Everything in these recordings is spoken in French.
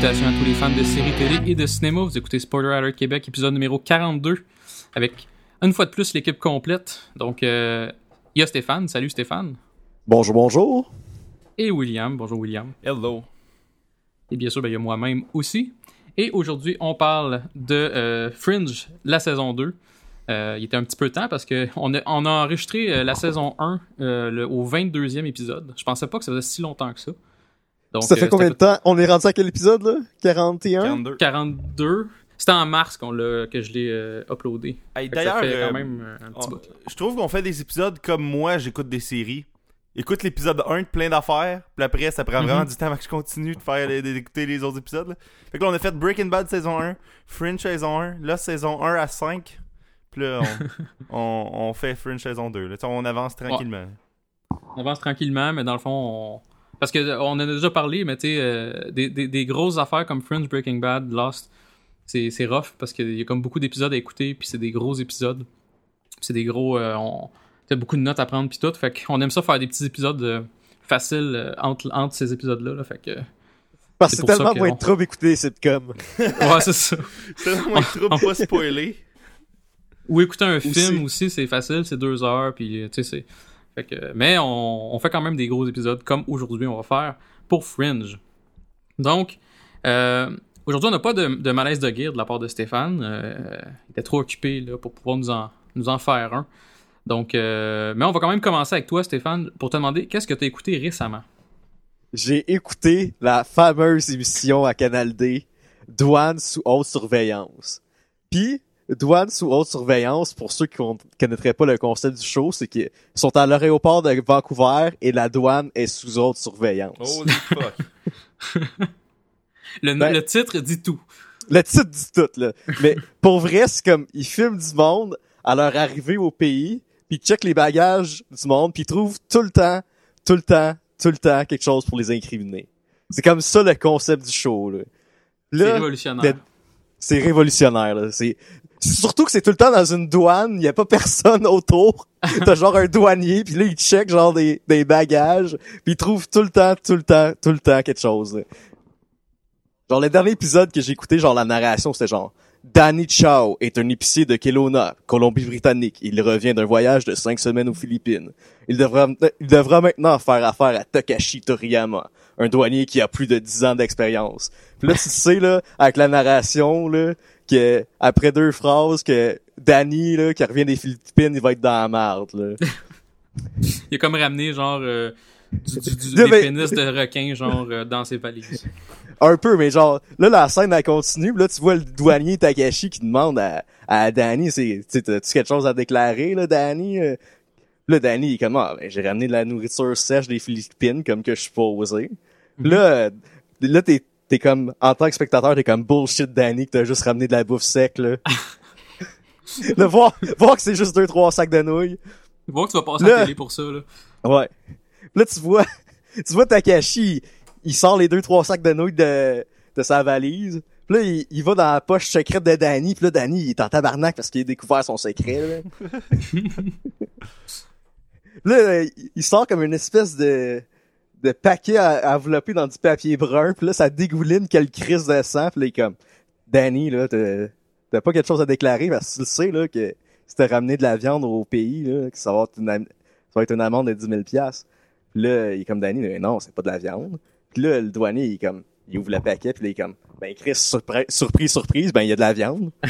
Salutations à tous les fans de séries télé et de cinéma. Vous écoutez Spoiler Alert Québec, épisode numéro 42, avec une fois de plus l'équipe complète. Donc, euh, il y a Stéphane. Salut Stéphane. Bonjour, bonjour. Et William. Bonjour William. Hello. Et bien sûr, ben, il y a moi-même aussi. Et aujourd'hui, on parle de euh, Fringe, la saison 2. Euh, il était un petit peu temps parce qu'on a, on a enregistré euh, la saison 1 euh, le- au 22e épisode. Je pensais pas que ça faisait si longtemps que ça. Donc, ça fait euh, combien de temps? On est rendu à quel épisode, là? 41? 42. pas 42. C'était en mars qu'on l'a, que je l'ai euh, uploadé. Hey, Fait D'ailleurs, ça fait euh, quand même euh, un petit on- bout. je trouve qu'on fait des épisodes comme moi, j'écoute des séries. Écoute l'épisode 1 de plein d'affaires, puis après, ça prend vraiment Mhm. du temps que je continue de faire les- d'écouter les autres épisodes. là. Fait que là, on a fait Breaking Bad saison 1, Fringe saison 1, là, saison 1 à 5. Puis là, on, on, on fait Fringe saison 2. Là. On avance tranquillement. On avance tranquillement, mais dans le fond, on... parce que euh, on en a déjà parlé, mais tu sais, euh, des, des, des grosses affaires comme Fringe, Breaking Bad, Lost, c'est c'est rough parce qu'il y a comme beaucoup d'épisodes à écouter, puis c'est des gros épisodes. C'est des gros. Euh, on... t'as beaucoup de notes à prendre, puis tout. Fait qu'on aime ça faire des petits épisodes euh, faciles euh, entre, entre ces épisodes-là. Là, fait que. Parce que C'est c'est pour ça tellement moins de trouble écouter les sitcoms. Ouais, c'est ça. C'est vraiment trop pas spoiler. Ou écouter un Aussi. film aussi, c'est facile, c'est deux heures, puis tu sais, c'est. Fait que, mais on, on fait quand même des gros épisodes, comme aujourd'hui on va faire pour Fringe. Donc, euh, aujourd'hui on n'a pas de, de malaise de guerre de la part de Stéphane. Euh, il était trop occupé là, pour pouvoir nous en, nous en faire un. Donc, euh, mais on va quand même commencer avec toi, Stéphane, pour te demander qu'est-ce que tu as écouté récemment? J'ai écouté la fameuse émission à Canal D, Douane sous haute surveillance. Puis, Douane sous haute surveillance, pour ceux qui ne connaîtraient pas le concept du show, c'est qu'ils sont à l'aéroport de Vancouver et la douane est sous haute surveillance. Holy fuck. Le, Ben- le titre dit tout. Le titre dit tout, là. Mais pour vrai, c'est comme, ils filment du monde à leur arrivée au pays, puis ils checkent les bagages du monde, puis ils trouvent tout le temps, tout le temps, tout le temps quelque chose pour les incriminer. C'est comme ça le concept du show, là. C'est révolutionnaire. de- c'est révolutionnaire, là. C'est surtout que c'est tout le temps dans une douane, il y a pas personne autour. T'as genre un douanier, puis là, il check genre des, des bagages, puis il trouve tout le temps, tout le temps, tout le temps quelque chose. Genre, le dernier épisode que j'ai écouté, genre, la narration, c'était genre, Danny Chow est un épicier de Kelowna, Colombie-Britannique. Il revient d'un voyage de cinq semaines aux Philippines. Il devra, il devra maintenant faire affaire à Takashi Toriyama, un douanier qui a plus de dix ans d'expérience. Puis là, tu sais, là, avec la narration, là, que, après deux phrases, que Danny, là, qui revient des Philippines, il va être dans la merde, là. Il a comme ramené genre euh, du, du- du- des mais- pénis de requin genre euh, dans ses valises. Un peu, mais genre, là, la scène, elle continue, là, tu vois le douanier Takashi qui demande à, à Danny, c'est, tu quelque chose à déclarer, là, Danny? Euh, Là, Danny, il est comme, ah, ben, j'ai ramené de la nourriture sèche des Philippines, comme que je suis posé. Puis Là, euh, là, t'es, t'es comme, en tant que spectateur, t'es comme bullshit Danny que t'as juste ramené de la bouffe sec, là. là, voir, voir que c'est juste deux, trois sacs de nouilles. Vois que tu vas passer à la télé pour ça, là. Ouais. Là, tu vois, tu vois Takashi, il, sort les deux, trois sacs de nouilles de, de sa valise. Puis là, il, il va dans la poche secrète de Danny. Puis là, Danny, il est en tabarnak parce qu'il a découvert son secret. Là, là il sort comme une espèce de, de paquet à, enveloppé dans du papier brun. Puis là, ça dégouline quelle crise de sang. Puis là, il est comme, Danny, là, t'as pas quelque chose à déclarer parce que tu le sais, là, que si t'as ramené de la viande au pays, là, que ça va être une, am- ça va être une amende de 10 000 piastres. Puis là, il est comme Danny, là, non, c'est pas de la viande. Puis là, le douanier, il est comme, il ouvre le paquet, puis là, il est comme, ben Chris, surpri- surprise, surprise, ben il y a de la viande.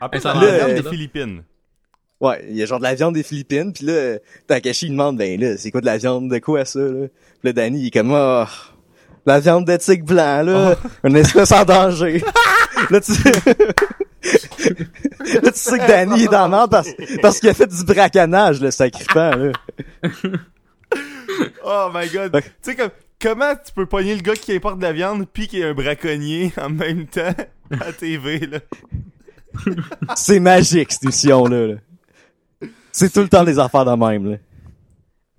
En plus, ça viande des. Philippines. Ouais, il y a genre de la viande des Philippines, puis là, Takashi il demande, ben là, c'est quoi de la viande de quoi ça, là? Puis là, Danny, il est comme, de la viande de tigre blanc, là, une espèce en danger. là, tu... là, tu sais que Danny est dans la merde parce, parce qu'il a fait du braconnage, le sacripant, là. Oh my god. Tu sais, comme, comment tu peux pogner le gars qui importe de la viande pis qui est un braconnier en même temps à TV, là? C'est magique, cette émission-là, là. C'est tout le temps des affaires de même, là.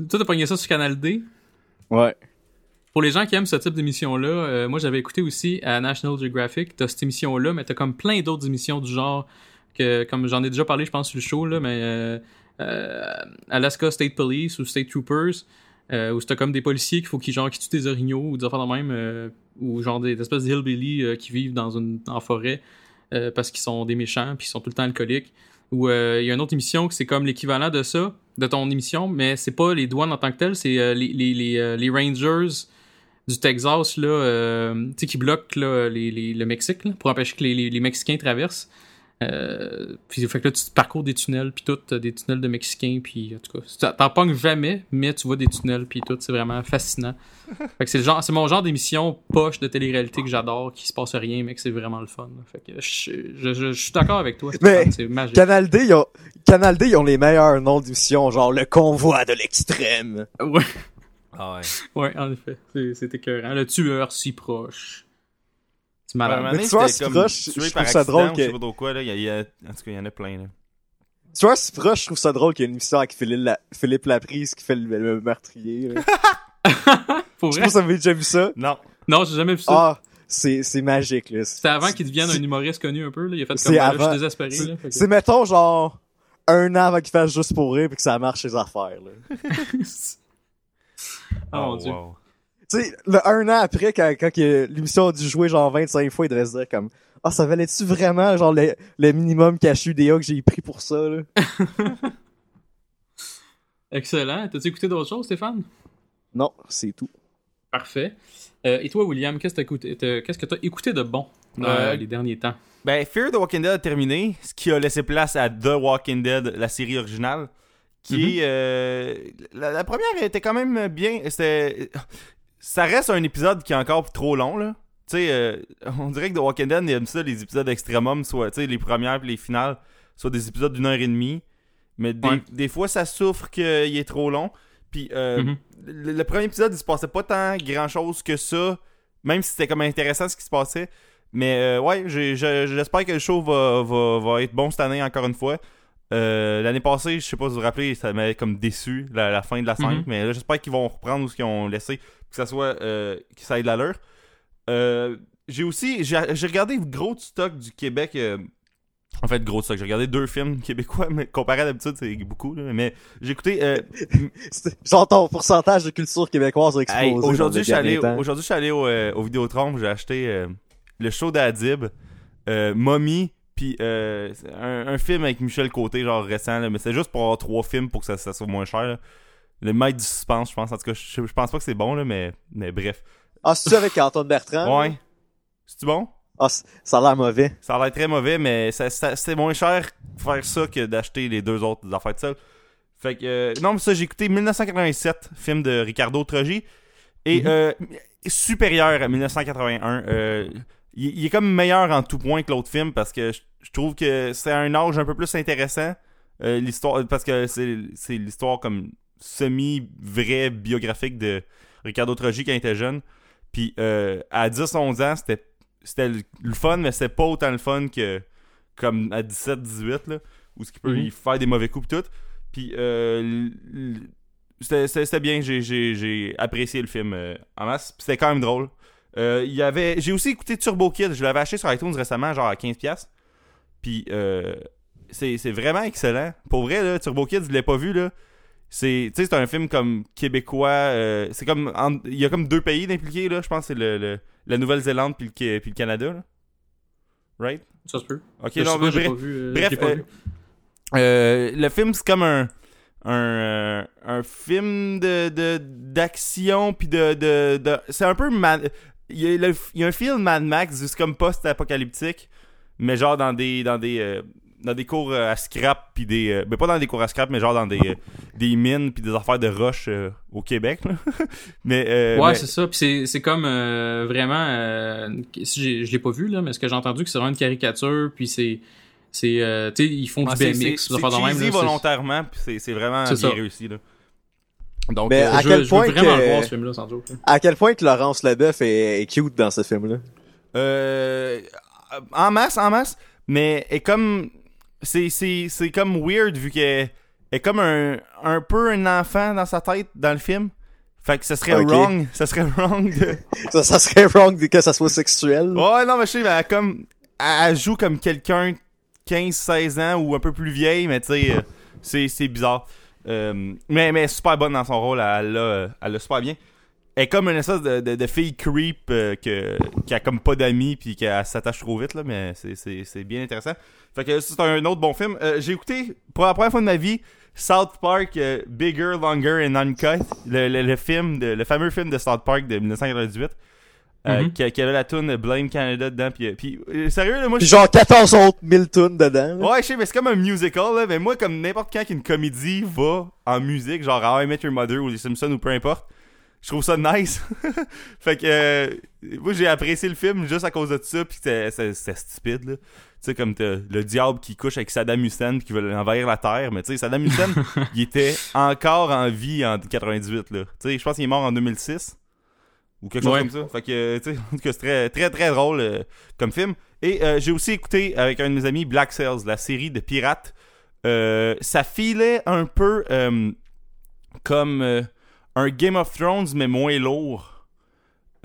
Toi, t'as pogné ça sur Canal D? Ouais. Pour les gens qui aiment ce type d'émission-là, euh, moi j'avais écouté aussi à National Geographic, t'as cette émission-là, mais t'as comme plein d'autres émissions du genre que, comme j'en ai déjà parlé, je pense, sur le show, là, mais euh, euh, Alaska State Police ou State Troopers, où c'était comme des policiers qu'il faut qu'ils genre qui tuent des orignaux ou des affaires de même, ou genre des, espèces de hillbilly euh, qui vivent dans une en forêt parce qu'ils sont des méchants puis ils sont tout le temps alcooliques. Ou euh, il y a une autre émission que c'est comme l'équivalent de ça, de ton émission, mais c'est pas les douanes en tant que telles, c'est euh, les, les, les, euh, les Rangers du Texas là, qui bloquent là, les, le Mexique pour empêcher que les Mexicains traversent. Euh, puis fait que là tu parcours des tunnels puis tout des tunnels de Mexicains puis en tout cas t'en- pognes jamais mais tu vois des tunnels puis tout c'est vraiment fascinant. Fait que c'est le genre c'est mon genre d'émission poche de télé-réalité que j'adore qui se passe rien mais que c'est vraiment le fun. Fait que je, je, je, je suis d'accord avec toi Mais Stéphane, c'est magique. Canal D, ils ont, Canal D, ils ont les meilleurs noms d'émissions, genre le convoi de l'extrême. ouais. Ah ouais. ouais en effet c'est c'est écœurant. Le tueur si proche c'est malade Mais tu vois, c'est comme proche, je trouve ça drôle Je que- pas trop quoi, là. Il y a, il y a- En tout cas, il y en a plein, là. Tu vois, c'est proche, je trouve ça drôle qu'il y ait une émission avec Philippe, La- Philippe Laprise qui fait le, le meurtrier. pour Je vrai? sais pas si vous avez déjà vu ça. Non. non j'ai jamais vu ça Ah, c'est, c'est magique, là. c'était avant qu'il devienne un humoriste connu un peu là il a fait C'est comme ben là, je avant. suis désespéré C'est, là, que- c'est, mettons, genre, un an avant qu'il fasse juste pour rire pis que ça marche ses affaires, là. oh mon dieu wow. Tu sais, le un an après, quand, quand l'émission a dû jouer genre 25 fois, il devrait se dire comme, ah, ça valait-tu vraiment, genre, le, le minimum cash DA que j'ai pris pour ça, là? excellent t'as-tu écouté d'autres choses Stéphane? Non, c'est tout. Parfait. Euh, et toi, William, qu'est-ce que t'as écouté, t'as- qu'est-ce que t'as écouté de bon dans Euh, les derniers temps? Ben, Fear the Walking Dead a terminé, ce qui a laissé place à The Walking Dead, la série originale, qui Mhm. est... euh, la, la première était quand même bien. C'était... Ça reste un épisode qui est encore trop long, là. Tu sais, euh, on dirait que The Walking Dead aime ça, les épisodes extrêmum, soit, tu sais, les premières puis les finales, soit des épisodes d'une heure et demie. Mais des, Ouais. des fois, ça souffre qu'il est trop long. Puis euh, Mhm. le, le premier épisode, il se passait pas tant grand chose que ça, même si c'était comme intéressant ce qui se passait. Mais euh, ouais, j'espère que le show va, va, va être bon cette année encore une fois. Euh, L'année passée, je sais pas si vous vous rappelez, ça m'avait comme déçu la, la fin de la 5, Mhm. mais là j'espère qu'ils vont reprendre ce qu'ils ont laissé, que ça soit euh, que ça ait de l'allure. Euh, j'ai aussi j'ai regardé gros stock du Québec. euh, en fait, gros stock. J'ai regardé deux films québécois, mais comparé à d'habitude, c'est beaucoup. là. Mais j'ai écouté. euh, Genre, ton pourcentage de culture québécoise a explosé. Hey, aujourd'hui, je suis allé, suis allé au, au Vidéotron, j'ai acheté le show d'Adib, euh, Mommy, puis euh, un, un film avec Michel Côté, genre récent, là, mais c'est juste pour avoir trois films pour que ça, ça soit moins cher. là. Le maître du suspense, je pense. En tout cas, je, je pense pas que c'est bon, là, mais, mais bref. Ah, c'est-tu avec Antoine Bertrand? Ouais. C'est bon? Ah, ça a l'air mauvais. Ça a l'air très mauvais, mais ça, ça- c'est moins cher faire ça que d'acheter les deux autres affaires de seul. Fait que, euh, non, mais ça, j'ai écouté 1987, film de Ricardo Trogi, et Mhm. euh, supérieur à 1981. Euh, il, il est comme meilleur en tout point que l'autre film parce que je, je trouve que c'est un âge un peu plus intéressant. euh, l'histoire parce que c'est c'est l'histoire comme semi-vraie biographique de Ricardo Trogi quand il était jeune. Puis euh, à 10-11 ans, c'était c'était le, fun, mais c'était pas autant le fun que comme à 17-18, là, où ce qui peut Mhm. y faire des mauvais coups pis tout. Puis euh, c'était c'était- c'était bien, j'ai- j'ai j'ai apprécié le film euh, en masse. Puis c'était quand même drôle. Euh, y avait J'ai aussi écouté Turbo Kid, je l'avais acheté sur iTunes récemment, genre à 15$. Puis c'est c'est vraiment excellent. Pour vrai, là, Turbo Kid, je l'ai pas vu, là. C'est tu sais, c'est un film comme québécois. euh, c'est comme. Il y a comme deux pays impliqués, là. Je pense c'est le, le- la Nouvelle-Zélande puis le, puis le Canada, là. Right? Ça se peut. Ok, non, pas, bref. pas vu, euh, bref, pas euh, vu. Euh, le film, c'est comme un. Un, un film de de- d'action puis de, de, de- c'est un peu Mad- il y, a le- il y a un film Mad Max c'est comme post-apocalyptique mais genre dans des dans des dans des cours euh, à scrap puis des euh, ben pas dans des cours à scrap mais genre dans des euh, des mines puis des affaires de roche euh, au Québec là. mais euh, ouais, mais- c'est ça. Puis c'est, c'est comme euh, vraiment. euh, si j'ai- je l'ai pas vu, là, mais ce que j'ai entendu, que c'est vraiment une caricature. Puis c'est. c'est euh, tu sais, ils font Ah, du BMX, c'est cheesy là, volontairement puis c'est c'est vraiment bien ça. réussi là donc Mais euh, à je, quel je point veux vraiment que- le voir, ce film-là, sans joke. là. À quel point que Laurence Leboeuf est, est cute dans ce film-là? Euh, en masse, en masse, mais est comme c'est c'est c'est comme weird vu qu'elle est comme un un peu un enfant dans sa tête dans le film. Fait que ça serait wrong, ça serait wrong de Ça, ça serait wrong que ça soit sexuel. Ouais, non mais je sais mais elle comme elle, joue comme quelqu'un 15 16 ans ou un peu plus vieille mais tu sais euh, c'est c'est bizarre. Euh, mais, mais super bonne dans son rôle, elle l'a elle l'a super bien. Elle est comme une espèce de, de, de fille creep euh, que, qui a comme pas d'amis puis qui s'attache trop vite, là, mais c'est- c'est c'est bien intéressant. Fait que c'est un autre bon film. Euh, J'ai écouté, pour la première fois de ma vie, South Park euh, Bigger, Longer and Uncut, le, le, le film, de, le fameux film de South Park de 1998. euh, Mhm. qui, qui avait la tune Blame Canada dedans puis, puis sérieux là moi Puis genre 14 autres 1000 tunes dedans. là. Ouais, je sais, mais c'est comme un musical, là. Mais moi, comme n'importe quand qu'une comédie va en musique, genre How I Met Your Mother ou Les Simpsons ou peu importe, je trouve ça nice. fait que, euh, moi, j'ai apprécié le film juste à cause de ça, pis c'était stupide, là. Tu sais, comme t'as le diable qui couche avec Saddam Hussein pis qui veut envahir la Terre, mais tu sais, Saddam Hussein, il était encore en vie en 98, là. Tu sais, je pense qu'il est mort en 2006 ou quelque chose Ouais. comme ça. Fait que, tu sais, en tout cas, c'est très, très, très drôle euh, comme film. Et euh, j'ai aussi écouté avec un de mes amis Black Sails, la série de pirates. Euh, ça filait un peu euh, comme euh, un Game of Thrones, mais moins lourd.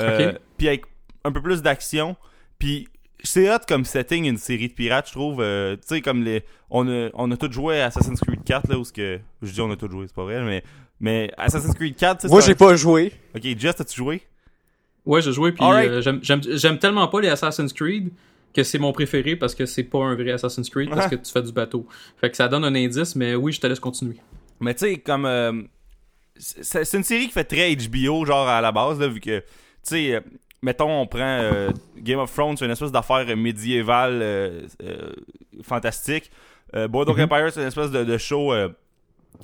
Euh, Ok. Puis avec un peu plus d'action. Puis c'est hot comme setting une série de pirates, je trouve. Euh, tu sais, comme les. On a, on a tous joué à Assassin's Creed 4, là, où ce que. Je dis on a tous joué, c'est pas vrai, mais. Mais Assassin's Creed 4, tu sais, Moi, j'ai un- pas joué. Ok, Just, as-tu joué? Ouais, j'ai joué, puis euh, j'aime- tellement pas les Assassin's Creed que c'est mon préféré parce que c'est pas un vrai Assassin's Creed parce que tu fais du bateau. Fait que ça donne un indice, mais oui, je te laisse continuer. Mais tu sais, comme. euh, c'est une série qui fait très HBO, genre à la base, là, vu que. Tu sais, euh, mettons, on prend euh, Game of Thrones, c'est une espèce d'affaire médiévale euh, euh, fantastique. Euh, Boardwalk Mhm. Empire, c'est une espèce de, de show euh,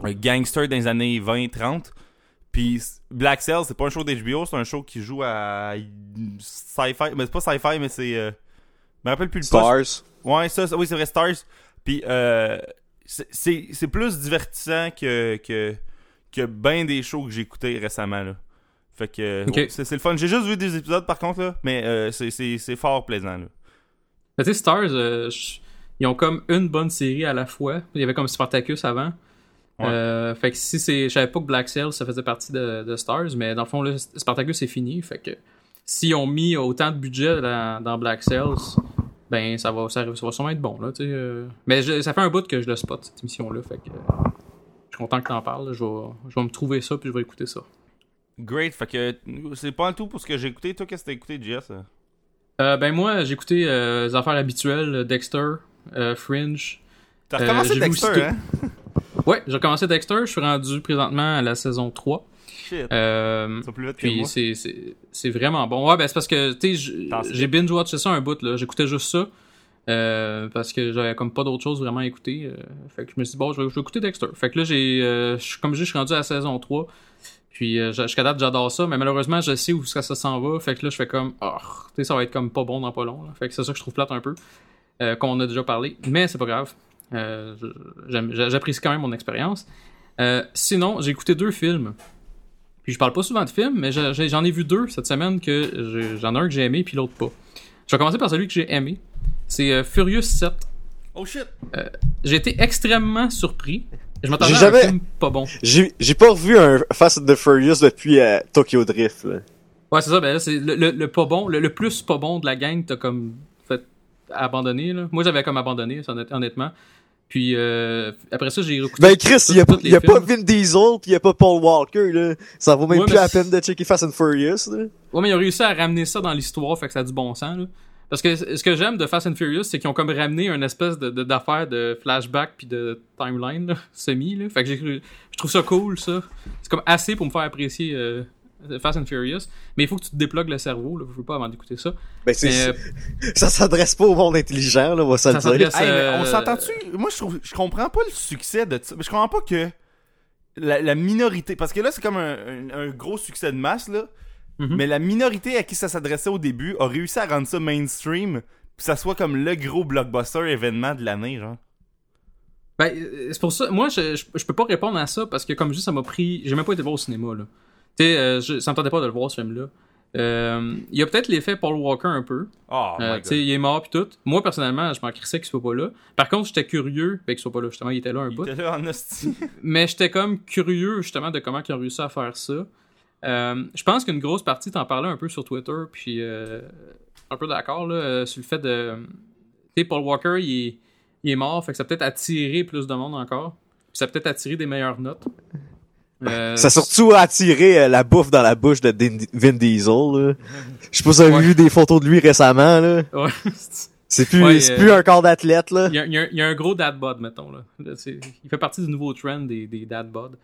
gangster dans les années 20-30. Puis Black Sails, c'est pas un show d'HBO, c'est un show qui joue à sci-fi. Mais c'est pas sci-fi, mais c'est. euh, je me rappelle plus le poste. Stars. Ouais, ça, ça- oui, c'est vrai, Stars. Puis, euh, c'est plus divertissant que, que, que ben des shows que j'ai écoutés récemment, là. Fait que, ouais, c'est le fun. J'ai juste vu des épisodes, par contre, là, mais euh, c'est- fort plaisant, là. Tu sais, Stars, euh, ils ont comme une bonne série à la fois. Il y avait comme Spartacus avant. Ouais. Euh, fait que si c'est. Je savais pas que Black Sails ça faisait partie de, de Stars, mais dans le fond, là, Spartacus c'est fini. Fait que s'ils ont mis autant de budget dans, dans Black Sails, ben ça va, ça, ça va sûrement être bon. Là. Mais je- ça fait un bout que je le spot, cette émission-là. Fait que. Je suis content que t'en parles. Je vais, je vais me trouver ça puis je vais écouter ça. Great, fait que c'est pas tout pour ce que j'ai écouté. Toi, qu'est-ce que t'as écouté, Jess? Euh, ben moi, j'ai écouté euh, les affaires habituelles, Dexter, euh, Fringe. T'as recommencé Dexter, aussi- hein? Ouais, j'ai recommencé Dexter, je suis rendu présentement à la saison 3. Shit. Ça plus vite puis c'est, c'est, c'est vraiment bon. Ouais, ben c'est parce que, tu sais. j'ai binge-watché ça un bout, là. J'écoutais juste ça. Euh, parce que j'avais comme pas d'autre chose vraiment à écouter. euh, fait que je me suis dit, bon, je vais, écouter Dexter. Fait que là, j'ai, euh, comme je dis, je suis rendu à la saison 3. Puis jusqu'à date, j'adore ça, mais malheureusement, je sais où ça, s'en va. Fait que là, je fais comme, oh, tu sais, ça va être comme pas bon dans pas long. Fait que c'est ça que je trouve plate un peu. qu'on a déjà parlé. Mais c'est pas grave. J'apprécie quand même mon expérience. Sinon, j'ai écouté deux films. Puis je parle pas souvent de films, mais j'en ai vu deux cette semaine que j'en ai un que j'ai aimé puis l'autre pas. Je vais commencer par celui que j'ai aimé. C'est euh, Furious 7. Oh shit! J'ai été extrêmement surpris. Je m'attendais à un film pas bon. J'ai j'ai pas revu un Fast and the Furious depuis euh, Tokyo Drift. là. Ouais, c'est ça. Ben là, c'est le, le- le pas bon, le, le plus pas bon de la gang, t'as comme fait abandonner. Là. Moi, j'avais comme abandonné, honnêtement. Puis euh, après ça, j'ai écouté. Ben Chris, il y a, pas- les y a pas films. Vin Diesel pis y a pas Paul Walker là. Ça vaut même Ouais, plus la peine de checker Fast and Furious là. Ouais, mais ils ont réussi à ramener ça dans l'histoire, fait que ça a du bon sens, là. Parce que ce que j'aime de Fast and Furious, c'est qu'ils ont comme ramené une espèce de, de- d'affaire de flashback puis de timeline, là, semi, là. Fait que j'ai- je trouve ça cool, ça. C'est comme assez pour me faire apprécier euh, Fast and Furious. Mais il faut que tu te déplugues le cerveau, là. Je veux pas avant d'écouter ça. Ben Mais, euh, ça s'adresse pas au monde intelligent là, on va se Ça le dire. Hey, mais euh, on s'entend-tu? Moi, je trouve, je comprends pas le succès de ça. Je comprends pas que la, la minorité, parce que là, c'est comme un, un- un gros succès de masse, là. Mhm. Mais la minorité à qui ça s'adressait au début a réussi à rendre ça mainstream, puis ça soit comme le gros blockbuster événement de l'année, genre. Ben, euh, c'est pour ça. Moi, je, je, je peux pas répondre à ça parce que, comme je dis, ça m'a pris. J'ai même pas été voir au cinéma, là. Tu sais, euh, ça me tentait pas de le voir, ce film-là. Euh, Il y a peut-être l'effet Paul Walker un peu. Oh, Euh, my tu sais, il est mort pis tout. Moi, personnellement, je m'en crissais qu'il soit pas là. Par contre, j'étais curieux. Ben, qu'il soit pas là, justement, il était là un bout. Il était là en hostie. Mais j'étais comme curieux, justement, de comment ils ont réussi à faire ça. Euh, je pense qu'une grosse partie, t'en parlais un peu sur Twitter, puis euh, un peu d'accord, là, euh, sur le fait de... Tu sais, Paul Walker, il est, il est mort, fait que ça a peut-être attiré plus de monde encore. ça a peut-être attiré des meilleures notes. Euh, Ça a surtout attiré la bouffe dans la bouche de Din- Vin Diesel. là. Je sais pas si vous avez Ouais. vu des photos de lui récemment. là. ouais. C'est plus, Ouais, c'est euh, plus un corps d'athlète. là. il, y a, y un- il y a un gros dad bod, mettons. Là. Il fait partie du nouveau trend des, des dad bod.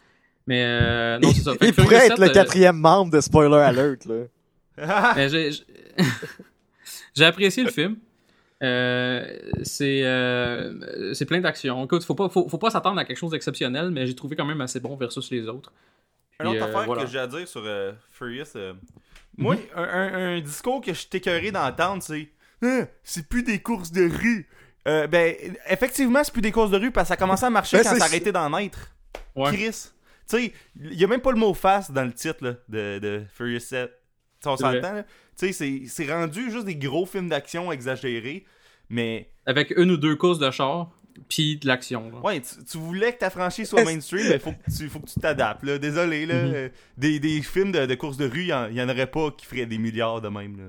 Mais euh, non, c'est ça. Fait Il pourrait Furious être 7, le euh, quatrième membre de Spoiler Alert. Là. Mais j'ai j'ai- j'ai apprécié le film. Euh, c'est euh, c'est plein d'actions. Écoute, faut pas faut, faut pas s'attendre à quelque chose d'exceptionnel, mais j'ai trouvé quand même assez bon versus les autres. Une autre Puis, euh, affaire voilà. que j'ai à dire sur euh, Furious. euh, Moi, un, un- un discours que je suis écœuré d'entendre, c'est Hein, c'est plus des courses de rue. Euh, ben, effectivement, c'est plus des courses de rue parce que ça a commencé à marcher Ben, quand ça a arrêté d'en être. Ouais. Chris. Tu sais, il y a même pas le mot face dans le titre là, de, de Furious 7. Tu sais, on s'entend, là. Tu sais, c'est- c'est rendu juste des gros films d'action exagérés. Mais, Avec une ou deux courses de char, puis de l'action. ouais, tu, tu voulais que ta franchise soit mainstream, mais faut que tu, faut que tu t'adaptes, là. Désolé, là. Mhm. Euh, des, des films de, de courses de rue, il y, en- en aurait pas qui feraient des milliards de même, là.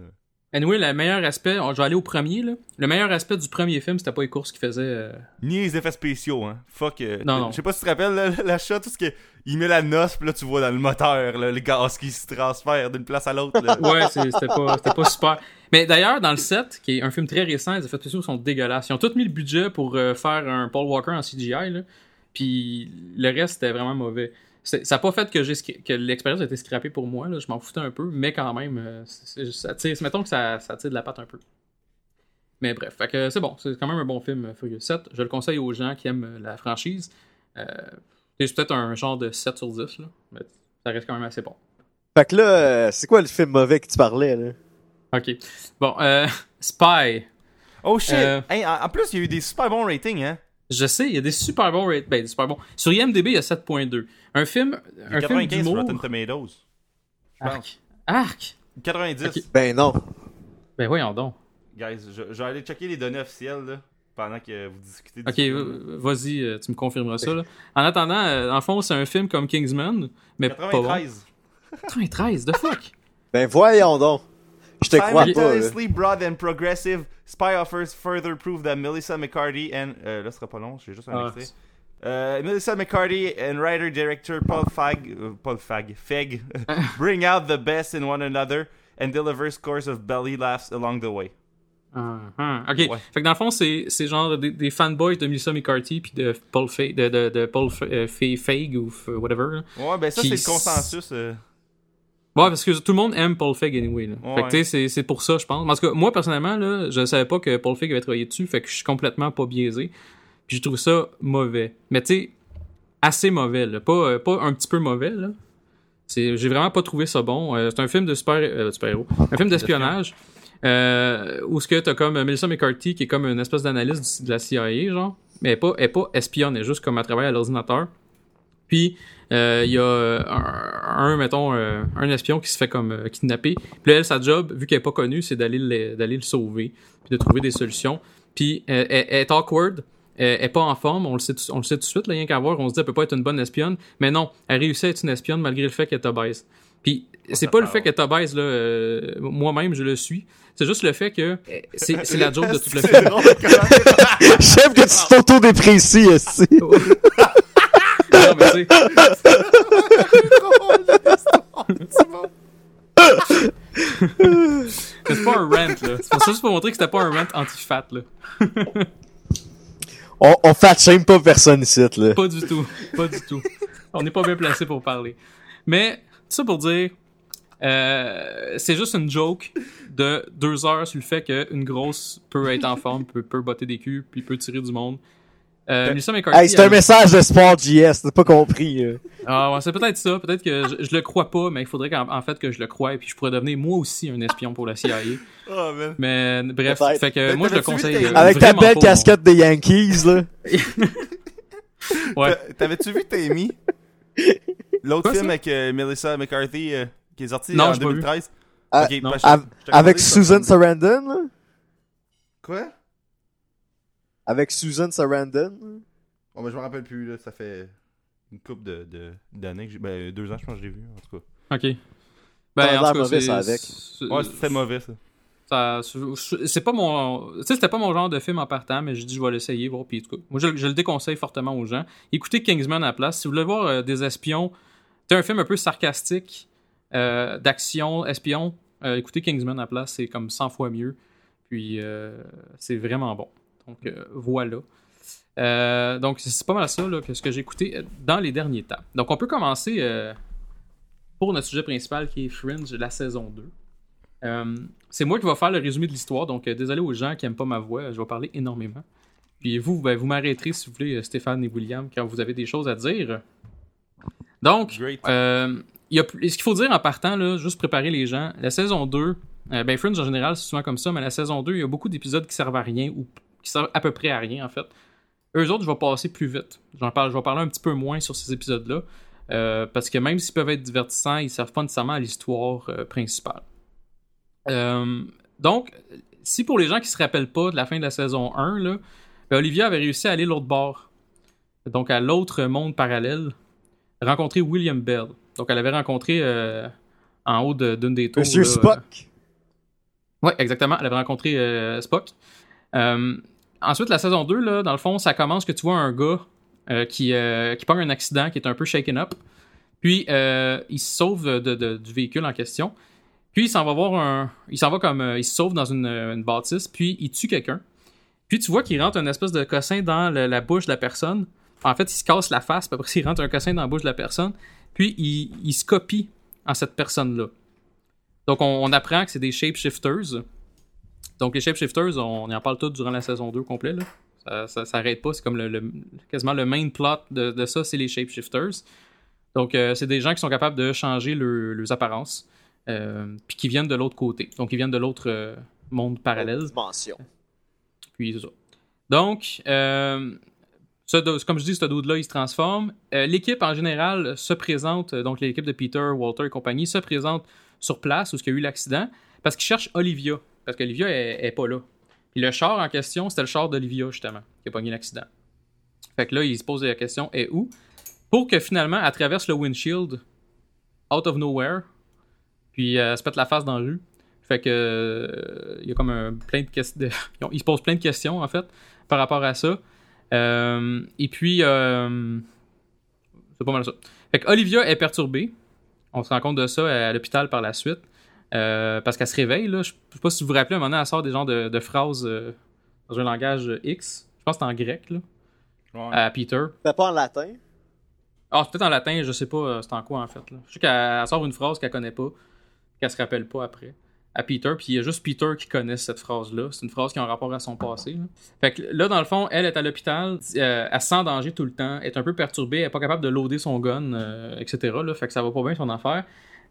Anyway, le meilleur aspect, je vais aller au premier. Là. Le meilleur aspect du premier film, c'était pas les courses qu'il faisait. euh, Ni les effets spéciaux, hein. Fuck. euh, Non, non. Je sais pas si tu te rappelles la, la shot, tout ce que. Il met la noce, pis là, tu vois dans le moteur, là, le gaz qui se transfère d'une place à l'autre, là. Ouais, c'était pas, pas super. Mais d'ailleurs, dans le 7, qui est un film très récent, les effets spéciaux sont dégueulasses. Ils ont tous mis le budget pour euh, faire un Paul Walker en CGI, là. Puis le reste, c'était vraiment mauvais. C'est- Ça n'a pas fait que, l'expérience a été scrappée pour moi, là. Je m'en foutais un peu, mais quand même, euh, ça tire- mettons que ça, ça tire de la patte un peu. Mais bref, c'est bon. C'est quand même un bon film, euh, Furious 7. Je le conseille aux gens qui aiment euh, la franchise. Euh, c'est peut-être un genre de 7 sur 10, là. Mais ça reste quand même assez bon. Fait que là, c'est quoi le film mauvais que tu parlais? Là? Ok. Bon, euh, Spy. Oh shit! Euh. Hey, en, en plus, il y a eu des super bons ratings, hein? Je sais, il y a des super bons rate- ben, des super bons. Sur IMDb, il y a 7.2. Un film, un film 95 sur Rotten d'humour. Tomatoes. Je pense. Arc? Arc. 90. Ok. Ben non. Ben voyons donc. Guys, je, je vais aller checker les données officielles, là, pendant que vous discutez du Ok, film. vas-y, euh, tu me confirmeras ça. Là. En attendant, euh, en fond, c'est un film comme Kingsman, mais pas bon. 93. 93, the fuck? Ben voyons donc. Je te crois. Simultaneously broad and progressive, Spy offers further proof that Melissa McCarthy and... Euh, là, ce sera pas long, j'ai juste un Ah, extrait. Euh, Melissa McCarthy and writer-director Paul Fag... euh, Paul Fag... Feg bring out the best in one another and deliver scores of belly laughs along the way. Ah, ah. Ok, Ouais. fait que dans le fond, c'est c'est genre des, des fanboys de Melissa McCarthy puis de Paul, Fa de, de, de Paul euh, Fa- Feig ou whatever. Ouais, ben ça, c'est le consensus. euh. Ouais, parce que tout le monde aime Paul Feig anyway. Là. Fait que Ouais. tu sais, c'est- pour ça, je pense. Parce que moi, personnellement, là, je savais pas que Paul Feig avait travaillé dessus, fait que je suis complètement pas biaisé. Puis je trouve ça mauvais. Mais tu sais, assez mauvais, là. Pas, euh, pas un petit peu mauvais, là. J'ai vraiment pas trouvé ça bon. Euh, c'est un film de super, euh, super-héros. Un film d'espionnage. Euh, où ce que t'as comme Melissa McCarthy qui est comme une espèce d'analyste de la CIA, genre. Mais elle est pas, elle est pas espionne, elle est juste comme elle travaille à l'ordinateur. Puis euh, il y a euh, un, un, mettons, euh, un espion qui se fait comme euh, kidnapper. Puis là, elle, sa job, vu qu'elle est pas connue, c'est d'aller le, d'aller le sauver, puis de trouver des solutions. Puis euh, elle, elle est awkward, elle, elle est pas en forme, on le sait, tout- on le sait tout de suite, là, rien qu'à voir, on se dit elle peut pas être une bonne espionne, mais non, elle réussit à être une espionne malgré le fait qu'elle est obèse. Puis c'est pas le fait qu'elle est obèse, là, euh, moi-même je le suis, c'est juste le fait que euh, c'est c'est la joke de tout le film. Chef que tu t'auto-déprécies, C'est pas un rant, là. C'est pour ça juste pour montrer que c'était pas un rant anti-fat, là. On, on fat shame pas personne ici, là. Pas du tout. Pas du tout. On n'est pas bien placé pour parler. Mais, tout ça pour dire, euh, c'est juste une joke de deux heures sur le fait qu'une grosse peut être en forme, peut, peut botter des culs, puis peut tirer du monde. Euh, Melissa McCarthy, Hey, c'est un elle- message de Sport JS, t'as pas compris. euh. Ah ouais, c'est peut-être ça. Peut-être que je, je le crois pas, mais il faudrait qu'en en fait que je le croie et puis je pourrais devenir moi aussi un espion pour la CIA. Oh, man. Mais bref, fait que Mais moi je le conseille. tes- euh, Avec ta belle pas, casquette des Yankees, là. Ouais. T'a- T'avais-tu vu Tammy? L'autre film ça? avec euh, Melissa McCarthy euh, qui est sorti Non, en j'ai pas vu. 2013? Ah, Ok, non. je- Av- je te avec. Susan Sarandon, là? Quoi? Avec Susan Sarandon. Oh, ben, je me rappelle plus, là. Ça fait une couple de, de, d'années que j'ai. Ben, deux ans, je pense que je l'ai vu, en tout cas. Ok. Ça a Ben, l'air en tout cas, mauvais, c'est- ça, avec. c'est- Ouais, c'était mauvais, ça. Ça- C'est pas mon. Tu sais, c'était pas mon genre de film en partant, mais j'ai dit je vais l'essayer, voir. Puis, en tout cas, moi, je, je le déconseille fortement aux gens. Écoutez Kingsman à la place. Si vous voulez voir euh, des espions, c'est un film un peu sarcastique, euh, d'action, espion. euh, écoutez Kingsman à la place, c'est comme 100 fois mieux. Puis, euh, c'est vraiment bon. Donc, euh, voilà. Euh, donc, c'est pas mal ça là, que ce que j'ai écouté euh, dans les derniers temps. Donc, on peut commencer euh, pour notre sujet principal qui est Fringe, la saison 2. Euh, c'est moi qui vais faire le résumé de l'histoire, donc désolé aux gens qui aiment pas ma voix, je vais parler énormément. Puis vous, ben, vous m'arrêterez si vous voulez, Stéphane et William, quand vous avez des choses à dire. Donc, y a, ce qu'il faut dire en partant, là, juste préparer les gens, la saison 2, euh, ben Fringe en général c'est souvent comme ça, mais la saison 2, il y a beaucoup d'épisodes qui servent à rien ou qui servent à peu près à rien en fait. Eux autres, je vais passer plus vite. J'en parle, je vais parler un petit peu moins sur ces épisodes-là. euh, parce que même s'ils peuvent être divertissants, ils servent pas nécessairement à l'histoire euh, principale. Euh, donc, si pour les gens qui se rappellent pas de la fin de la saison 1, là, ben, Olivia avait réussi à aller l'autre bord. Donc à l'autre monde parallèle, rencontrer William Bell. Donc elle avait rencontré en haut de- d'une des tours. Monsieur là, Spock. Ouais, exactement. Elle avait rencontré Spock. Euh, ensuite, la saison 2, là, dans le fond, ça commence que tu vois un gars euh, qui, euh, qui un accident, qui est un peu shaken up. Puis, euh, il se sauve du véhicule en question. Puis, il s'en va voir un. Il s'en va comme. il se sauve dans une, une bâtisse, puis il tue quelqu'un. Puis, tu vois qu'il rentre un espèce de cossin dans la bouche de la personne. En fait, il se casse la face, puis après, il rentre un cossin dans la bouche de la personne. Puis, il, il se copie en cette personne-là. Donc, on, on apprend que c'est des shapeshifters. Donc, les shapeshifters, on, on en parle tout durant la saison 2 complet. Là. Ça, ça s'arrête pas. C'est comme le, le- quasiment le main plot de, de ça, c'est les shapeshifters. Donc, euh, c'est des gens qui sont capables de changer leur- leurs apparences. euh, puis qui viennent de l'autre côté. Donc, ils viennent de l'autre euh, monde parallèle. Dimension. Puis c'est ça. Donc, ce comme je dis, ce dude-là, il se transforme. L'équipe en général se présente, donc l'équipe de Peter, Walter et compagnie, se présente sur place où il y a eu l'accident parce qu'ils cherchent Olivia. Parce qu'Olivia est, est pas là. Puis le char en question, c'était le char d'Olivia, justement, qui a pogné l'accident. Fait que là, il se pose la question est où? Pour que finalement, elle traverse le windshield out of nowhere, puis euh, elle se pète la face dans la rue. Fait que euh, il y a comme un, plein de questions. il se pose plein de questions en fait par rapport à ça. Euh, et puis c'est pas mal ça. Fait que Olivia est perturbée. On se rend compte de ça à l'hôpital par la suite. Euh, parce qu'elle se réveille, là. Je sais pas si vous vous rappelez, à un moment donné, elle sort des genres de, de phrases euh, dans un langage X. Je pense que c'est en grec, là. Ouais. À Peter. C'était pas en latin? Ah, c'est peut-être en latin, je sais pas euh, c'est en quoi en fait. Là. Je sais qu'elle elle sort une phrase qu'elle connaît pas, qu'elle se rappelle pas après. À Peter, puis il y a juste Peter qui connaît cette phrase-là. C'est une phrase qui a un rapport à son passé. Là. Fait que là, dans le fond, elle est à l'hôpital, euh, elle se sent en danger tout le temps, elle est un peu perturbée, elle est pas capable de loader son gun, euh, etc. Là, fait que ça va pas bien son affaire.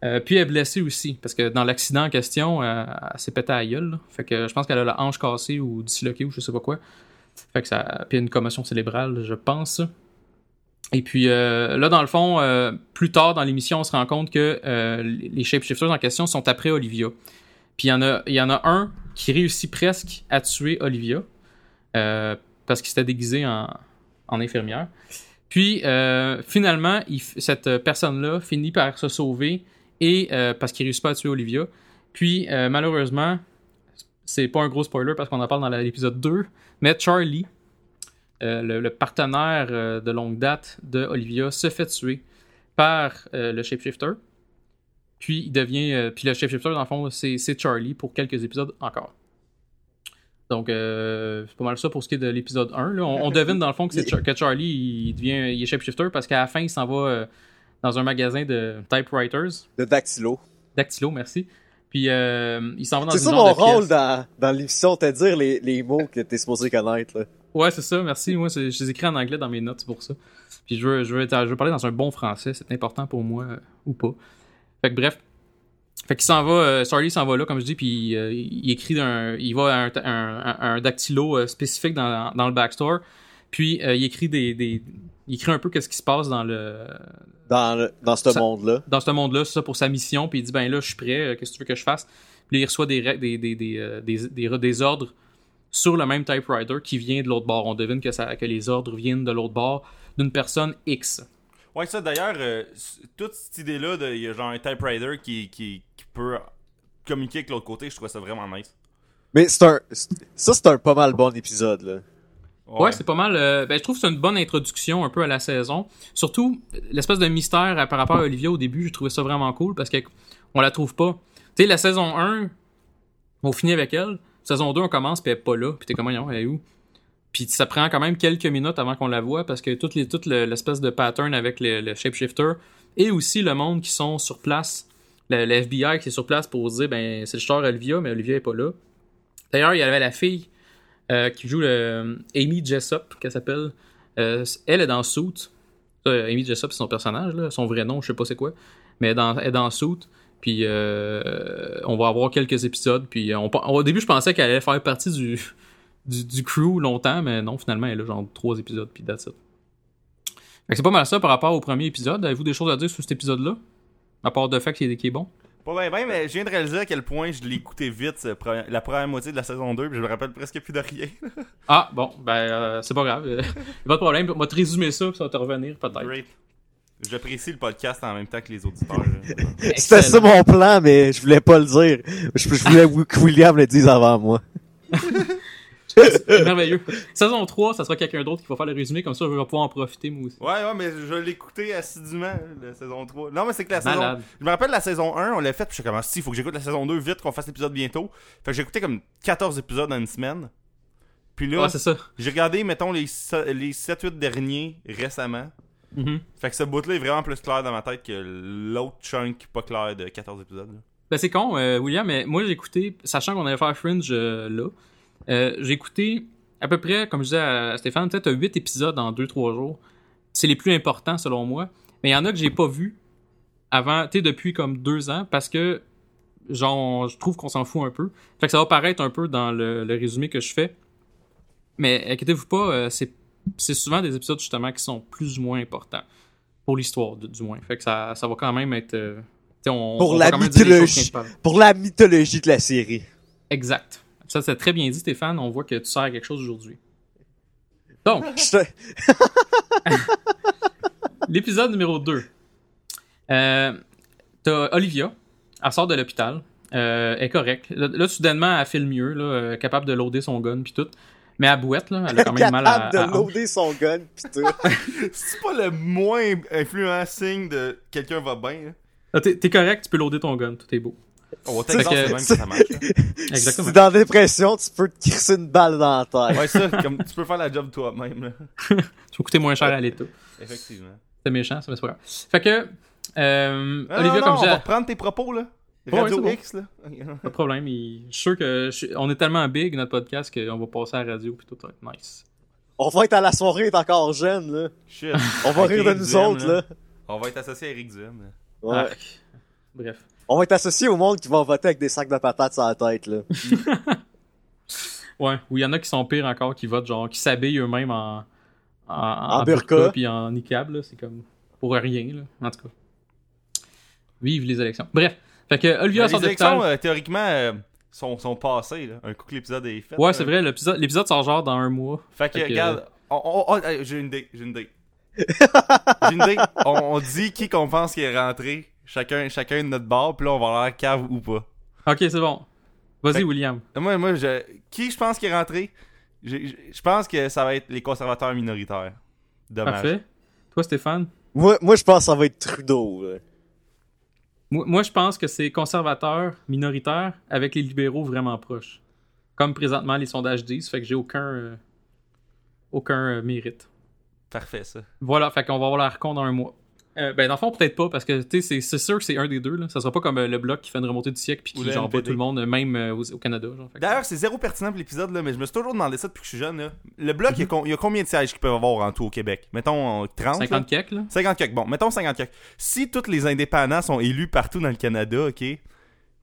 Euh, puis elle est blessée aussi, parce que dans l'accident en question, euh, elle s'est pété à la gueule. Fait que je pense qu'elle a la hanche cassée ou disloquée ou je sais pas quoi. Fait que ça. Puis une commotion cérébrale, je pense. Et puis euh, là, dans le fond, euh, plus tard dans l'émission, on se rend compte que les shapeshifters en question sont après Olivia. Puis il y en a, y en a un qui réussit presque à tuer Olivia parce qu'il s'était déguisé en, infirmière. Puis finalement, cette personne-là finit par se sauver et euh, parce qu'il réussit pas à tuer Olivia. Puis euh, malheureusement, c'est pas un gros spoiler parce qu'on en parle dans l'épisode 2, mais Charlie, euh, le, le partenaire euh, de longue date de Olivia, se fait tuer par le shapeshifter. Puis il devient. puis le shapeshifter, dans le fond, c'est Charlie pour quelques épisodes encore. Donc, euh, c'est pas mal ça pour ce qui est de l'épisode 1. là. On, on devine dans le fond que, c'est Char- que Charlie il devient il est shapeshifter parce qu'à la fin, il s'en va euh, dans un magasin de typewriters. De Dactylo. Dactylo, merci. Puis euh, il s'en va dans C'est une ça genre mon rôle dans, dans l'émission, t'as dire les, les mots que t'es supposé connaître. Là. Ouais, c'est ça, merci. Moi, c'est- je les écris en anglais dans mes notes, c'est pour ça. Puis je veux, je veux, être- je veux parler dans un bon français, c'est important pour moi euh, ou pas. Fait que bref. Fait qu'il s'en va, euh, Charlie s'en va là, comme je dis, puis euh, il écrit un, il va à un, un, dactylo spécifique dans, dans le backstore, puis il écrit des, des, il écrit un peu qu'est-ce qui se passe dans le, Dans, le, dans ce monde-là. dans ce monde-là, c'est ça pour sa mission, puis il dit ben là, je suis prêt, euh, qu'est-ce que tu veux que je fasse? Puis là, il reçoit des, des, des, des, euh, des, des, des ordres sur le même typewriter qui vient de l'autre bord. On devine que, ça, que les ordres viennent de l'autre bord d'une personne X. Ouais, ça d'ailleurs, euh, toute cette idée-là, de- il y a genre un typewriter qui, qui, qui peut communiquer avec l'autre côté, je trouve ça vraiment nice. Mais c'est un, ça c'est un pas mal bon épisode, là. Ouais, c'est pas mal. euh, ben, je trouve que c'est une bonne introduction un peu à la saison. Surtout, l'espèce de mystère par rapport à Olivia au début, j'ai trouvé ça vraiment cool parce que on la trouve pas. Tu sais, la saison 1, on finit avec elle. Saison 2, on commence, puis elle est pas là. Puis t'es comme, voyons, elle est où? Puis ça prend quand même quelques minutes avant qu'on la voit parce que toute les, l'espèce de pattern avec le, shapeshifter et aussi le monde qui sont sur place, le, FBI qui est sur place pour dire, ben, c'est le tueur Olivia, mais Olivia est pas là. D'ailleurs, il y avait la fille euh, qui joue le Amy Jessup, qu'elle s'appelle. Euh, elle est dans Suit. Euh, Amy Jessup, c'est son personnage, son vrai nom, je sais pas c'est quoi. Mais elle est dans, elle Suit. Puis euh, on va avoir quelques épisodes. Puis au début, je pensais qu'elle allait faire partie du, du, crew longtemps, mais non, finalement, elle a genre trois épisodes. Puis that's it. C'est pas mal ça par rapport au premier épisode. Avez-vous des choses à dire sur cet épisode-là? À part le fait qu'il est, qu'il est bon? Pas bien, ben, mais je viens de réaliser à quel point je l'ai écouté vite la première moitié de la saison 2, puis je me rappelle presque plus de rien. Ah, bon, ben, euh, c'est pas grave. Euh, pas de problème. On va te résumer ça, puis ça va te revenir peut-être. Great. J'apprécie le podcast en même temps que les auditeurs. C'était ça mon plan, mais je voulais pas le dire. Je, je voulais que William le dise avant moi. C'est merveilleux. Saison 3, ça sera quelqu'un d'autre qui va faire le résumé, comme ça je vais pouvoir en profiter moi aussi. ouais, ouais, mais je l'ai écouté assidûment, la saison 3. Non, mais c'est que la saison. Je me rappelle la saison 1, on l'a fait, puis je suis comme, si, il faut que j'écoute la saison 2 vite, qu'on fasse l'épisode bientôt. Fait que j'ai écouté comme 14 épisodes en une semaine. Puis là, Ouais, c'est ça. j'ai regardé, mettons, les, les 7-8 derniers récemment. Mhm. Fait que ce bout-là est vraiment plus clair dans ma tête que l'autre chunk pas clair de 14 épisodes. là. Ben c'est con, euh, William, mais moi j'ai écouté, sachant qu'on allait faire Fringe euh, là, euh, j'ai écouté à peu près, comme je disais à Stéphane, peut-être 8 épisodes en 2-3 jours. C'est les plus importants selon moi. Mais il y en a que j'ai pas vu avant, tu sais, depuis comme deux ans, parce que genre, je trouve qu'on s'en fout un peu. Fait que ça va paraître un peu dans le, le résumé que je fais. Mais inquiétez-vous pas, euh, c'est souvent des épisodes justement qui sont plus ou moins importants. Pour l'histoire, du moins. Fait que ça, ça va quand même être. euh, on, Pour on la mythologie. Pour la mythologie de la série. Exact. Ça, c'est très bien dit, Stéphane. On voit que tu sers à quelque chose aujourd'hui. Donc, l'épisode numéro 2. Euh, T'as Olivia. Elle sort de l'hôpital. Euh, elle est correcte. Là, là, soudainement, elle file mieux, là, euh, capable de loader son gun puis tout. Mais elle bouette, là. Elle a quand même mal à. capable à- de loader son gun pis tout. C'est pas le moins influent signe de quelqu'un va bien. hein. Ah, T'es t'es correct, tu peux loader ton gun. Tout est beau. Fait Texas, que- même que ça marche. hein. Exactement. Si t'es dans la dépression, tu peux te crisser une balle dans la tête. Ouais, ça, comme tu peux faire la job toi-même. là. Tu vas coûter moins cher à l'État. Effectivement. C'est méchant, ça, grave. Fait que. Euh, Non, Olivia, non, comme non, je on va reprendre tes propos, là. Ouais, Radio bon. X, là. Pas de problème. il- Je suis sûr que je suis- on est tellement big notre podcast qu'on va passer à la radio puis tout va être nice. On va être à la soirée, t'es encore jeune, là. Shit. On va rire de nous Duhem, autres, là. On va être associé à Eric Duhem. là. Ouais. Ah, bref. On va être associés au monde qui va voter avec des sacs de patates sur la tête, là. Ouais. Ou il y en a qui sont pires encore, qui votent genre, qui s'habillent eux-mêmes en en, En burqa. puis en niqab là. C'est comme pour rien là. En tout cas. Vive les élections. Bref. Fait que Olivia sort les élections, euh, théoriquement, euh, sont, sont passées, là. Un coup que l'épisode est fait. Ouais, là. c'est vrai. L'épisode l'épisode sort genre dans un mois. Fait que, Fait que- regarde, on- on- on- hey, j'ai une idée, j'ai une idée. j'ai une idée. On, on dit qui qu'on pense qui est rentré, chacun, chacun de notre bord, puis là, on va avoir l'air cave ou pas. Ok, c'est bon. Vas-y, Fait- William. Moi, moi je, qui je pense qui est rentré? Je pense que ça va être les conservateurs minoritaires. Dommage. Parfait. Toi, Stéphane? Moi, moi je pense que ça va être Trudeau, là. Moi, moi, je pense que c'est conservateur minoritaire avec les libéraux vraiment proches. Comme présentement les sondages disent, fait que j'ai aucun euh, aucun euh, mérite. Parfait, ça. Voilà, fait qu'on va avoir la recon dans un mois. Euh, ben dans le fond peut-être pas parce que tu sais c'est- c'est sûr que c'est un des deux là. Ça sera pas comme euh, le bloc qui fait une remontée du siècle puis qui genre tout le monde euh, même euh, au, au Canada genre. D'ailleurs, c'est zéro pertinent pour l'épisode, là, mais je me suis toujours demandé ça depuis que je suis jeune. Là. Le bloc, Mhm. il, y a y a combien de sièges qu'ils peuvent avoir en tout au Québec? Mettons euh, 30 là? 50 kek là. 50 quelques. Bon, mettons 50 quelques. Si tous les indépendants sont élus partout dans le Canada, ok,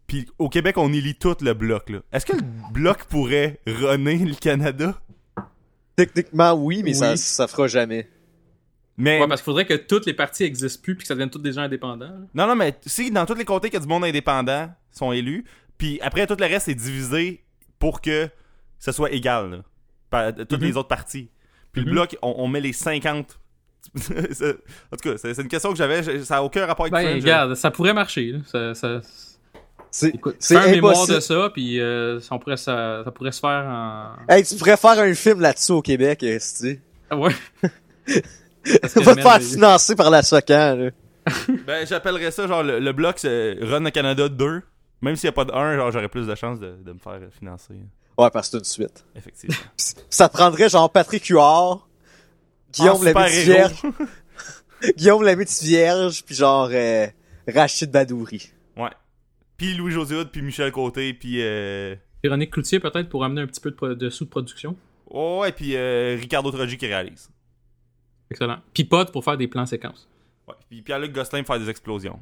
puis au Québec, on élit tout le bloc, là. Est-ce que le bloc pourrait runner le Canada? Techniquement, oui, mais ça, ça fera jamais. Mais, Ouais parce qu'il faudrait que toutes les parties existent plus puis que ça devienne tous des gens indépendants. là. non, non, mais si dans tous les comtés qu'il y a du monde indépendant sont élus, puis après tout le reste est divisé pour que ce soit égal, là, par toutes Mhm. les autres parties. Puis le Mhm. bloc, on, on met les 50. C'est- en tout cas, c'est une question que j'avais, ça n'a aucun rapport avec Ben regarde, ça pourrait marcher là. Ça, ça- C'est un mémoire impossible. de ça, puis euh, ça, on pourrait, ça, ça pourrait se faire en... Hey, tu pourrais faire un film là-dessus au Québec, esti. Ah ouais? Vas te faire financer par la Socan, là. Ben, j'appellerais ça, genre, le, le bloc, c'est Run à Canada 2. Même s'il n'y a pas de 1, genre, j'aurais plus de chances de, de me faire financer. Ouais, parce que c'est une suite. Effectivement. Ça te prendrait genre Patrick Huard, Guillaume En la. Vierge, Guillaume la Vierge, puis genre euh, Rachid Badouri. Ouais. Puis Louis-José Hood, puis Michel Côté, puis... Euh... Véronique Cloutier, peut-être, pour amener un petit peu de, de sous de production. Oh, ouais, puis euh, Ricardo Trogi qui réalise. Excellent. Pod pour faire des plans séquences. Ouais. Puis Pierre-Luc Gosselin pour faire des explosions.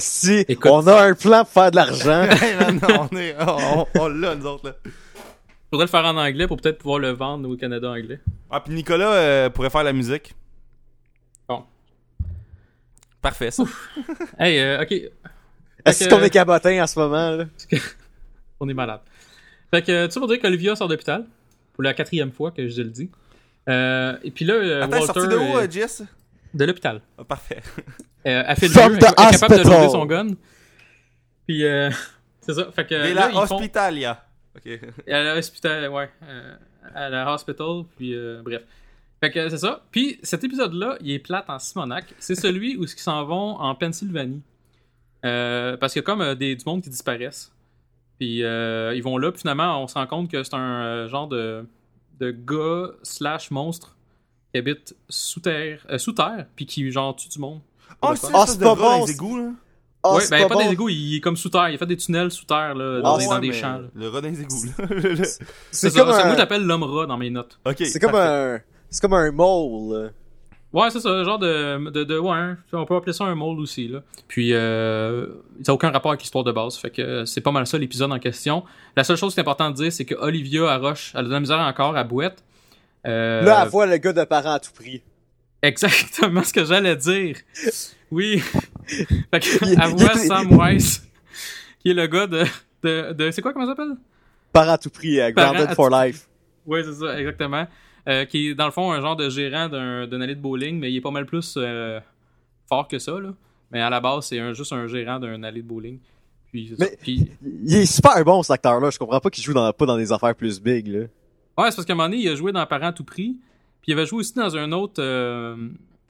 Si Écoute. on a un plan pour faire de l'argent. on est... On, on l'a, nous autres, là. Faudrait le faire en anglais pour peut-être pouvoir le vendre au Canada anglais. Ah, puis Nicolas euh, pourrait faire la musique. Bon. Parfait, ça. Hey, euh, ok. Est-ce que- qu'on est cabotin en ce moment, là? On est malade. Fait que, tu sais, pour dire qu'Olivia sort d'hôpital. Pour la quatrième fois que je le dis. Euh, et puis là, euh, Attends, Walter... sorti de où, euh, Jess? de l'hopital. Ah, parfait. Euh, elle fait le elle, elle est capable de hospital. loader son gun. Puis, euh, c'est ça. Fait que Et là, la ils font... Hospitalia. Ok. À l'hôpital, ouais. euh, à la hospital, puis euh, bref. Fait que c'est ça. Puis cet épisode-là, il est plate en Simonac. C'est celui où ils s'en vont en Pennsylvanie. Euh, parce qu'il y a comme euh, des, du monde qui disparaissent. Puis euh, ils vont là, puis finalement, on se rend compte que c'est un euh, genre de, de gars slash monstre qui habite sous terre, euh, sous terre, puis qui genre tue du monde. Oh, c'est Ah, pas pas bon, les c'est- égouts, là. Ah, ouais, ben pas, bon. des égouts, il est comme sous terre. Il a fait des tunnels sous terre là, dans, des, ouais, dans des champs. là. Le rat dans les égouts, C'est ça. Moi, un, j'appelle l'homme rat dans mes notes. C'est comme un, c'est comme un mole, là. Ouais, c'est ça, genre de, de, de- ouais, on peut appeler ça un mold aussi là. Puis euh, ça n'a aucun rapport avec l'histoire de base, fait que euh, c'est pas mal ça l'épisode en question. La seule chose qui est importante de dire, c'est que Olivia Arroche, elle a de la misère encore à bouette. Euh, Là, elle voit le gars de parents à tout prix. exactement ce que j'allais dire. Oui. fait que elle voit Sam Weiss, qui est le gars de, de, de c'est quoi comment ça s'appelle? Parents à tout prix, Parents Grounded for Life. Oui, c'est ça, exactement. Euh, qui est dans le fond un genre de gérant d'un, allée de bowling, mais il est pas mal plus euh, fort que ça. Là. Mais à la base, c'est un, juste un gérant d'un allée de bowling. Puis. Mais- Puis- Il est super bon, cet acteur-là. Je comprends pas qu'il joue dans, pas dans des affaires plus big, là. ouais, c'est parce qu'à un moment donné, il a joué dans Parents à tout prix. Puis il avait joué aussi dans un autre. Euh...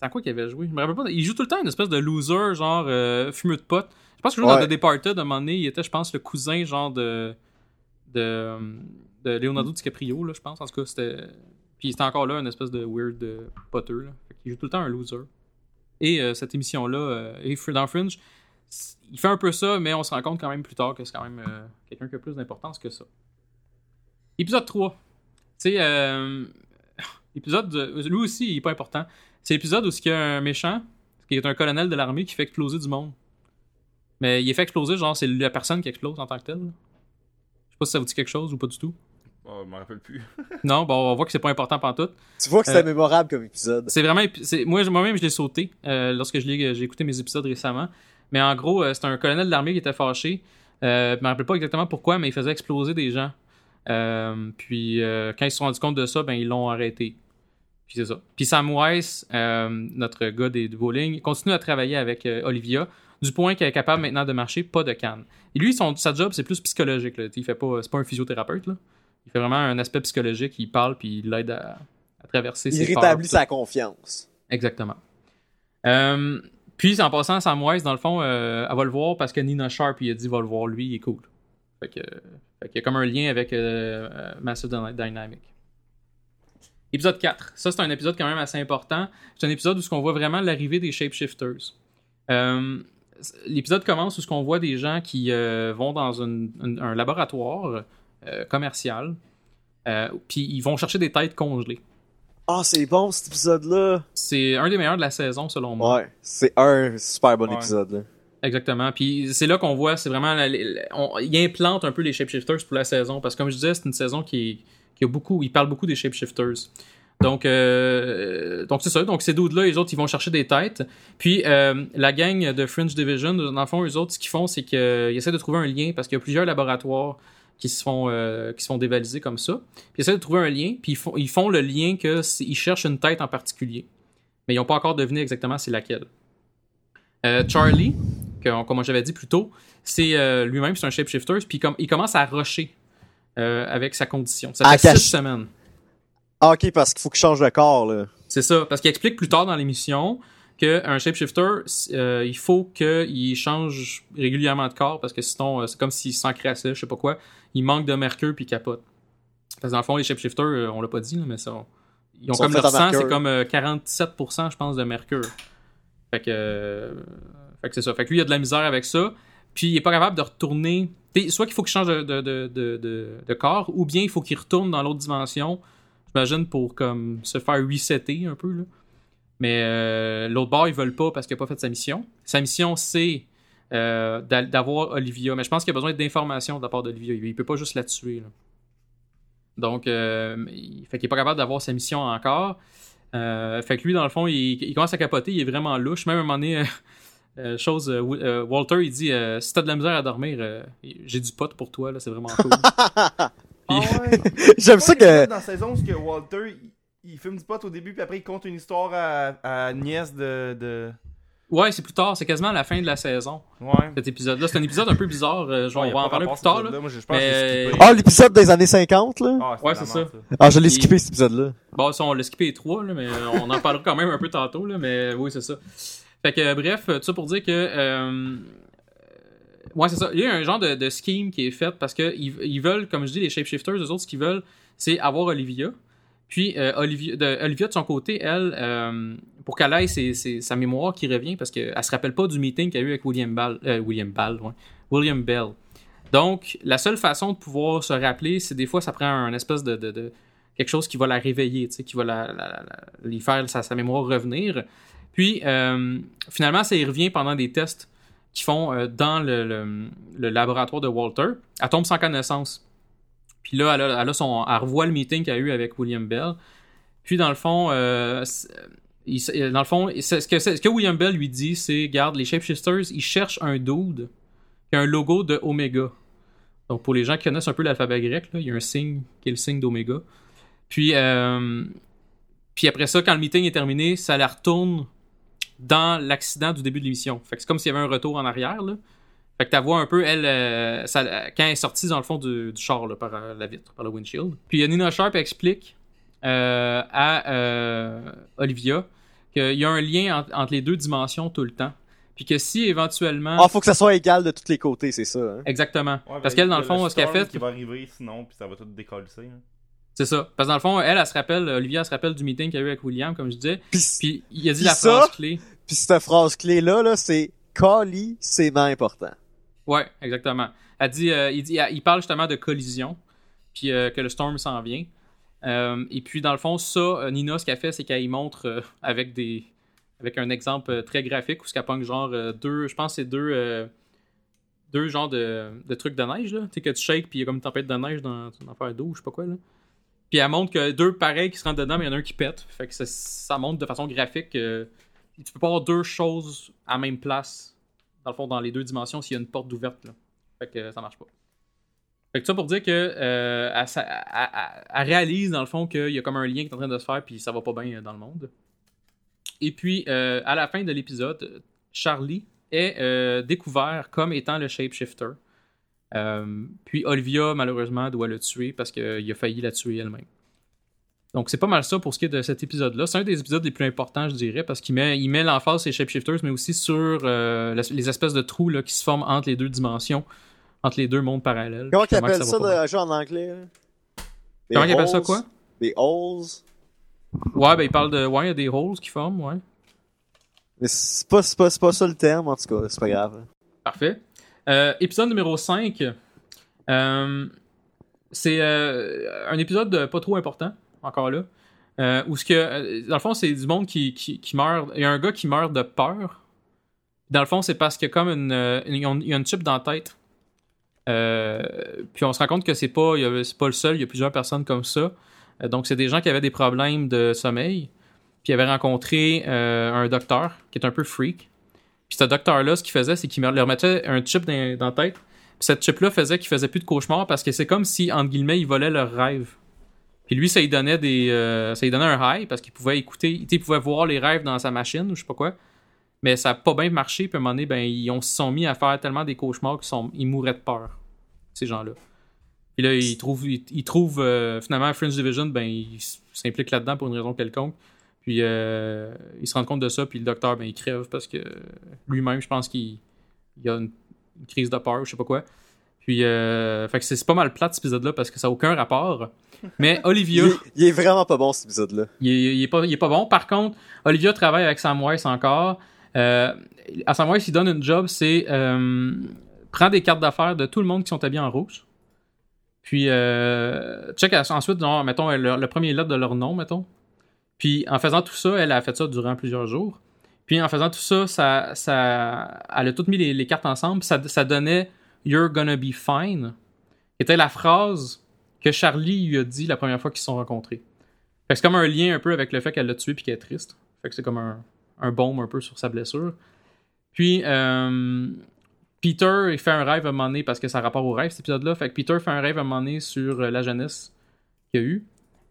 Dans quoi qu'il avait joué? Je me rappelle pas. Il joue tout le temps une espèce de loser, genre euh, fumeux de pote. Je pense que joue dans Ouais. The Departed, à un moment donné, il était, je pense, le cousin, genre de. de, de Leonardo DiCaprio, là, je pense. En tout cas, c'était. Puis c'était encore là, une espèce de weird euh, poteux. Là. Qu'il joue tout le temps un loser. Et euh, cette émission-là, euh, et dans Fringe, il fait un peu ça, mais on se rend compte quand même plus tard que c'est quand même euh, quelqu'un qui a plus d'importance que ça. Épisode 3. Tu sais, euh, l'épisode, de- lui aussi, il est pas important. C'est l'épisode où il y a un méchant, qui est un colonel de l'armée, qui fait exploser du monde. Mais il est fait exploser, genre, c'est la personne qui explose en tant que telle. Je sais pas si ça vous dit quelque chose ou pas du tout. Oh, je m'en rappelle plus. Non, bon, on voit que c'est pas important pantoute. Tu vois que c'était Euh, mémorable comme épisode. C'est vraiment. Moi, moi-même, je l'ai sauté euh, lorsque je l'ai- j'ai écouté mes épisodes récemment. Mais en gros, euh, c'est un colonel de l'armée qui était fâché. Euh, je me rappelle pas exactement pourquoi, mais il faisait exploser des gens. Euh, puis euh, quand ils se sont rendus compte de ça, ben ils l'ont arrêté. Puis c'est ça. Puis Sam Weiss, euh, notre gars des, du bowling, continue à travailler avec euh, Olivia, du point qu'elle est capable maintenant de marcher, pas de canne. Et lui, son, sa job, c'est plus psychologique. Là. Il fait pas, c'est pas un physiothérapeute. Là. Il fait vraiment un aspect psychologique. Il parle puis il l'aide à, à traverser Il ses peurs, rétablit sa confiance. Exactement. Euh, puis en passant, Samwise, dans le fond, euh, elle va le voir parce que Nina Sharp il a dit va le voir lui, il est cool. Fait que, fait qu'il y a comme un lien avec euh, euh, Massive Dyna- Dynamic. Épisode 4. Ça, c'est un épisode quand même assez important. C'est un épisode où on voit vraiment l'arrivée des shapeshifters. L'épisode commence où on voit des gens qui vont dans une- une- un laboratoire commercial. euh, Puis ils vont chercher des têtes congelées. Ah, c'est bon cet épisode-là. C'est un des meilleurs de la saison, selon moi. Ouais, c'est un super bon Ouais. épisode. Là. Exactement. Puis c'est là qu'on voit, c'est vraiment. la- la- on- il implante un peu les shapeshifters pour la saison. Parce que comme je disais, c'est une saison qui, qui a beaucoup. Il parle beaucoup des shapeshifters. Donc, euh, donc c'est ça. Donc ces dudes-là, les autres, ils vont chercher des têtes. Puis euh, la gang de Fringe Division, dans le fond, eux autres, ce qu'ils font, c'est qu'ils essaient de trouver un lien parce qu'il y a plusieurs laboratoires qui se font euh, qui se font dévaliser comme ça. Puis ils essaient de trouver un lien. Puis ils font, ils font le lien que ils cherchent une tête en particulier. Mais ils n'ont pas encore deviné exactement c'est laquelle. Euh, Charlie, que comme j'avais dit plus tôt, c'est euh, lui-même, c'est un shapeshifter, puis comme, il commence à rusher avec sa condition. Ça À fait six semaines. Ah, ok, parce qu'il faut qu'il change de corps, là. C'est ça, parce qu'il explique plus tard dans l'émission qu'un shapeshifter, euh, il faut qu'il change régulièrement de corps, parce que sinon, euh, c'est comme s'il s'encrassait, je sais pas quoi. Il manque de mercure, puis il capote. Parce que dans le fond, les shapeshifters, euh, on l'a pas dit, là, mais ça, ils ont comme leur sang, c'est comme euh, 47%, je pense, de mercure. Fait que, euh, fait que c'est ça. Fait que lui, il a de la misère avec ça. Puis il est pas capable de retourner. Soit qu'il faut qu'il change de, de, de, de, de- de corps, ou bien il faut qu'il retourne dans l'autre dimension. J'imagine pour comme se faire resetter un peu. Là. Mais euh, l'autre bord, ils veulent pas parce qu'il a pas fait sa mission. Sa mission, c'est euh, d'a- d'avoir Olivia. Mais je pense qu'il a besoin d'informations de la part d'Olivia. Il, il peut pas juste la tuer. là. Donc, euh, il fait qu'il est pas capable d'avoir sa mission encore. Euh, fait que lui, dans le fond, il, il commence à capoter. Il est vraiment louche. Même à un moment donné, chose, Walter, il dit euh, Si t'as de la misère à dormir, euh, j'ai du pot pour toi. là C'est vraiment cool. Ah ouais. J'aime ça que. Dans la saison, que Walter, il, il fume du pot au début, puis après il conte une histoire à, à Nièce de. de... ouais, c'est plus tard. C'est quasiment à la fin de la saison. Ouais. Cet épisode-là. C'est un épisode un peu bizarre. euh, genre, Ouais, on va en parler plus tard. là. épisode-là. Moi, je je pense que je l'ai Mais- skippé. Ah, l'épisode des années 50, là? Ah, Ouais, c'est ça. Ah, je l'ai skippé cet épisode-là. Bon, ça, on l'a skippé les trois, là, mais euh, on en parlera quand même un peu tantôt, là, mais oui, c'est ça. Fait que, euh, bref, tout ça pour dire que. euh, ouais, c'est ça. Il y a un genre de, de scheme qui est fait parce que ils, ils veulent, comme je dis, les shapeshifters, eux autres, ce qu'ils veulent, c'est avoir Olivia. Puis, euh, Olivia, de, Olivia, de son côté, elle, euh, pour qu'elle ses- ses- sa mémoire qui revient, parce qu'elle se rappelle pas du meeting qu'elle a eu avec William Ball. euh, William Bell. Donc, la seule façon de pouvoir se rappeler, c'est des fois, ça prend un espèce de, quelque chose qui va la réveiller, qui va la, lui faire sa, mémoire revenir. Puis, finalement, ça y revient pendant des tests qu'ils font dans le laboratoire de Walter. Elle tombe sans connaissance. Puis là, elle, revoit le meeting qu'elle a eu avec William Bell. Puis, dans le fond, euh, c'est- il- dans le fond, ce que, William Bell lui dit, c'est, garde, les shapeshifters, ils cherchent un dude qui a un logo de Omega. Donc, pour les gens qui connaissent un peu l'alphabet grec, là, il y a un signe qui est le signe d'Omega. Puis, euh, puis après ça, quand le meeting est terminé, ça la retourne dans l'accident du début de l'émission. C'est comme s'il y avait un retour en arrière. Là. Fait que tu vois un peu, elle, euh, ça- quand elle est sortie dans le fond du, du char là, par euh, la vitre, par le windshield. Puis Nina Sharp explique euh, à euh, Olivia qu'il y a un lien en- entre les deux dimensions tout le temps. Puis que si éventuellement. Ah, faut que ça soit égal de tous les côtés, c'est ça. hein. Exactement. Ouais, Parce ben, qu'elle, dans le y a fond, ce qu'elle fait. qui va arriver sinon, puis ça va tout décoller. hein. C'est ça. Parce que dans le fond, elle, elle se rappelle, Olivia, elle se rappelle du meeting qu'elle a eu avec William, comme je disais. Puis, Puis il a dit la ça- phrase clé. puis cette phrase clé-là, là, c'est Cali, c'est important. Ouais, exactement. Elle dit, euh, il, dit, il parle justement de collision, puis euh, que le storm s'en vient. Euh, et puis, dans le fond, ça, euh, Nina, ce qu'elle fait, c'est qu'elle y montre avec des avec un exemple très graphique où ce qu'elle pogne genre deux, je pense c'est deux, deux genres de, de trucs de neige, là. Tu sais, que tu shakes, puis il y a comme une tempête de neige dans une affaire d'eau, je sais pas quoi, là. Puis elle montre que deux pareils qui se rentrent dedans, mais il y en a un qui pète. Fait que ça, ça montre de façon graphique que tu peux pas avoir deux choses à même place, dans le fond, dans les deux dimensions, s'il y a une porte ouverte, là. Fait que ça marche pas. Fait que ça pour dire que euh, elle, réalise dans le fond qu'il y a comme un lien qui est en train de se faire puis ça va pas bien euh, dans le monde. Et puis euh, à la fin de l'épisode, Charlie est découvert comme étant le shapeshifter. Puis Olivia malheureusement doit le tuer parce qu'il a failli la tuer elle-même. Donc c'est pas mal ça pour ce qui est de cet épisode-là. C'est un des épisodes les plus importants, je dirais, parce qu'il met, il met l'emphase sur les shapeshifters, mais aussi sur euh, les espèces de trous là, qui se forment entre les deux dimensions, entre les deux mondes parallèles. Comment Puis qu'ils appellent ça, de jeu en anglais? Comment ils appellent ça quoi? Des holes? Ouais, ben il parle de. Ouais, il y a des holes qui forment, ouais. Mais c'est pas, c'est pas, c'est pas ça le terme, en tout cas, c'est pas grave. Parfait. Euh, épisode numéro 5. Euh, c'est un épisode de pas trop important, encore là. Euh, ce que. euh, Dans le fond, c'est du monde qui, qui, meurt. Il y a un gars qui meurt de peur. Dans le fond, c'est parce qu'il y a comme une. euh, il y a une chip dans la tête. Puis on se rend compte que c'est pas, c'est pas le seul, il y a plusieurs personnes comme ça. Donc c'est des gens qui avaient des problèmes de sommeil, puis ils avaient rencontré un docteur qui est un peu freak. Puis ce docteur-là, ce qu'il faisait, c'est qu'il leur mettait un chip dans, la tête. Puis cette chip-là faisait qu'il faisait plus de cauchemars parce que c'est comme si, entre guillemets, il volait leurs rêves. Puis lui, ça lui donnait des, euh, ça un high parce qu'il pouvait écouter, il pouvait voir les rêves dans sa machine ou je sais pas quoi. Mais ça a pas bien marché, puis à un moment donné, ben, ils se sont mis à faire tellement des cauchemars qu'ils sont, ils mouraient de peur, ces gens-là. Puis là, ils trouvent, ils, trouvent euh, finalement Fringe Division, ben, ils s'impliquent là-dedans pour une raison quelconque. Puis euh, ils se rendent compte de ça, puis le docteur, ben, il crève parce que lui-même, je pense qu'il il a une, crise de peur, je sais pas quoi. Puis, euh, fait que c'est pas mal plate cet épisode-là parce que ça a aucun rapport. Mais Olivia. Il, est- il est vraiment pas bon cet épisode-là. Il est, il est pas, il est pas bon. Par contre, Olivia travaille avec Samwise encore. Euh, à Samwise, il donne une job, c'est euh, prend des cartes d'affaires de tout le monde qui sont habillés en rouge. Puis, euh, check ensuite, genre, mettons, le, le premier lettre de leur nom, mettons. Puis, en faisant tout ça, elle a fait ça durant plusieurs jours. Puis, en faisant tout ça, ça, ça elle a toutes mis les, les cartes ensemble. Ça, ça donnait You're gonna be fine, qui était la phrase que Charlie lui a dit la première fois qu'ils se sont rencontrés. Fait que c'est comme un lien un peu avec le fait qu'elle l'a tué puis qu'elle est triste. Fait que c'est comme un, un baume un peu sur sa blessure. Puis, euh, Peter, il fait un rêve à un moment donné, parce que ça a rapport au rêve, cet épisode-là. Fait que Peter fait un rêve à un moment donné sur euh, la jeunesse qu'il y a eu.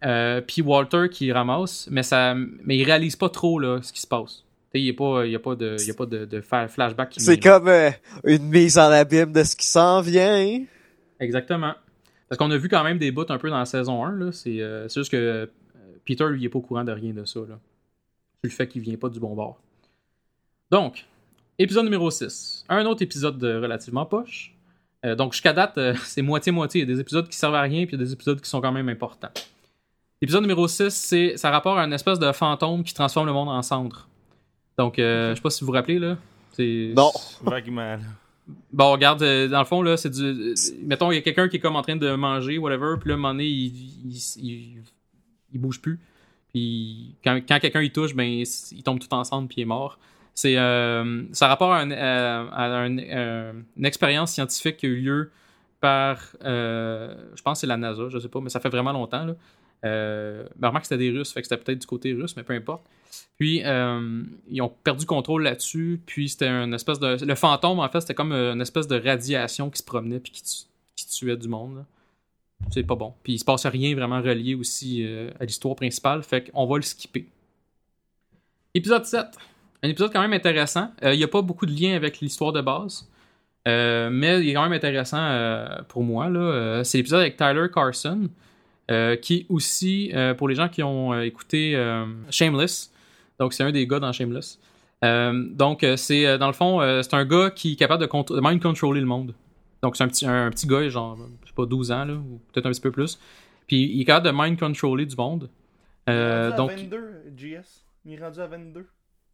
Euh, puis Walter qui ramasse, mais, ça, mais il réalise pas trop là, ce qui se passe. Il n'y a pas, il y a pas de, il y a pas de, flashback C'est comme euh, une mise en abîme de ce qui s'en vient. Exactement. Parce qu'on a vu quand même des bouts un peu dans la saison 1. là. C'est euh, c'est juste que euh, Peter, lui, il est pas au courant de rien de ça. Là. C'est le fait qu'il vient pas du bon bord. Donc, épisode numéro 6. Un autre épisode de relativement poche. Euh, donc, jusqu'à date, euh, c'est moitié-moitié. Il y a des épisodes qui servent à rien, puis il y a des épisodes qui sont quand même importants. L'épisode numéro 6, c'est, ça rapporte à une espèce de fantôme qui transforme le monde en cendre. Donc, euh, je sais pas si vous vous rappelez, là. C'est... Non. Vaguement. Bon, regarde, euh, dans le fond, là, c'est du. euh, Mettons, il y a quelqu'un qui est comme en train de manger, whatever, puis là, à un moment donné, il, il, il, il bouge plus. Puis quand, quand quelqu'un il touche, ben, ils tombent tout ensemble, puis il est mort. C'est, euh, ça rapporte à, un- à- à un- une expérience scientifique qui a eu lieu par. je pense que c'est la NASA, je sais pas, mais ça fait vraiment longtemps, là. Euh, ben, remarque que c'était des Russes, fait que c'était peut-être du côté russe, mais peu importe. Puis, euh, ils ont perdu contrôle là-dessus. Puis, c'était une espèce de. Le fantôme, en fait, c'était comme une espèce de radiation qui se promenait puis qui, tu- qui tuait du monde. C'est pas bon. Puis, il se passe rien vraiment relié aussi euh, à l'histoire principale. Fait qu'on va le skipper. Épisode 7. Un épisode quand même intéressant. Euh, Il n'y a pas beaucoup de lien avec l'histoire de base. Euh, mais il est quand même intéressant euh, pour moi. là. Euh, c'est l'épisode avec Tyler Carson. euh, qui aussi, euh, pour les gens qui ont euh, écouté euh, Shameless, donc, c'est un des gars dans Shameless. Euh, donc, euh, c'est euh, dans le fond, c'est un gars qui est capable de, mind contrôler le monde. Donc, c'est un petit, un, petit gars, genre, je sais pas, 12 ans, là, ou peut-être un petit peu plus. Puis, il est capable de mind contrôler du monde. Euh, Il est rendu donc, à 22, GS. Il est rendu à 22.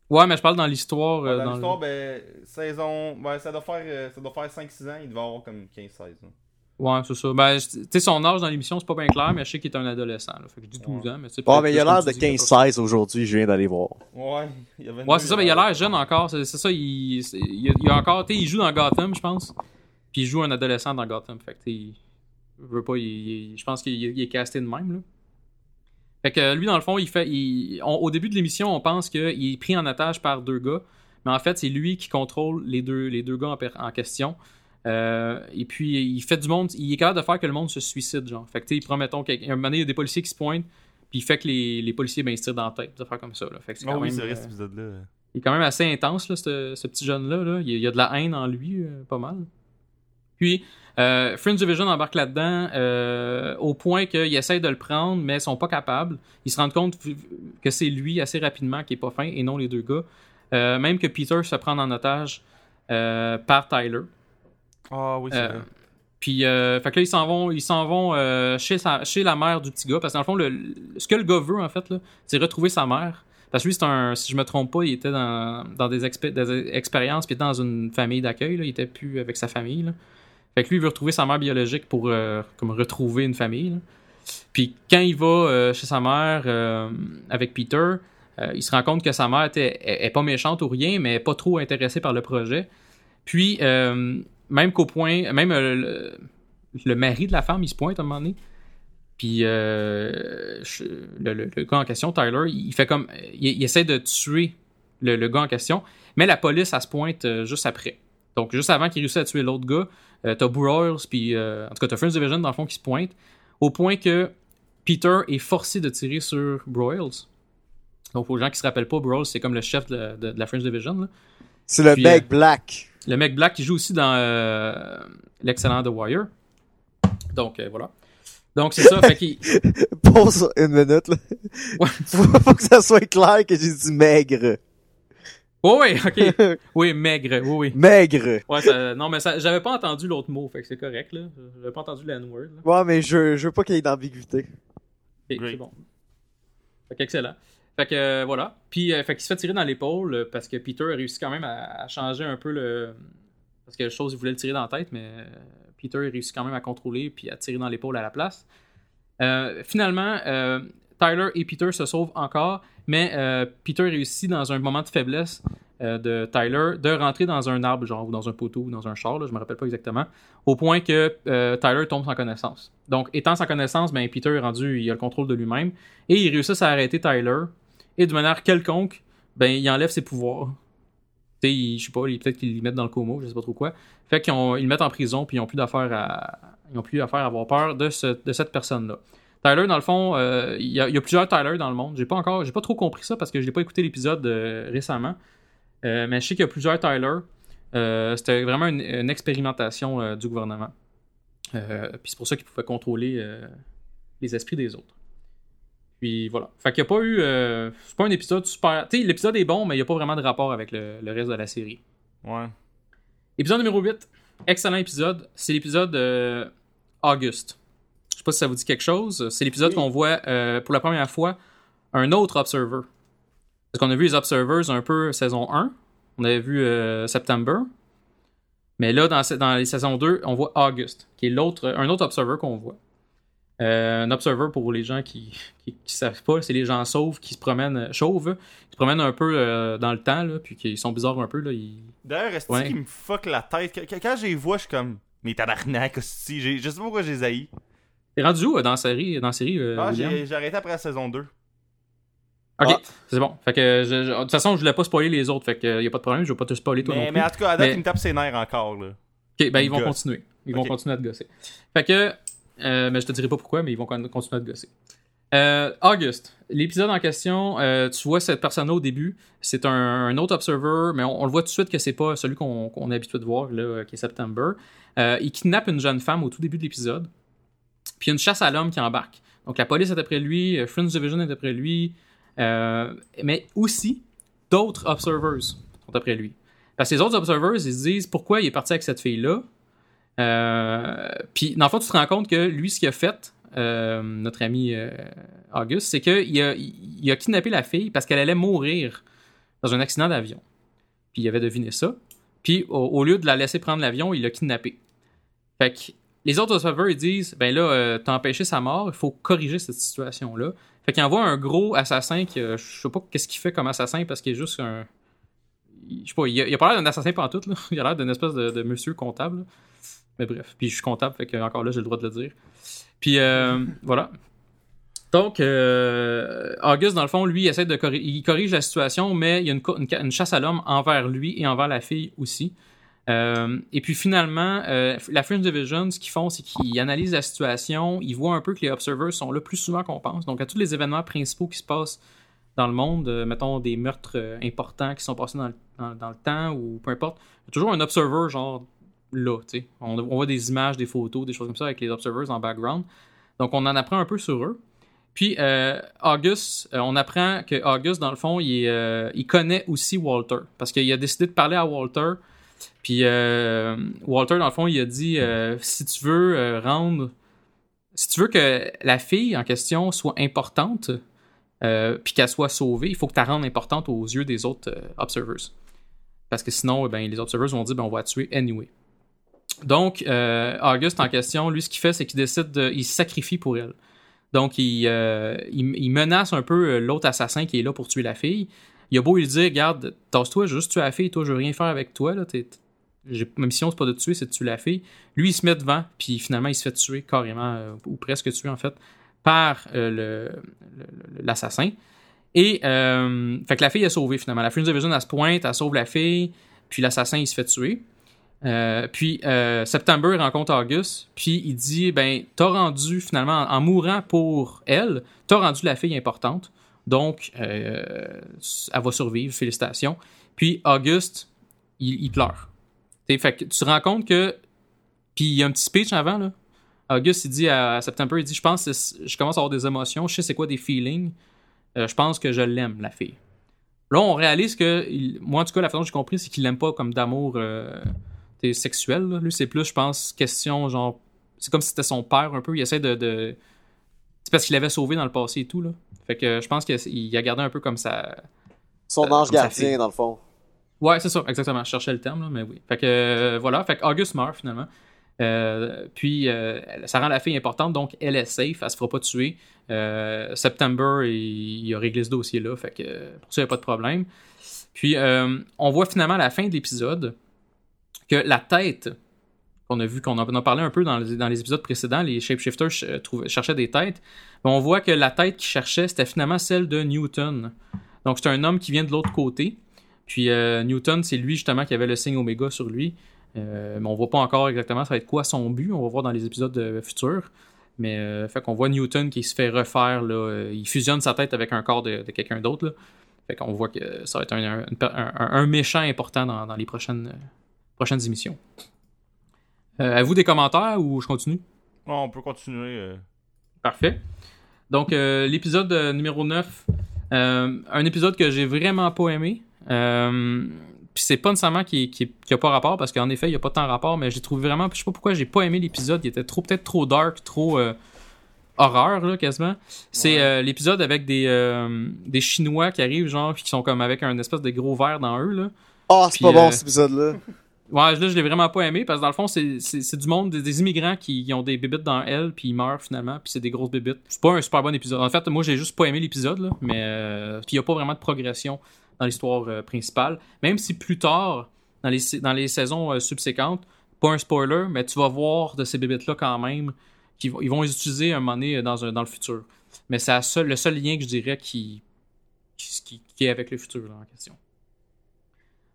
ouais, mais je parle dans l'histoire. dans dans l'histoire, ben, saison. Ben, ça doit faire, ça doit faire 5-6 ans. Il devait avoir comme 15-16. là. Ouais, c'est ça. Ben, tu sais, son âge dans l'émission, c'est pas bien clair, mais je sais qu'il est un adolescent. Là, fait que je dis 12 ans, mais c'est Oh, mais il a l'air de 15-16 aujourd'hui, je viens d'aller voir. Ouais, il y a 22. Ouais, c'est ça, mais il a l'air jeune encore. C'est ça, il, il, a- il a encore, tu sais, il joue dans Gotham, je pense. Puis il joue un adolescent dans Gotham. Fait que, tu sais, il veut pas, il- il- je pense qu'il il est casté de même, là. Fait que lui, dans le fond, il fait. il- on- au début de l'émission, on pense qu'il est pris en otage par deux gars. Mais en fait, c'est lui qui contrôle les deux, les deux gars en question. Euh, et puis, il fait du monde. Il est capable de faire que le monde se suicide, genre. Fait que, tu sais, il prend, mettons, quelqu'un- un moment donné, il y a des policiers qui se pointent. Puis il fait que les, les policiers, ben, ils se tirent dans la tête. Des affaires comme ça, là. Fait que c'est Ah quand oui, même, vrai, euh, cet épisode-là. il est quand même assez intense, là, ce, ce petit jeune-là. Là. Il, y a, de la haine en lui, euh, pas mal. Puis, euh, Fringe Division embarque là-dedans euh, au point qu'ils essayent de le prendre, mais ils sont pas capables. Ils se rendent compte que c'est lui assez rapidement qui est pas fin et non les deux gars. Euh, même que Peter se prend en otage par Tyler. Ah oui, c'est Euh, vrai. Puis, euh, fait que là, ils s'en vont, ils s'en vont euh, chez, sa- chez la mère du petit gars. Parce que dans le fond, le, ce que le gars veut, en fait, là, c'est retrouver sa mère. Parce que lui, c'est un, si je me trompe pas, il était dans, dans des, expé- des expériences, puis dans une famille d'accueil. là. Il était plus avec sa famille. Là. Fait que lui, il veut retrouver sa mère biologique pour euh, comme retrouver une famille. là. Puis quand il va chez sa mère avec Peter, il se rend compte que sa mère était, est, est pas méchante ou rien, mais pas trop intéressée par le projet. Puis, euh, même qu'au point, même euh, le, mari de la femme, il se pointe à un moment donné. Puis, euh, le, gars en question, Tyler, il fait comme. Il, essaie de tuer le, gars en question, mais la police, elle se pointe euh, juste après. Donc, juste avant qu'il réussisse à tuer l'autre gars, t'as Broyles, puis en tout cas, t'as Fringe Division dans le fond qui se pointe, au point que Peter est forcé de tirer sur Broyles. Donc, pour les gens qui se rappellent pas, Brawls, c'est comme le chef de la French Division. là. C'est le Puis, mec euh, black. Le mec Black qui joue aussi dans euh, l'excellent The Wire. Donc, euh, voilà. Donc, c'est ça. fait qu'il- Pause une minute, là. Ouais. faut, faut que ça soit clair que j'ai dit maigre. Oh, oui, ok. Oui, maigre. Oui, oui. Maigre. Ouais, ça- non, mais ça, j'avais pas entendu l'autre mot, fait que c'est correct, là. J'avais pas entendu le N-word, là. Ouais, mais je, je veux pas qu'il y ait d'ambiguïté. Ok, Great. c'est bon. Fait que excellent. Fait que euh, voilà. Puis, euh, fait qu'il se fait tirer dans l'épaule euh, parce que Peter a réussi quand même à, changer un peu le. Parce que chose, il voulait le tirer dans la tête, mais Peter a réussi quand même à contrôler puis à tirer dans l'épaule à la place. Finalement, Tyler et Peter se sauvent encore, mais Peter réussit dans un moment de faiblesse de Tyler de rentrer dans un arbre, genre, ou dans un poteau, ou dans un char, là, je me rappelle pas exactement, au point que Tyler tombe sans connaissance. Donc, étant sans connaissance, ben, Peter est rendu, il a le contrôle de lui-même, et il réussit à arrêter Tyler, et de manière quelconque, ben, il enlève ses pouvoirs. Tu sais, il- je sais pas, peut-être qu'ils le mettent dans le coma, je sais pas trop quoi. Fait qu'ils ils le mettent en prison, puis ils ont plus d'affaires à, ils plus à avoir peur de, de cette personne-là. Tyler, dans le fond, euh, il y, a, plusieurs Tyler dans le monde. J'ai pas encore, j'ai pas trop compris ça parce que j'ai pas écouté l'épisode euh, récemment. Euh, mais je sais qu'il y a plusieurs Tyler. C'était vraiment une, une expérimentation du gouvernement. Puis c'est pour ça qu'ils pouvaient contrôler les esprits des autres. Puis voilà. Fait qu'il n'y a pas eu. euh, c'est pas un épisode super. Tu sais, l'épisode est bon, mais il n'y a pas vraiment de rapport avec le, le reste de la série. Ouais. Épisode numéro 8. Excellent épisode. C'est l'épisode euh, August. Je sais pas si ça vous dit quelque chose. C'est l'épisode Oui. qu'on voit euh, pour la première fois un autre Observer. Parce qu'on a vu les Observers un peu saison 1. On avait vu euh, September. Mais là, dans les saisons 2, on voit August, qui est l'autre, un autre Observer qu'on voit. Euh, un Observer, pour les gens qui, qui, qui savent pas, c'est les gens sauves qui se promènent, chauves, qui se promènent un peu euh, dans le temps, là, puis qui sont bizarres un peu. Là, ils, D'ailleurs, est-ce Ouais. qu'il me fuck la tête? Quand, je les vois, je suis comme. Mais tabarnak, je sais pas pourquoi je les haïs. T'es rendu où euh, dans la série, dans la série euh, Ah, j'ai j'ai arrêté après la saison 2. Ok, Ah. c'est bon. Fait que je- je- de toute façon, je voulais pas spoiler les autres, fait que y a pas de problème, je vais pas te spoiler toi non Mais, plus. mais en tout cas, à date, Mais- il me tape ses nerfs encore, là. Ok, ben ils vont gosse. continuer. Ils vont continuer à te gosser. Fait que, euh, mais je te dirai pas pourquoi, mais ils vont con- continuer à te gosser. Euh, August, l'épisode en question, euh, tu vois cette personne-là au début, c'est un, autre observer, mais on, le voit tout de suite que c'est pas celui qu'on est habitué de voir, là, qui est September. Il kidnappe une jeune femme au tout début de l'épisode, puis une chasse à l'homme qui embarque. Donc la police est après lui, Friends Division est après lui, mais aussi d'autres observers sont après lui. Parce que les autres observers, ils se disent pourquoi il est parti avec cette fille-là? Euh, puis, dans le fond, tu te rends compte que lui, ce qu'il a fait, euh, notre ami euh, Auguste, c'est qu'il a, kidnappé la fille parce qu'elle allait mourir dans un accident d'avion. Puis, il avait deviné ça. Puis, au, lieu de la laisser prendre l'avion, il l'a kidnappée. Fait que les autres observers, ils disent ben là, euh, t'as empêché sa mort, il faut corriger cette situation-là. Fait qu'il envoie un gros assassin qui, euh, je sais pas qu'est-ce qu'il fait comme assassin parce qu'il est juste un. Je sais pas, il a, a pas l'air d'un assassin pantoute, là. Il a l'air d'une espèce de, monsieur comptable. Mais bref, puis je suis comptable, fait que encore là, j'ai le droit de le dire. Puis euh, voilà. Donc, euh, Auguste, dans le fond, lui, il essaie de corri- il corrige la situation, mais il y a une, chasse à l'homme envers lui et envers la fille aussi. Euh, et puis finalement, euh, la Fringe Division, ce qu'ils font, c'est qu'ils analysent la situation, ils voient un peu que les observers sont là plus souvent qu'on pense. Donc, à tous les événements principaux qui se passent dans le monde, mettons des meurtres importants qui sont passés dans le, dans- dans le temps ou peu importe, il y a toujours un observer, genre là. On, on voit des images, des photos, des choses comme ça avec les observers en background. Donc, on en apprend un peu sur eux. Puis, euh, August, euh, on apprend que August, dans le fond, euh, il connaît aussi Walter. Parce qu'il a décidé de parler à Walter. Puis, Walter, dans le fond, il a dit si tu veux rendre. Si tu veux que la fille en question soit importante, puis qu'elle soit sauvée, il faut que tu la rendes importante aux yeux des autres observers. Parce que sinon, eh ben, les observers vont dire ben, on va tuer anyway. Donc, euh, August en question, lui, ce qu'il fait, c'est qu'il décide de. Il se sacrifie pour elle. Donc, il, euh, menace un peu euh, l'autre assassin qui est là pour tuer la fille. Il a beau lui dire Regarde, tasse-toi, juste tuer la fille, toi, je veux rien faire avec toi. Là, ma mission, c'est pas de te tuer, c'est de tuer la fille. Lui, il se met devant, puis finalement, il se fait tuer carrément, ou presque tuer en fait, par l'assassin. Et, fait que la fille est sauvée finalement. La Fringe Division, elle se pointe, elle sauve la fille, puis l'assassin, il se fait tuer. Euh, puis euh, September rencontre August, puis il dit ben t'as rendu finalement en, mourant pour elle, t'as rendu la fille importante. Donc, euh, elle va survivre, félicitations. Puis Auguste, il, il pleure. Fait que tu te rends compte que. Puis il y a un petit speech avant, là. Auguste, il dit à September, il dit Je pense que je commence à avoir des émotions, je sais c'est quoi des feelings. Euh, je pense que je l'aime, la fille. Là, on réalise que, il- moi en tout cas, la façon dont j'ai compris, c'est qu'il l'aime pas comme d'amour sexuel. là. Lui, c'est plus, je pense, question genre. C'est comme si c'était son père un peu. Il essaie de. de... C'est parce qu'il l'avait sauvé dans le passé et tout. Là. Fait que je pense qu'il a gardé un peu comme ça. Son Euh, ange gardien, dans le fond. Ouais, c'est ça, exactement. Je cherchais le terme, là, mais oui. Fait que euh, voilà, fait que August meurt finalement. Euh, puis ça rend la fille importante, donc elle est safe, elle se fera pas tuer. September, il, il a réglé ce dossier-là, fait que pour ça, il n'y a pas de problème. Puis on voit finalement à la fin de l'épisode que la tête qu'on a vu, qu'on en a parlé un peu dans les, épisodes précédents, les shapeshifters euh, cherchaient des têtes. Mais on voit que la tête qu'ils cherchaient, c'était finalement celle de Newton. Donc c'est un homme qui vient de l'autre côté. Puis euh, Newton, c'est lui justement qui avait le signe Oméga sur lui. Euh, mais on voit pas encore exactement ça va être quoi son but. On va voir dans les épisodes futurs. Mais fait qu'on voit Newton qui se fait refaire. Il fusionne sa tête avec un corps de, quelqu'un d'autre. Fait qu'on voit que ça va être un, méchant important dans, les prochaines, prochaines émissions. Euh, à vous des commentaires ou je continue? On peut continuer. euh. Parfait. Donc, euh, l'épisode euh, numéro 9, euh, un épisode que j'ai vraiment pas aimé. Euh, puis c'est pas nécessairement qui, qui, qui a pas rapport, parce qu'en effet, il y a pas tant rapport, mais j'ai trouvé vraiment, je sais pas pourquoi j'ai pas aimé l'épisode, il était trop peut-être trop dark, trop euh, horreur, là, quasiment. C'est Ouais. euh, l'épisode avec des, euh, des Chinois qui arrivent, genre, puis qui sont comme avec un espèce de gros verre dans eux, là. Ah, c'est pas bon cet épisode-là. Ouais, là, je l'ai vraiment pas aimé parce que dans le fond, c'est, du monde, des, immigrants qui, ont des bébites dans elle, puis ils meurent finalement, puis c'est des grosses bébites. C'est pas un super bon épisode. En fait, moi, j'ai juste pas aimé l'épisode, mais euh, il y a pas vraiment de progression dans l'histoire euh, principale. Même si plus tard, dans les, dans les saisons euh, subséquentes, pas un spoiler, mais tu vas voir de ces bébites-là quand même, qu'ils vont, ils vont les utiliser un moment donné euh, dans, dans le futur. Mais c'est le seul lien que je dirais qui, qui, est avec le futur en question.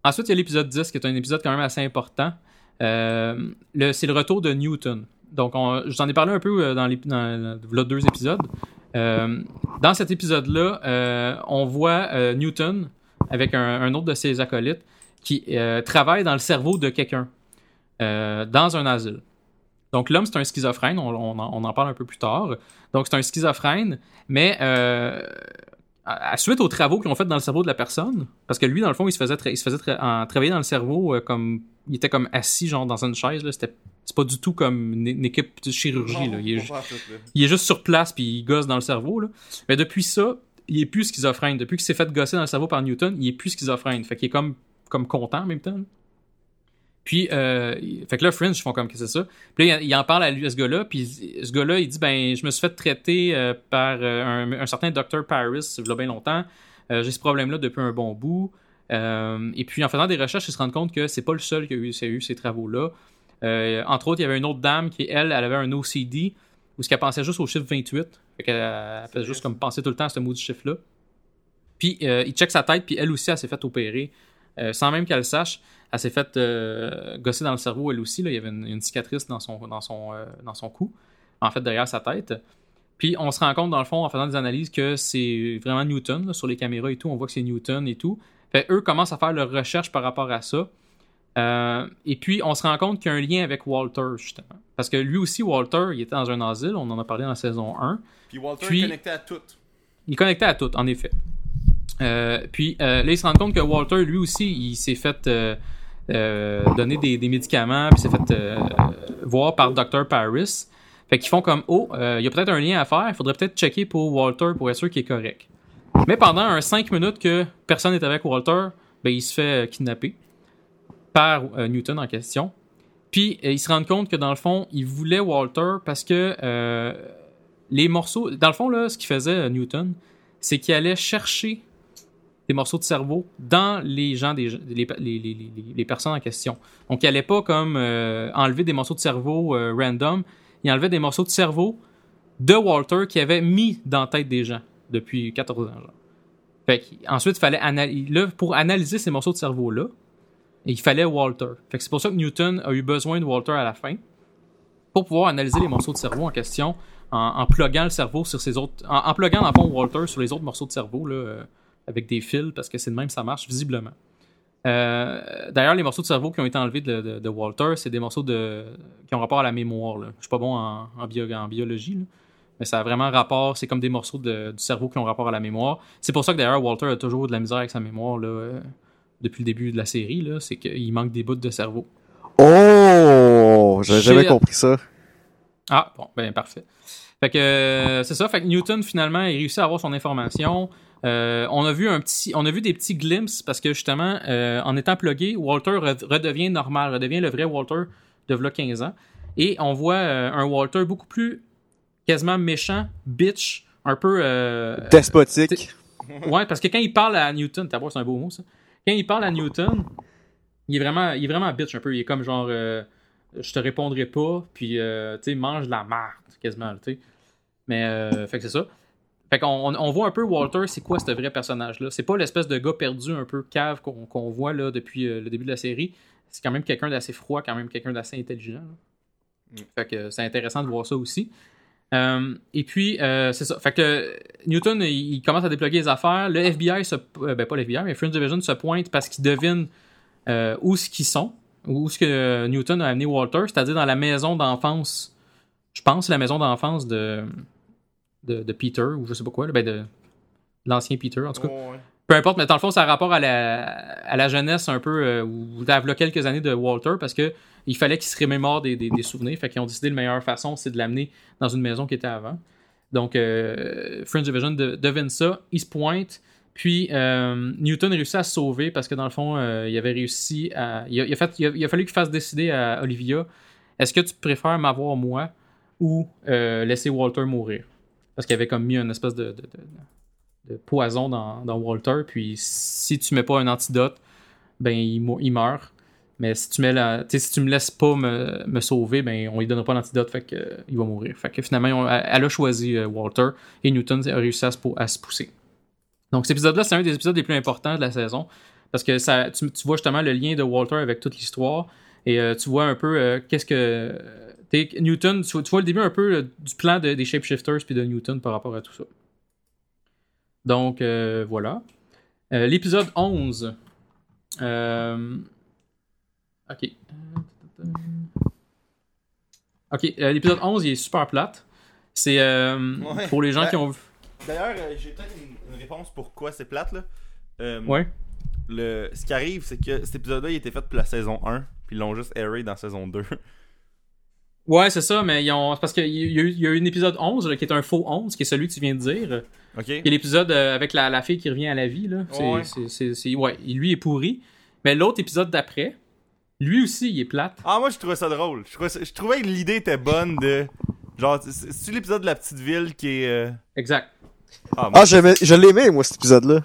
Ensuite, il y a l'épisode 10, qui est un épisode quand même assez important. Euh, c'est le retour de Newton. Donc, on, je t'en ai parlé un peu euh, dans les deux épisodes. Euh, dans cet épisode-là, on voit Newton avec un, autre de ses acolytes qui travaille dans le cerveau de quelqu'un dans un asile. Donc, l'homme, c'est un schizophrène. On, en, parle un peu plus tard. Donc, c'est un schizophrène, mais à, à suite aux travaux qu'ils ont fait dans le cerveau de la personne, parce que lui, dans le fond, il se faisait, tra- il se faisait tra- en- travailler dans le cerveau euh, comme. Il était comme assis, genre, dans une chaise. Là, c'était, c'est pas du tout comme une, une équipe de chirurgie. Là. Il, est, ju- Pas tout, là. il est juste sur place, puis il gosse dans le cerveau. Là. Mais depuis ça, il est plus schizophrène. Depuis qu'il s'est fait gosser dans le cerveau par Newton, il est plus schizophrène. Fait qu'il est comme, comme content en même temps. là. Puis, euh, fait que là, Fringe, ils font comme que c'est ça. Puis là, il, en parle à lui, à ce gars-là. Puis ce gars-là, il dit Ben, je me suis fait traiter euh, par euh, un, un certain Dr. Paris, il y a bien longtemps. J'ai ce problème-là depuis un bon bout. Et puis, en faisant des recherches, ils se rendent compte que c'est pas le seul qui a eu, qui a eu ces travaux-là. Entre autres, il y avait une autre dame qui, elle, elle avait un OCD où ce qu'elle pensait juste au chiffre 28. Fait qu'elle elle fait juste comme penser tout le temps à ce maudit chiffre-là. Puis il check sa tête, puis elle aussi, elle s'est fait opérer. Sans même qu'elle le sache, elle s'est fait euh, gosser dans le cerveau, elle aussi. Là. Il y avait une, une cicatrice dans son, dans, son, euh, dans son cou, en fait, derrière sa tête. Puis on se rend compte, dans le fond, en faisant des analyses, que c'est vraiment Newton. là, sur les caméras et tout, on voit que c'est Newton et tout. Fait eux commencent à faire leur recherche par rapport à ça. Euh, et puis, on se rend compte qu'il y a un lien avec Walter, justement. Parce que lui aussi, Walter, il était dans un asile, on en a parlé dans la saison 1. Puis Walter Puis- est connecté à tout. Il est connecté à tout, en effet. Puis euh, là, il se rend compte que Walter, lui aussi, il s'est fait euh, donner des, médicaments, puis s'est fait euh, voir par Dr. Paris. Fait qu'ils font comme, oh, euh, il y a peut-être un lien à faire, il faudrait peut-être checker pour Walter pour être sûr qu'il est correct. Mais pendant un 5 minutes que personne n'est avec Walter, ben, il se fait kidnapper par Newton en question. Puis ils se rendent compte que dans le fond, il voulait Walter parce que les morceaux. Dans le fond, là, ce qu'il faisait Newton, c'est qu'il allait chercher des morceaux de cerveau dans les gens, des, les, personnes en question. Donc, il allait pas comme euh, enlever des morceaux de cerveau euh, random. Il enlevait des morceaux de cerveau de Walter qu'il avait mis dans la tête des gens depuis 14 ans. Genre. Fait ensuite, il fallait là, pour analyser ces morceaux de cerveau-là, il fallait Walter. C'est pour ça que Newton a eu besoin de Walter à la fin pour pouvoir analyser les morceaux de cerveau en question en, en pluguant le cerveau sur ses autres, en, en pluguant fond Walter sur les autres morceaux de cerveau là, euh, avec des fils parce que c'est de même ça marche visiblement. Euh, D'ailleurs, les morceaux de cerveau qui ont été enlevés de, de- de Walter, c'est des morceaux de, qui ont rapport à la mémoire. Là. Je suis pas bon en, en, bio- en biologie, là. mais ça a vraiment rapport. C'est comme des morceaux de- du cerveau qui ont rapport à la mémoire. C'est pour ça que d'ailleurs Walter a toujours de la misère avec sa mémoire là, euh, depuis le début de la série. C'est qu'il manque des bouts de cerveau. Oh! J'avais jamais compris ça. Ah, bon, ben parfait. Fait que euh, c'est ça. Fait que Newton finalement il réussit à avoir son information. Euh, on a vu un petit, on a vu des petits glimpses parce que justement, euh, en étant plugué, Walter re- redevient normal, redevient le vrai Walter de v'là 15 ans. Et on voit euh, un Walter beaucoup plus quasiment méchant, bitch, un peu. Despotique. Ouais, parce que quand il parle à Newton, t'as c'est un beau mot ça. Quand il parle à Newton, il est vraiment, il est vraiment bitch un peu. Il est comme genre, je te répondrai pas, puis tu sais, mange de la merde quasiment, tu sais. Mais fait que c'est ça. Fait qu'on on, voit un peu Walter, c'est quoi ce vrai personnage-là? C'est pas l'espèce de gars perdu un peu cave qu'on voit là depuis euh, le début de la série. C'est quand même quelqu'un d'assez froid, quand même quelqu'un d'assez intelligent. là. Fait que c'est intéressant de voir ça aussi. Euh, et puis, euh, c'est ça. Fait que Newton, il, il commence à déploguer les affaires. Le FBI, se, ben pas le FBI, mais Fringe Division se pointe parce qu'il devine euh, où ce qu'ils sont, où ce que Newton a amené Walter, c'est-à-dire dans la maison d'enfance. Je pense la maison d'enfance de, de, de Peter, ou je sais pas quoi, là, ben de l'ancien Peter, en tout cas. Ouais. Peu importe, mais dans le fond, ça a rapport à la, à la jeunesse un peu, euh, ou v'là quelques années de Walter, parce que il fallait qu'il se remémore des, des, des souvenirs. Fait qu'ils ont décidé la meilleure façon, c'est de l'amener dans une maison qui était avant. Donc, euh, Fringe Division de- devine ça. Il se pointe. Puis, euh, Newton réussit à se sauver parce que dans le fond, euh, il avait réussi à. Il a, il a fait, il a, il a fallu qu'il fasse décider à Olivia est-ce que tu préfères m'avoir moi ou euh, laisser Walter mourir Parce qu'il avait comme mis une espèce de, poison dans, Walter. Puis, si tu mets pas un antidote, ben il, meurt. Mais si tu mets la, si tu me laisses pas me, sauver, ben on lui donnera pas l'antidote, fait que euh, il va mourir. Fait que finalement, elle a choisi euh, Walter et Newton a réussi à se, pousser. Donc cet épisode-là, c'est un des épisodes les plus importants de la saison parce que ça, tu, vois justement le lien de Walter avec toute l'histoire et euh, tu vois un peu qu'est-ce que Newton, tu, vois- tu vois le début un peu euh, du plan de- des shapeshifters puis de Newton par rapport à tout ça. Donc euh, voilà. Euh, L'épisode 11. Euh, Ok. Ok, l'épisode 11, il est super plate. C'est Ouais. pour les gens Ben, qui ont vu. D'ailleurs, j'ai peut-être une, une réponse pourquoi c'est plate là. Ouais. le, ce qui arrive, c'est que cet épisode-là, il était fait pour la saison 1, puis ils l'ont juste airé dans saison 2. Ouais, c'est ça, mais ils ont. c'est parce qu'il y, a eu- il y a eu un épisode 11 là, qui est un faux 11, qui est celui que tu viens de dire. ok? Qui est l'épisode euh, avec la, la fille qui revient à la vie. Là. C'est, Ouais. c'est- c'est- c'est- ouais, lui est pourri. Mais l'autre épisode d'après, lui aussi, il est plate. Ah, moi, je trouvais ça drôle. Je trouvais, ça- je trouvais que l'idée était bonne de. Genre, c'est- c'est l'épisode de la petite ville qui est. euh, Exact. Ah, moi, Ah, j'aimais- je l'aimais, moi, cet épisode-là.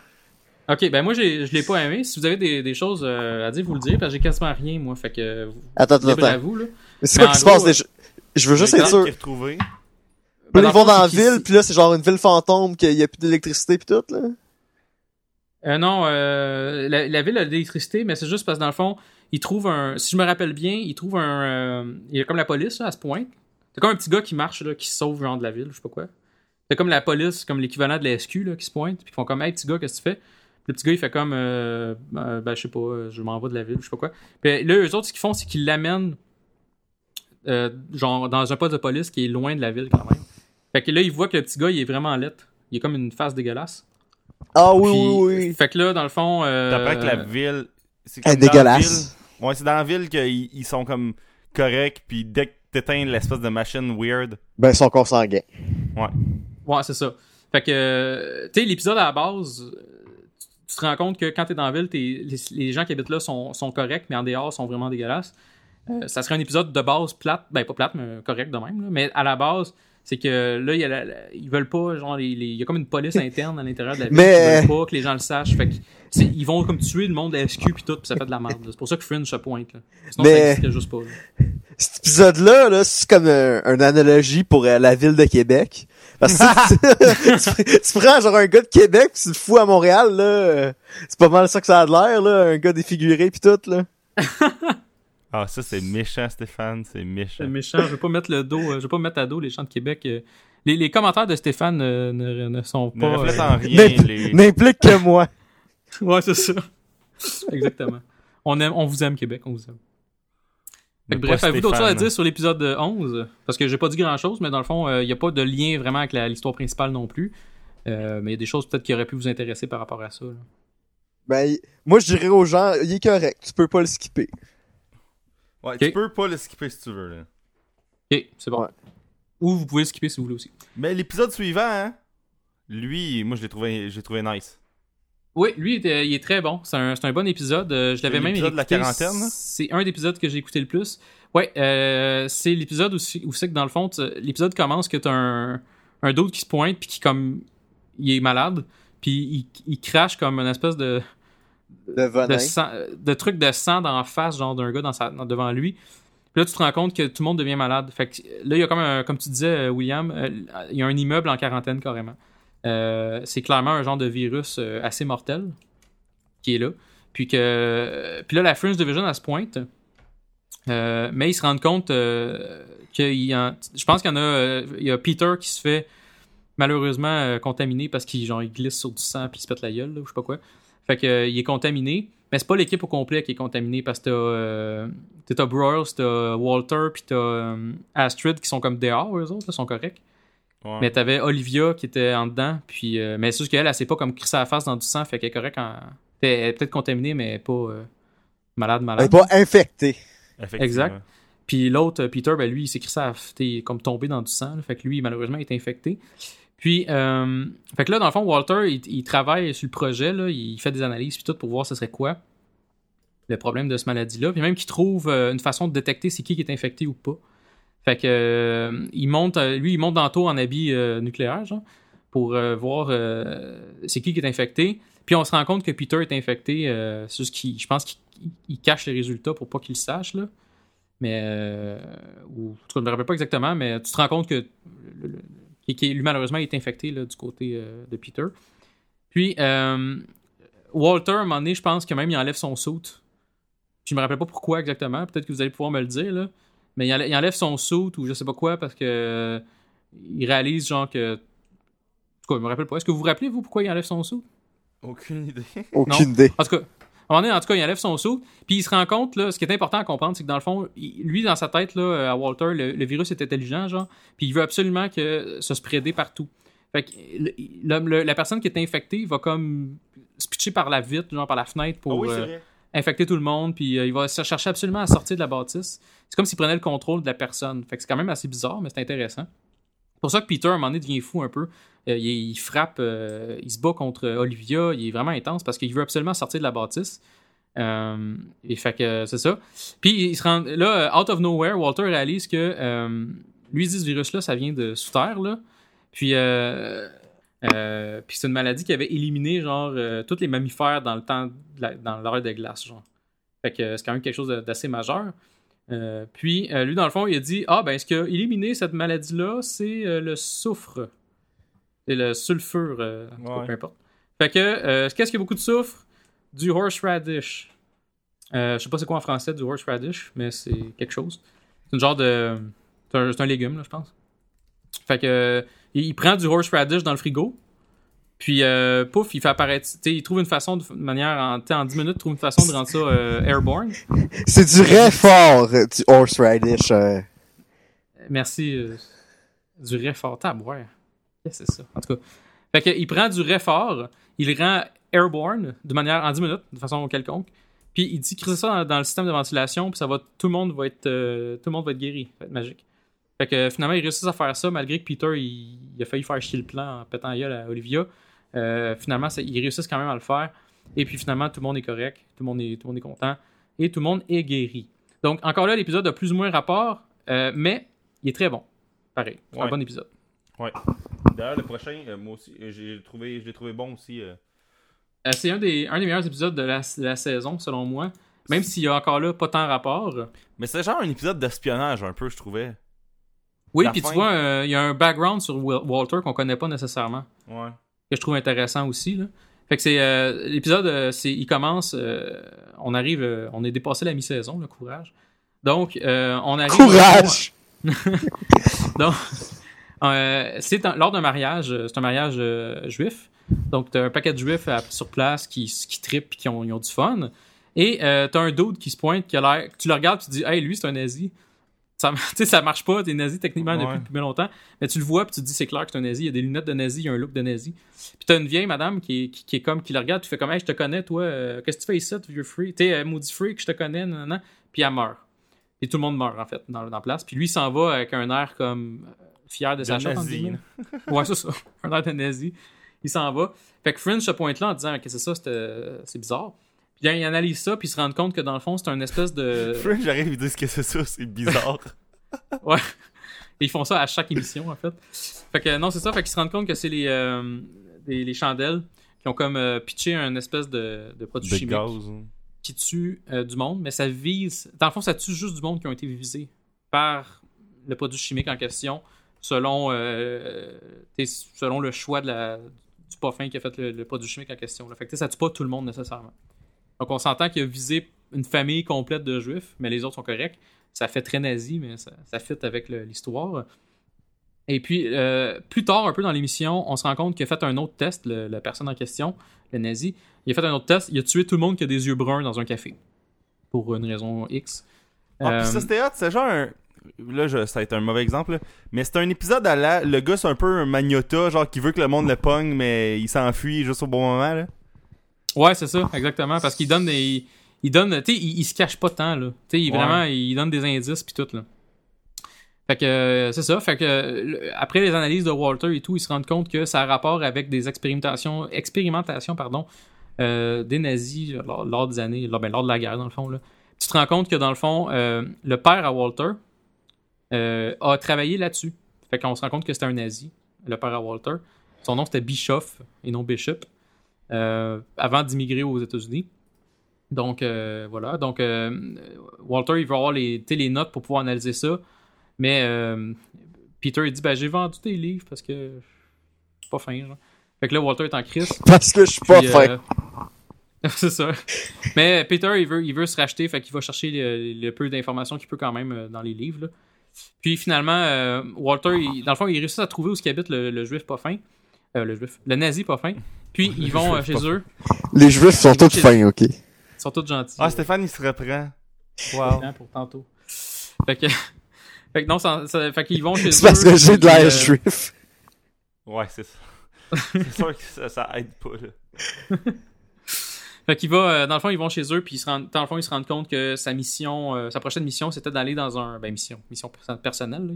Ok, ben moi, j'ai, je l'ai pas aimé. Si vous avez des, des choses euh, à dire, vous le direz, parce que j'ai quasiment rien, moi. Fait que. vous- Attends, à attends. vous, là. Mais c'est quoi qui se passe déjà? Je veux juste être sûr. qui retrouvé. Ben, ils vont dans la ville, puis là, c'est genre une ville fantôme, qu'il y a plus d'électricité puis tout, là. Euh, non, euh, la, la ville a de l'électricité, mais c'est juste parce que dans le fond, ils trouvent un. Si je me rappelle bien, ils trouvent un. euh, il y a comme la police là, à ce point. C'est comme un petit gars qui marche, là, qui se sauve genre de la ville, je sais pas quoi. C'est comme la police, comme l'équivalent de la SQ là, qui se pointe, puis ils font comme Hey petit gars, qu'est-ce que tu fais? Le petit gars il fait comme euh, euh, ben je sais pas, euh, je m'en vais de la ville, je sais pas quoi. Puis là, eux autres, ce qu'ils font, c'est qu'ils l'amènent euh, genre dans un poste de police qui est loin de la ville quand même. Fait que là, ils voient que le petit gars il est vraiment lettre. Il est comme une face dégueulasse. Ah oui, Puis- oui, oui. Fait que là, dans le fond. Euh, T'apprends que la ville. C'est est dégueulasse. ville- Ouais, c'est dans la ville qu'ils ils sont comme corrects, puis dès que t'éteins l'espèce de machine weird. Ben, son corps sanguin. Ouais, c'est ça. Fait que, tu sais, l'épisode à la base, tu- tu te rends compte que quand t'es dans la ville, t'es- les, les gens qui habitent là sont, sont corrects, mais en dehors sont vraiment dégueulasses. Euh, ça serait un épisode de base plate, ben pas plate, mais correct de même. là. Mais à la base, c'est que là, il y a la- la- ils veulent pas, genre, les- les- il y a comme une police interne à l'intérieur de la ville. Mais- Ils veulent pas que les gens le sachent. Fait que, ils vont comme tuer le monde de SQ puis tout, puis ça fait de la merde. C'est pour ça que Fringe se pointe. Là. Sinon, ça Mais- existait juste pas. là. Cet épisode-là, là, c'est comme un, une analogie pour euh, la ville de Québec. Parce que tu, tu- tu prends genre un gars de Québec pis tu le fous à Montréal, là. euh, C'est pas mal ça que ça a de l'air, là. Un gars défiguré pis tout, là. Ah, ça, c'est méchant, Stéphane, c'est méchant. C'est méchant. Je veux pas mettre le dos, euh, je veux pas mettre à dos les champs de Québec. euh. Les, les commentaires de Stéphane ne, ne, ne sont Ne pas. euh, en rien N'implique les... n'implique que moi. Ouais, c'est ça. Exactement. On, aime, on vous aime, Québec, on vous aime. Bref, avez-vous d'autres choses à dire sur l'épisode 11 Parce que j'ai pas dit grand chose, mais dans le fond, il n'y a pas de lien vraiment avec l'histoire principale non plus. Euh, mais il y a des choses peut-être qui auraient pu vous intéresser par rapport à ça. là. Ben, moi, je dirais aux gens, il est correct, tu peux pas le skipper. Ouais, tu peux pas le skipper si tu veux. Là. Ok, c'est bon. Ouais. Ou vous pouvez skipper si vous voulez aussi. Mais l'épisode suivant, hein, lui, moi je l'ai trouvé, trouvé nice. Oui, lui, il, était- il est très bon. C'est un, c'est un bon épisode. Euh, je l'avais même l'épisode de la écouté. quarantaine, là? C'est un des épisodes que j'ai écouté le plus. Ouais, euh, c'est l'épisode où, c'est- où c'est que dans le fond, l'épisode commence que t'as un, un d'autre qui se pointe puis qui comme il est malade puis il, il crache comme une espèce de de, sang, de truc de sang dans la face genre d'un gars dans sa, dans- devant lui. Puis là, tu te rends compte que tout le monde devient malade. Fait que là, il y a comme un, comme tu disais, euh, William, euh, il y a un immeuble en quarantaine carrément. Euh, c'est clairement un genre de virus euh, assez mortel qui est là. Puis que, puis là, la Fringe Division elle se pointe. Euh, mais ils se rendent compte euh, qu'il y en, je pense qu'il y en a, il y a Peter qui se fait malheureusement contaminé parce qu'il genre glisse sur du sang puis il se pète la gueule ou je sais pas quoi. Fait que il est contaminé, mais c'est pas l'équipe au complet qui est contaminée parce que t'as t'as- Broyles, t'as Walter puis t'as Astrid qui sont comme dehors eux autres, là, sont corrects. Ouais. Mais t'avais Olivia qui était en dedans, puis euh, mais c'est juste qu'elle, elle s'est pas comme crissé la face dans du sang, fait qu'elle est correcte en... Elle est peut-être contaminée, mais pas euh, malade, Elle malade. est pas infectée. Exact. Puis l'autre, euh, Peter, ben lui, il s'est crissé à... t'es comme tombé dans du sang, là, fait que lui, malheureusement, il est infecté. Puis, euh, fait que là, dans le fond, Walter, il, il travaille sur le projet, là, il fait des analyses, puis tout, pour voir ce serait quoi le problème de cette maladie-là. Puis même qu'il trouve euh, une façon de détecter c'est qui qui est infecté ou pas. Fait que euh, il monte, euh, lui, il monte dans tour en habit euh, nucléaire, genre, pour voir c'est qui qui est infecté. Puis on se rend compte que Peter est infecté. c'est juste qu'il, je pense qu'il il cache les résultats pour pas qu'il le sache là. Mais ou je me rappelle pas exactement, mais tu te rends compte que qui- qui- lui malheureusement il est infecté là, du côté de Peter. Puis Walter, à un moment donné, je pense que même il enlève son suit. Je me rappelle pas pourquoi exactement. Peut-être que vous allez pouvoir me le dire là. Mais il enlève, il enlève son suit ou je sais pas quoi parce que euh, il réalise genre que. En tout cas, je me rappelle pas. Est-ce que vous vous rappelez vous pourquoi il enlève son suit? Aucune idée. Aucune idée. En tout cas, à un moment donné, en tout cas, il enlève son saut, puis il se rend compte, là, ce qui est important à comprendre, c'est que dans le fond, il- lui, dans sa tête, là, à Walter, le, le virus est intelligent, genre, puis il veut absolument que se spreader partout. Fait que le- le- le- la personne qui est infectée va comme se pitcher par la vitre, genre par la fenêtre pour Ah oui, c'est euh, vrai. Infecter tout le monde, puis euh, il va chercher absolument à sortir de la bâtisse. C'est comme s'il prenait le contrôle de la personne. Fait que c'est quand même assez bizarre, mais c'est intéressant. C'est pour ça que Peter, à un moment donné, devient fou un peu. Euh, il, frappe, euh, il se bat contre Olivia, il est vraiment intense parce qu'il veut absolument sortir de la bâtisse. Et fait que c'est ça. Puis il se rend, là, out of nowhere, Walter réalise que lui dit ce virus-là, ça vient de sous terre, là. Puis, euh, puis c'est une maladie qui avait éliminé genre euh, tous les mammifères dans le temps, de la- dans l'heure de glace, genre. Fait que c'est quand même quelque chose d'assez majeur. Euh, puis euh, lui, dans le fond, il a dit Ah, ben, ce qui a éliminé cette maladie-là, c'est euh, le soufre. Et le sulfure, cas, Ouais. peu importe. Fait que, qu'est-ce qu'il y a beaucoup de soufre? Du horseradish. Je sais pas c'est quoi en français du horseradish, mais c'est quelque chose. C'est une genre de. C'est un, c'est un légume, là, je pense. Fait que, il, il prend du horseradish dans le frigo. Puis, euh, pouf, il fait apparaître. il trouve une façon, de, manière, en, en 10 minutes, il trouve une façon de rendre ça euh, airborne. C'est du réfort, euh, du horseradish. euh. Merci. du réfort. Tabouère. Qu'est-ce que c'est ça? En tout cas. Fait que, il prend du réfort, il le rend airborne de manière en 10 minutes, de façon quelconque. Puis il dit crée ça dans, dans le système de ventilation, puis ça va, tout le monde va être, euh, tout le monde va être guéri, ça va être magique. Fait que finalement, ils réussissent à faire ça, malgré que Peter, il, il a failli faire chier le plan en pétant la gueule à Olivia. Euh, finalement, ça- ils réussissent quand même à le faire. Et puis finalement, tout le monde est correct, tout le monde est, tout le monde est content, et tout le monde est guéri. Donc encore là, l'épisode a plus ou moins rapport, euh, mais il est très bon. Pareil, c'est un Ouais. bon épisode. D'ailleurs, le prochain, euh, moi aussi, euh, j'ai trouvé, je l'ai trouvé bon aussi. euh. Euh, c'est un des, un des meilleurs épisodes de la, de la saison, selon moi. Même s'il y a encore là pas tant rapport. Mais c'est genre un épisode d'espionnage un peu, je trouvais. Oui, puis tu vois, euh, il y a un background sur Walter qu'on connaît pas nécessairement. Ouais. que je trouve intéressant aussi. Là. Fait que c'est euh, l'épisode, euh, c'est il commence, euh, on arrive, euh, on est dépassé la mi-saison, le courage. Donc euh, on arrive. Courage! Donc Euh, c'est lors d'un mariage, c'est un mariage euh, juif. Donc, t'as un paquet de juifs à- sur place qui, qui trippent et qui ont, ils ont du fun. Et euh, t'as un dude qui se pointe, qui a l'air. Tu le regardes, tu te dis, hey, lui, c'est un nazi. Ça, tu sais, ça marche pas, t'es nazi techniquement depuis, Ouais. depuis longtemps. Mais tu le vois, puis tu te dis, c'est clair que c'est un nazi. Il y a des lunettes de nazi, il y a un look de nazi. Puis t'as une vieille madame qui est, qui, qui est comme, qui le regarde, tu fais comme, hey, je te connais, toi, euh, qu'est-ce que tu fais ici, tu vieux free? T'es euh, maudit freak, je te connais, nan, nan. Puis elle meurt. Et tout le monde meurt, en fait, dans, dans la place. Puis lui, il s'en va avec un air comme euh, fier de sa De nazi, guillemets. Ouais, c'est ça. Un air de nazi. Il s'en va. Fait que Fringe se pointe là en disant que c'est ça, c'est, euh, c'est bizarre. Puis là, il analyse ça, puis il se rend compte que dans le fond, c'est un espèce de. J'arrive, ils disent que c'est ça, c'est bizarre. Ouais. Et ils font ça à chaque émission, en fait. Fait que non, c'est ça. Fait qu'ils se rendent compte que c'est les, euh, les chandelles qui ont comme euh, pitché un espèce de, de produit de chimique gaz. hein. qui tue euh, du monde, mais ça vise. Dans le fond, ça tue juste du monde qui ont été visés par le produit chimique en question, selon, selon le choix de la, du parfum qui a fait le, le produit chimique en question. Là. Fait que ça tue pas tout le monde nécessairement. Donc on s'entend qu'il a visé une famille complète de juifs, mais les autres sont corrects. Ça fait très nazi, mais ça, ça fit avec l'histoire. Et puis, euh, plus tard, un peu dans l'émission, on se rend compte qu'il a fait un autre test, le- la personne en question, le nazi. Il a fait un autre test, il a tué tout le monde qui a des yeux bruns dans un café. Pour une raison X. Ah, Euh, pis ça, c'était hot. C'est genre un. Là, je... ça va être un mauvais exemple, là. mais c'est un épisode à la. Le gars, c'est un peu un magnota, genre qui veut que le monde le pogne, mais il s'enfuit juste au bon moment, là. Ouais, c'est ça, exactement. Parce qu'il donne des. Il donne. Tu sais, il, il se cache pas tant, là. Tu sais, il- Ouais. vraiment, il donne des indices puis tout, là. Fait que euh, c'est ça. Fait que euh, après les analyses de Walter et tout, il se rend compte que ça a rapport avec des expérimentations, expérimentations pardon, euh, des nazis lors, lors des années, lors, ben, lors de la guerre dans le fond. Là. Tu te rends compte que dans le fond, euh, le père à Walter euh, a travaillé là-dessus. Fait qu'on se rend compte que c'était un nazi, le père à Walter. Son nom c'était Bischoff et non Bishop. Euh, avant d'immigrer aux États-Unis. Donc euh, voilà. Donc euh, Walter il veut avoir les, les notes pour pouvoir analyser ça. Mais euh, Peter il dit ben j'ai vendu tes livres parce que je suis pas fin. Genre. Fait que là Walter est en crise. Parce que je suis pas fin. c'est ça. Mais Peter, il veut, il veut se racheter, fait qu'il va chercher le, le peu d'informations qu'il peut quand même dans les livres. là. Puis finalement, euh, Walter, il- dans le fond, il réussit à trouver où ce habite le, le juif pas fin. Euh, le juif. Le nazi pas fin. Puis ils vont euh, chez eux. Les juifs sont tous fins, ok. Ils sont tous gentils. Ah, Stéphane, il se reprend. Wow. Pour tantôt. Fait que. Fait que non, ça, ça- fait qu'ils vont chez eux. C'est parce que j'ai de l'air euh, juif. Ouais, c'est ça. c'est sûr que ça, ça aide pas, là. Fait qu'il va, euh, dans le fond, ils vont chez eux, puis ils se rendent, dans le fond, ils se rendent compte que sa mission, euh, sa prochaine mission, c'était d'aller dans un, ben mission, mission perso- personnelle. là.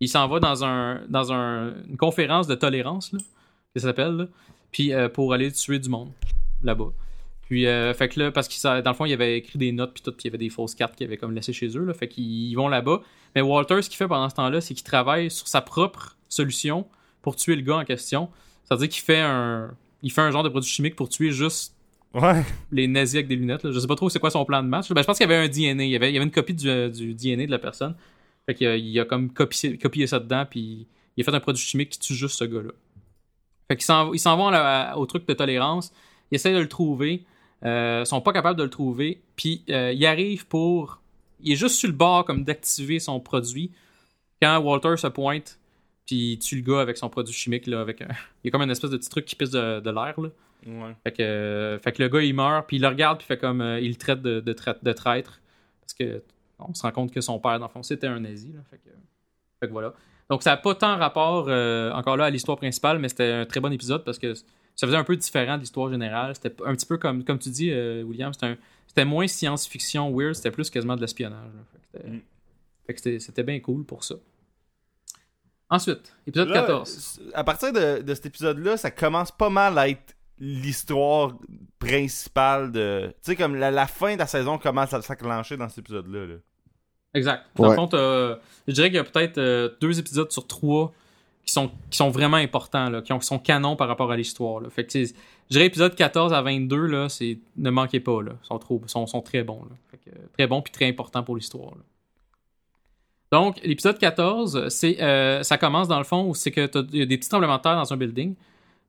Il s'en va dans un, dans un, une conférence de tolérance, là, que ça s'appelle, là, puis euh, pour aller tuer du monde là-bas. Puis, euh, fait que là, parce qu'il dans le fond, il avait écrit des notes, puis tout, puis il y avait des fausses cartes qu'il avait comme laissées chez eux, là, fait qu'ils vont là-bas. Mais Walter, ce qu'il fait pendant ce temps-là, c'est qu'il travaille sur sa propre solution pour tuer le gars en question. C'est-à-dire qu'il fait un, il fait un genre de produit chimique pour tuer juste Ouais. les nazis avec des lunettes. Là. Je sais pas trop c'est quoi son plan de match. Ben, je pense qu'il y avait un DNA. Il y avait, il y avait une copie du, du DNA de la personne. Fait qu'il a, il a comme copié, copié ça dedans, puis il a fait un produit chimique qui tue juste ce gars-là. Fait qu'ils s'en, ils s'en vont à au truc de tolérance. Ils essayent de le trouver. Euh, sont pas capables de le trouver. Puis euh, il arrive pour. Il est juste sur le bord comme d'activer son produit. Quand Walter se pointe, puis il tue le gars avec son produit chimique. Là, avec un- Il y a comme une espèce de petit truc qui pisse de, de l'air. Là. Ouais. Fait que, euh, fait que le gars il meurt, puis il le regarde, puis fait comme euh, il le traite de, de traître. Parce que on se rend compte que son père, dans le fond, c'était un nazi. Là, fait, que, fait que voilà. Donc ça n'a pas tant rapport euh, encore là à l'histoire principale, mais c'était un très bon épisode parce que ça faisait un peu différent de l'histoire générale. C'était un petit peu comme, comme tu dis, euh, William, c'était moins science-fiction weird, c'était plus quasiment de l'espionnage. là. Fait que c'était- Mm. c'était- bien cool pour ça. Ensuite, épisode Là, 14. À partir de, de cet épisode-là, ça commence pas mal à être l'histoire principale de. Tu sais, comme la, la fin de la saison commence à s'enclencher dans cet épisode-là. là. Exact. Dans Ouais. le fond, je dirais qu'il y a peut-être euh, deux épisodes sur trois qui sont, qui sont vraiment importants, là, qui, ont, qui sont canons par rapport à l'histoire. là. Fait que, tu je dirais épisode 14 à 22, là, c'est, ne manquez pas. Là. Ils sont, trop, sont, sont très bons. Là. Fait que, euh, très bons puis très importants pour l'histoire. Donc, l'épisode 14, c'est, euh, ça commence dans le fond où c'est que t'as il y a des petits tremblements de terre dans un building.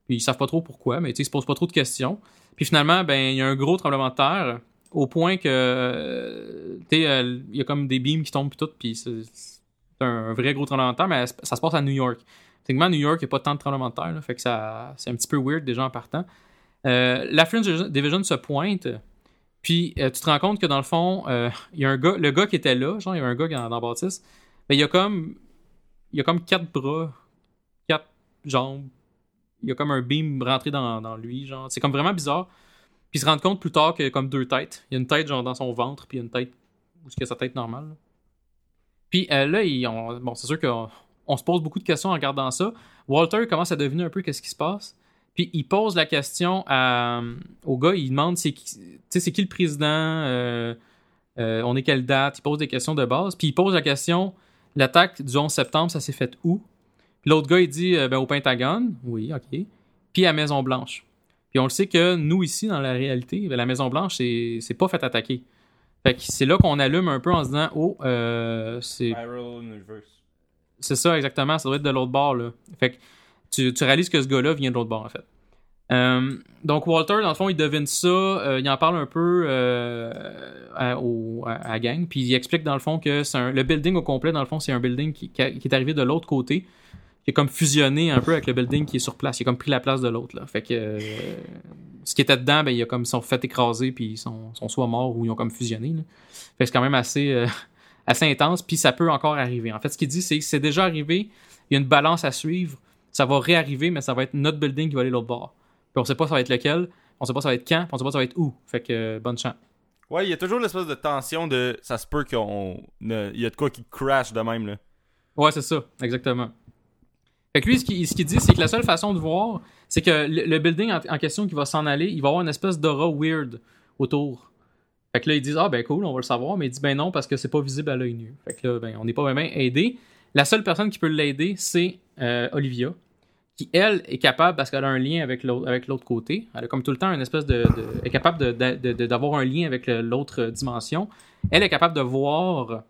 Puis ils savent pas trop pourquoi, mais tu sais, ils se posent pas trop de questions. Puis finalement, ben, il y a un gros tremblement de terre au point que euh, tu sais, il y a comme des beams qui tombent puis tout, puis c'est un vrai gros tremblement de terre, mais ça se passe à New York. Techniquement, New York, il n'y a pas tant de tremblements de terre, là, fait que ça, c'est un petit peu weird déjà en partant. Euh, la Fringe Division se pointe, puis euh, tu te rends compte que dans le fond, euh, il y a un gars, le gars qui était là, genre il y a un gars dans, dans Baptiste, ben, il y a comme, il y a comme quatre bras, quatre jambes, il y a comme un beam rentré dans, dans lui, genre, c'est comme vraiment bizarre. Puis il se rend compte plus tard qu'il y a comme deux têtes. Il y a une tête genre dans son ventre, puis il y a une tête où c'est sa tête normale. Puis euh, là, il- on- bon, c'est sûr qu'on on se pose beaucoup de questions en regardant ça. Walter commence à deviner un peu qu'est-ce qui se passe. Puis il pose la question à- au gars, il demande c'est qui, le président, euh, euh, on est quelle date, il pose des questions de base. Puis il pose la question, l'attaque du 11 septembre, ça s'est fait où? Puis l'autre gars, il dit euh, ben, au Pentagone, oui, ok. Puis à Maison Blanche. Puis on le sait que nous ici, dans la réalité, la Maison Blanche, c'est pas fait attaquer. Fait que c'est là qu'on allume un peu en se disant, oh, euh, c'est c'est ça, exactement. Ça doit être de l'autre bord, là. Fait que tu, tu réalises que ce gars-là vient de l'autre bord, en fait. Euh, donc, Walter, dans le fond, il devine ça. euh, il en parle un peu euh, à, au- à- gang. Puis il explique, dans le fond, que c'est un- le building au complet, dans le fond, c'est un building qui, qui est arrivé de l'autre côté. Qui est comme fusionné un peu avec le building qui est sur place. Il a comme pris la place de l'autre, là. Fait que euh, ce qui était dedans, ben, il a comme, ils sont fait écraser, puis ils sont, sont soit morts ou ils ont comme fusionné, là. Fait que c'est quand même assez. euh, assez intense, puis ça peut encore arriver. En fait, ce qu'il dit, c'est que c'est déjà arrivé, il y a une balance à suivre, ça va réarriver, mais ça va être notre building qui va aller l'autre bord. Puis on sait pas ça va être lequel, on sait pas ça va être quand, puis on sait pas ça va être où. Fait que euh, bonne chance. Ouais, il y a toujours l'espèce de tension de ça se peut qu'on il y a de quoi qui crash de même là. Ouais, c'est ça, exactement. Fait que lui, ce qu'il dit, c'est que la seule façon de voir, c'est que le, building en, question qui va s'en aller, il va avoir une espèce d'aura weird autour. Fait que là, ils disent, ah ben cool, on va le savoir, mais il dit, ben non, parce que c'est pas visible à l'œil nu. Fait que là, ben, on n'est pas vraiment aidé. La seule personne qui peut l'aider, c'est euh, Olivia, qui, elle, est capable, parce qu'elle a un lien avec l'autre côté, elle a comme tout le temps une espèce de... est capable d'avoir un lien avec l'autre dimension. Elle est capable de voir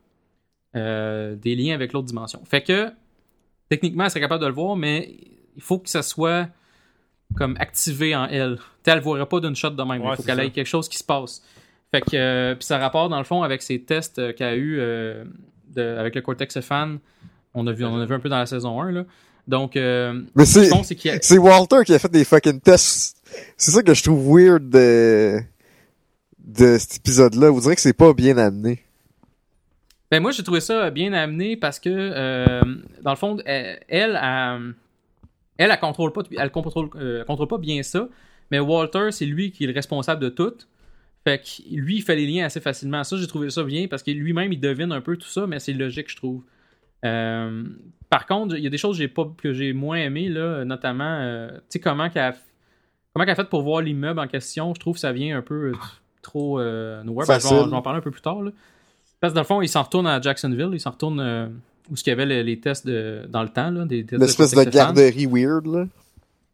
euh, des liens avec l'autre dimension. Fait que, techniquement, elle serait capable de le voir, mais il faut que ça soit comme activé en elle. T'sais, elle ne voit pas d'une shot de même. Ouais, il faut qu'elle ait quelque chose qui se passe. Fait que, euh, puis ça rapporte dans le fond avec ses tests euh, qu'elle a eu euh, de- avec le Cortex fan. On a vu, on a vu un peu dans la saison 1 là. Donc, euh, Mais a- c'est Walter qui a fait des fucking tests. C'est ça que je trouve weird de, de cet épisode-là. Vous direz que c'est pas bien amené. Ben moi j'ai trouvé ça bien amené parce que euh, dans le fond elle elle elle, elle, elle contrôle pas elle contrôle euh, contrôle pas bien ça mais Walter c'est lui qui est le responsable de tout fait que lui il fait les liens assez facilement ça j'ai trouvé ça bien parce que lui-même il devine un peu tout ça mais c'est logique je trouve Euh, par contre il y a des choses que j'ai pas que j'ai moins aimé là notamment tu sais comment qu'elle a- comment qu'elle a fait pour voir l'immeuble en question je trouve que ça vient un peu trop nowhere. Ben, je, vais en, Facile. je vais en parler un peu plus tard là. Parce que dans le fond, il s'en retourne à Jacksonville, il s'en retourne euh, où ce qu'il y avait les, les tests de, dans le temps, là, des tests L'espèce de Fan. garderie weird, là.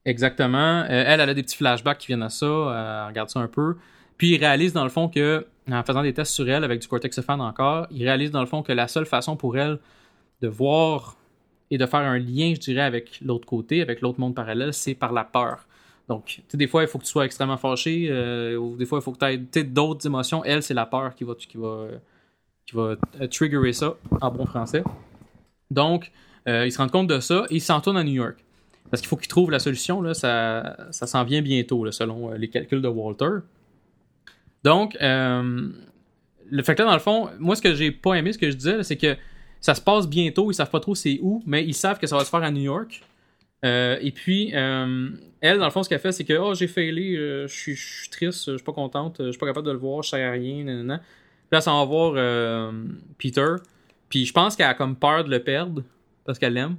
Exactement. Euh, elle, elle a des petits flashbacks qui viennent à ça, elle regarde ça un peu. Puis il réalise dans le fond que, en faisant des tests sur elle avec du Cortex fan encore, il réalise dans le fond que la seule façon pour elle de voir et de faire un lien, je dirais, avec l'autre côté, avec l'autre monde parallèle, c'est par la peur. Donc, tu sais, des fois, il faut que tu sois extrêmement fâché, euh, ou des fois, il faut que tu aies d'autres émotions. Elle, c'est la peur qui va, qui va, euh, qui va euh, triggerer ça, en bon français. Donc, euh, il se rend compte de ça et il s'en tourne à New York. Parce qu'il faut qu'il trouve la solution, là, ça, ça s'en vient bientôt, selon euh, les calculs de Walter. Donc, le fait que là, dans le fond, moi, ce que j'ai pas aimé, ce que je disais, c'est que ça se passe bientôt, ils savent pas trop c'est où, mais ils savent que ça va se faire à New York. Et puis, elle, dans le fond, ce qu'elle fait, c'est que, oh, j'ai failé, je suis- triste, je suis pas contente, je suis pas capable de le voir, je sers à rien, nanana. Puis là, ça va voir euh, Peter. Puis je pense qu'elle a comme peur de le perdre, parce qu'elle l'aime.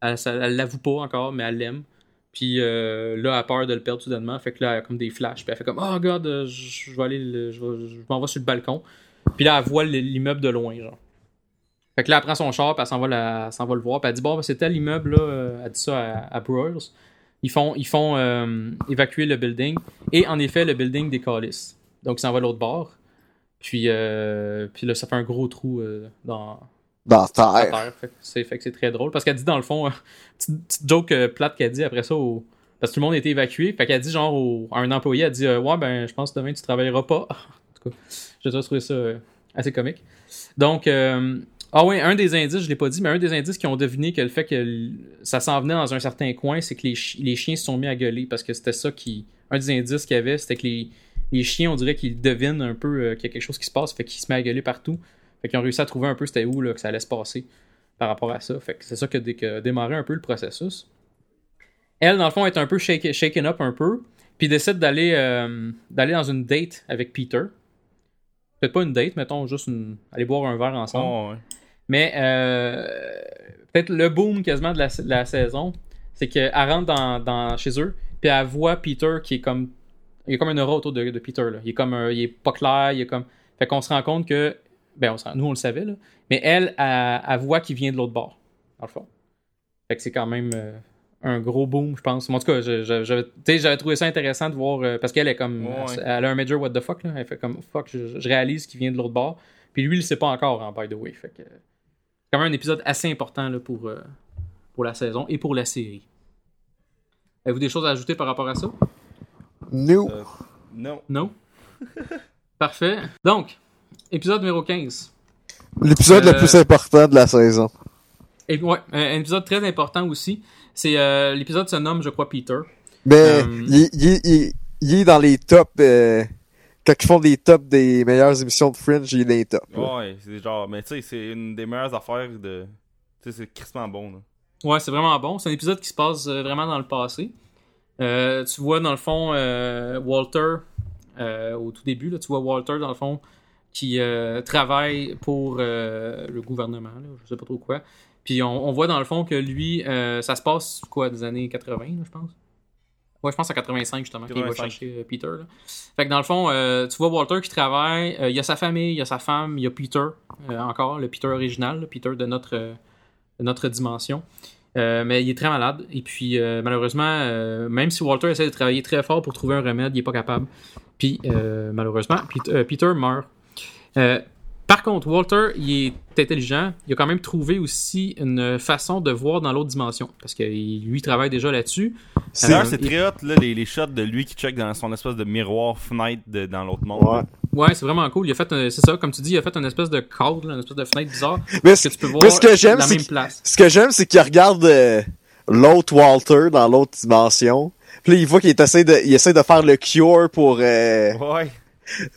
Elle, elle l'avoue pas encore, mais elle l'aime. Puis euh, là, elle a peur de le perdre soudainement. Fait que là, elle a comme des flashs. Puis elle fait comme Oh god, euh, je vais aller, le- je, m'en vais sur le balcon. Puis là, elle voit l'immeuble de loin, genre. Fait que là, elle prend son char, puis elle s'en va, elle s'en va le voir. Puis elle dit Bon, ben, c'est tel immeuble, là. Elle dit ça à, à Brewers. Ils font, ils font évacuer le building. Et en effet, le building décalisse. Donc, ils s'en va à l'autre bord. Puis, euh, puis là, ça fait un gros trou euh, dans, Dans terre. terre. Fait que c'est fait que c'est très drôle. Parce qu'elle dit dans le fond, petite, petite joke euh, plate qu'elle dit après ça au. Parce que tout le monde a été évacué. Fait qu'elle dit genre au- à un employé, elle dit Ouais, ben je pense que demain tu travailleras pas. en tout cas, j'ai trouvé ça assez comique. Donc, Ah oui, un des indices, je l'ai pas dit, mais un des indices qui ont deviné que le fait que ça s'en venait dans un certain coin, c'est que les, chi- les chiens se sont mis à gueuler parce que c'était ça qui. Un des indices qu'il y avait, c'était que les, les chiens, on dirait qu'ils devinent un peu euh, qu'il y a quelque chose qui se passe, fait qu'ils se mettent à gueuler partout. Fait qu'ils ont réussi à trouver un peu c'était où là, que ça allait se passer par rapport à ça. Fait que c'est ça qui a, démarré un peu le processus. Elle, dans le fond, est un peu shake- shaken up un peu, puis décide d'aller euh, d'aller dans une date avec Peter. Peut-être pas une date, mettons juste une... aller boire un verre ensemble. Oh, ouais. Mais euh, peut-être le boom quasiment de la, de la saison, c'est qu'elle rentre dans, dans- chez eux, puis elle voit Peter qui est comme. Il y a comme un aura autour de, de Peter. Là. Il est comme un- il est pas clair, il est comme. Fait qu'on se rend compte que. Ben, on se rend- nous on le savait, là. Mais elle, elle, elle voit qu'il vient de l'autre bord, dans le fond. Fait que c'est quand même euh, un gros boom, je pense. En tout cas, je- je- j'avais trouvé ça intéressant de voir. euh, parce qu'elle est comme. Ouais. Elle, elle a un major what the fuck, là. Elle fait comme fuck, je, je réalise qu'il vient de l'autre bord. Puis lui, il le sait pas encore, hein, by the way. Fait que c'est quand même un épisode assez important là, pour, euh, pour la saison et pour la série. Avez-vous des choses à ajouter par rapport à ça? Nous. Euh, non. Non? Parfait. Donc, épisode numéro 15. L'épisode euh, le plus important de la saison. Et, ouais, un, un épisode très important aussi. C'est euh, L'épisode se nomme, je crois, Peter. Mais Euh, il, est- il, est- il, est- il est dans les tops. euh, quand ils font des tops des meilleures émissions de Fringe, il est dans les tops. Ouais, c'est genre, mais tu sais, c'est une des meilleures affaires de. Tu sais, c'est crissement bon, là. Ouais, c'est vraiment bon. C'est un épisode qui se passe euh, vraiment dans le passé. Euh, tu vois, dans le fond, euh, Walter, euh, au tout début, là, tu vois Walter, dans le fond, qui travaille pour le gouvernement, là, je sais pas trop quoi. Puis on, on voit, dans le fond, que lui, ça se passe, quoi, des années 80, là, je pense? Ouais, je pense à 85, justement, qu'il va 85. chercher Peter. Là. Fait que dans le fond, euh, tu vois Walter qui travaille, euh, il y a sa famille, il y a sa femme, il y a Peter, euh, encore, le Peter original, le Peter de notre, de notre dimension. Euh, mais il est très malade. Et puis, euh, malheureusement, euh, même si Walter essaie de travailler très fort pour trouver un remède, il n'est pas capable. Puis, malheureusement, Pete- Peter meurt. Euh, par contre, Walter, il est intelligent. Il a quand même trouvé aussi une façon de voir dans l'autre dimension. Parce que lui, il travaille déjà là-dessus. C'est Euh, c'est il- très hot, là, les, les shots de lui qui check dans son espèce de miroir fenêtre de- dans l'autre monde. Ouais. Ouais, c'est vraiment cool. Il a fait, un- c'est ça, comme tu dis, il a fait une espèce de cadre, là, une espèce de fenêtre bizarre. Mais Que ce, tu peux voir mais ce que j'aime, la c'est même que- place. ce que j'aime, c'est qu'il regarde euh, l'autre Walter dans l'autre dimension. Puis là, il voit qu'il essaie de, il essaie de faire le cure pour euh, Ouais,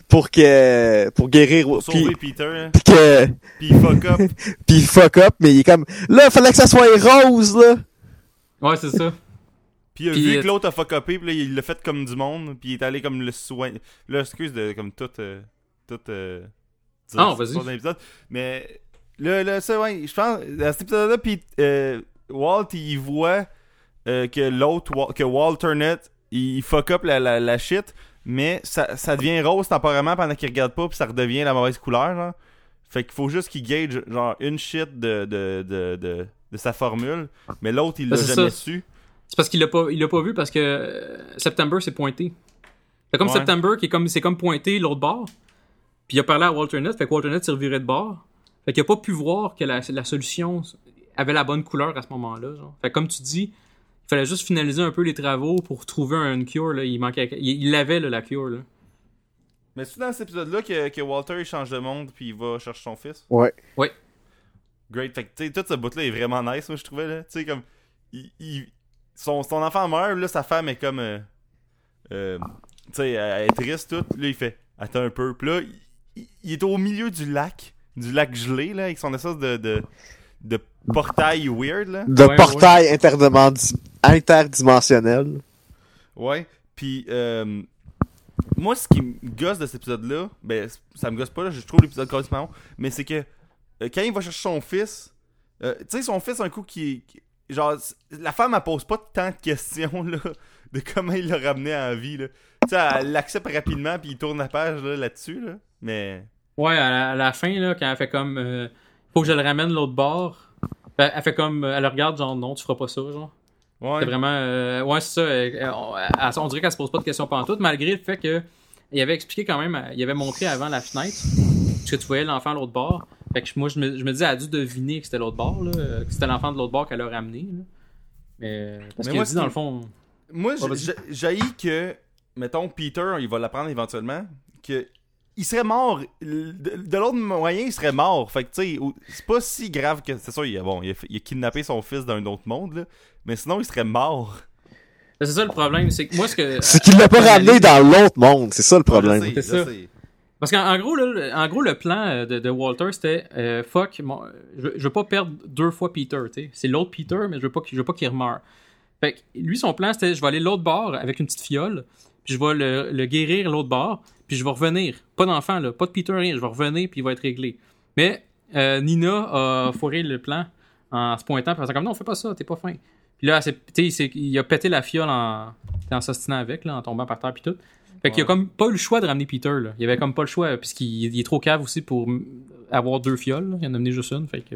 pour que pour guérir pour puis Peter, là. puis que Puis il fuck up. puis il fuck up mais il est comme là fallait que ça soit rose là Ouais, c'est ça. Puis il a Puis, vu que l'autre a fuck upé, puis là, il l'a fait comme du monde, puis il est allé comme le soin. Là, excuse de comme tout. Euh, tout euh, dire Ah, vas-y. Mais là, là, ça, ouais, je pense, dans cet épisode-là, puis euh, Walt, il voit euh, que l'autre, que Walternet, il fuck up la, la, la shit, mais ça, ça devient rose temporairement pendant qu'il regarde pas, puis ça redevient la mauvaise couleur, genre. Fait qu'il faut juste qu'il gauge, genre, une shit de, de, de, de, de sa formule, mais l'autre, il l'a Ben, c'est jamais ça. su. C'est parce qu'il l'a pas, il l'a pas vu parce que euh, September c'est pointé. C'est comme Ouais. September qui est comme, c'est comme pointé l'autre bord. Puis il a parlé à Walter Net, fait que Walter Net s'est reviré de bord. Fait qu'il a pas pu voir que la, la solution avait la bonne couleur à ce moment-là. Genre. Fait que comme tu dis, fallait juste finaliser un peu les travaux pour trouver un cure. Là. Il manquait, il, il l'avait là, la cure. Là. Mais c'est dans cet épisode-là que, que Walter il change de monde puis il va chercher son fils. ouais Great. Fait que, tu sais, tout ce bout-là est vraiment nice, moi, je trouvais, là. Tu sais, comme. Il, il- son, son enfant meurt, là, sa femme est comme. euh, euh, tu sais, elle est triste, toute. Là, il fait. Attends un peu. Puis là, il, il est au milieu du lac. Du lac gelé, là, avec son espèce de. de, de portail weird, là. de Ouais, portail interdimen- interdimensionnel Ouais. Puis, euh, moi, ce qui me gosse de cet épisode-là, ben, ça me gosse pas, là, je trouve l'épisode complètement bon, mais c'est que euh, quand il va chercher son fils, euh, tu sais, son fils, un coup qui. qui- genre, la femme, elle pose pas tant de questions, là, de comment il l'a ramené à la vie, là. Tu sais, elle l'accepte rapidement, puis il tourne la page, là, là-dessus, là. Mais. Ouais, à la, à la fin, là, quand elle fait comme. euh, faut que je le ramène de l'autre bord. Elle, elle fait comme. Elle le regarde, genre, non, tu feras pas ça, genre. Ouais. C'est vraiment. euh, ouais, c'est ça. euh, on, elle- on dirait qu'elle se pose pas de questions pendant tout, malgré le fait que. Il avait expliqué quand même, il avait montré avant la fenêtre, que tu voyais l'enfant à l'autre bord. Fait que moi, je me, je me disais, elle a dû deviner que c'était l'autre bord, là, euh, que c'était l'enfant de l'autre bord qu'elle a ramené. là. Mais. Parce Mais moi, dit, dans le fond. Moi, j'haïs que, mettons, Peter, il va l'apprendre éventuellement, que il serait mort. De, l'autre moyen, il serait mort. Fait que, tu sais, c'est pas si grave que. C'est sûr, il a, bon, il a, il a kidnappé son fils d'un autre monde, là. Mais sinon, il serait mort. C'est ça le problème, c'est que moi, ce que. C'est qu'il l'a pas ramené dans l'autre monde, c'est ça le problème. C'est ça. Parce qu'en en gros, là, le- en gros, le plan euh, de, de Walter, c'était euh, fuck, je, veux- je veux pas perdre deux fois Peter, tu sais. C'est l'autre Peter, mais je veux pas, qu'il- je veux pas qu'il meure. Fait que lui, son plan, c'était je vais aller l'autre bord avec une petite fiole, puis je vais le, le guérir l'autre bord, puis je vais revenir. Pas d'enfant, là, pas de Peter, rien. Je vais revenir, puis il va être réglé. Mais euh, Nina a foiré le plan en se pointant, puis en comme non, fais pas ça, t'es pas fin. Puis là, il, a pété la fiole en, en s'ostinant avec, là, en tombant par terre, puis tout. Fait qu'il a Ouais. comme pas eu le choix de ramener Peter, là. Il avait comme pas le choix, puisqu'il il est trop cave aussi pour avoir deux fioles, là. Il en a amené juste une, fait que...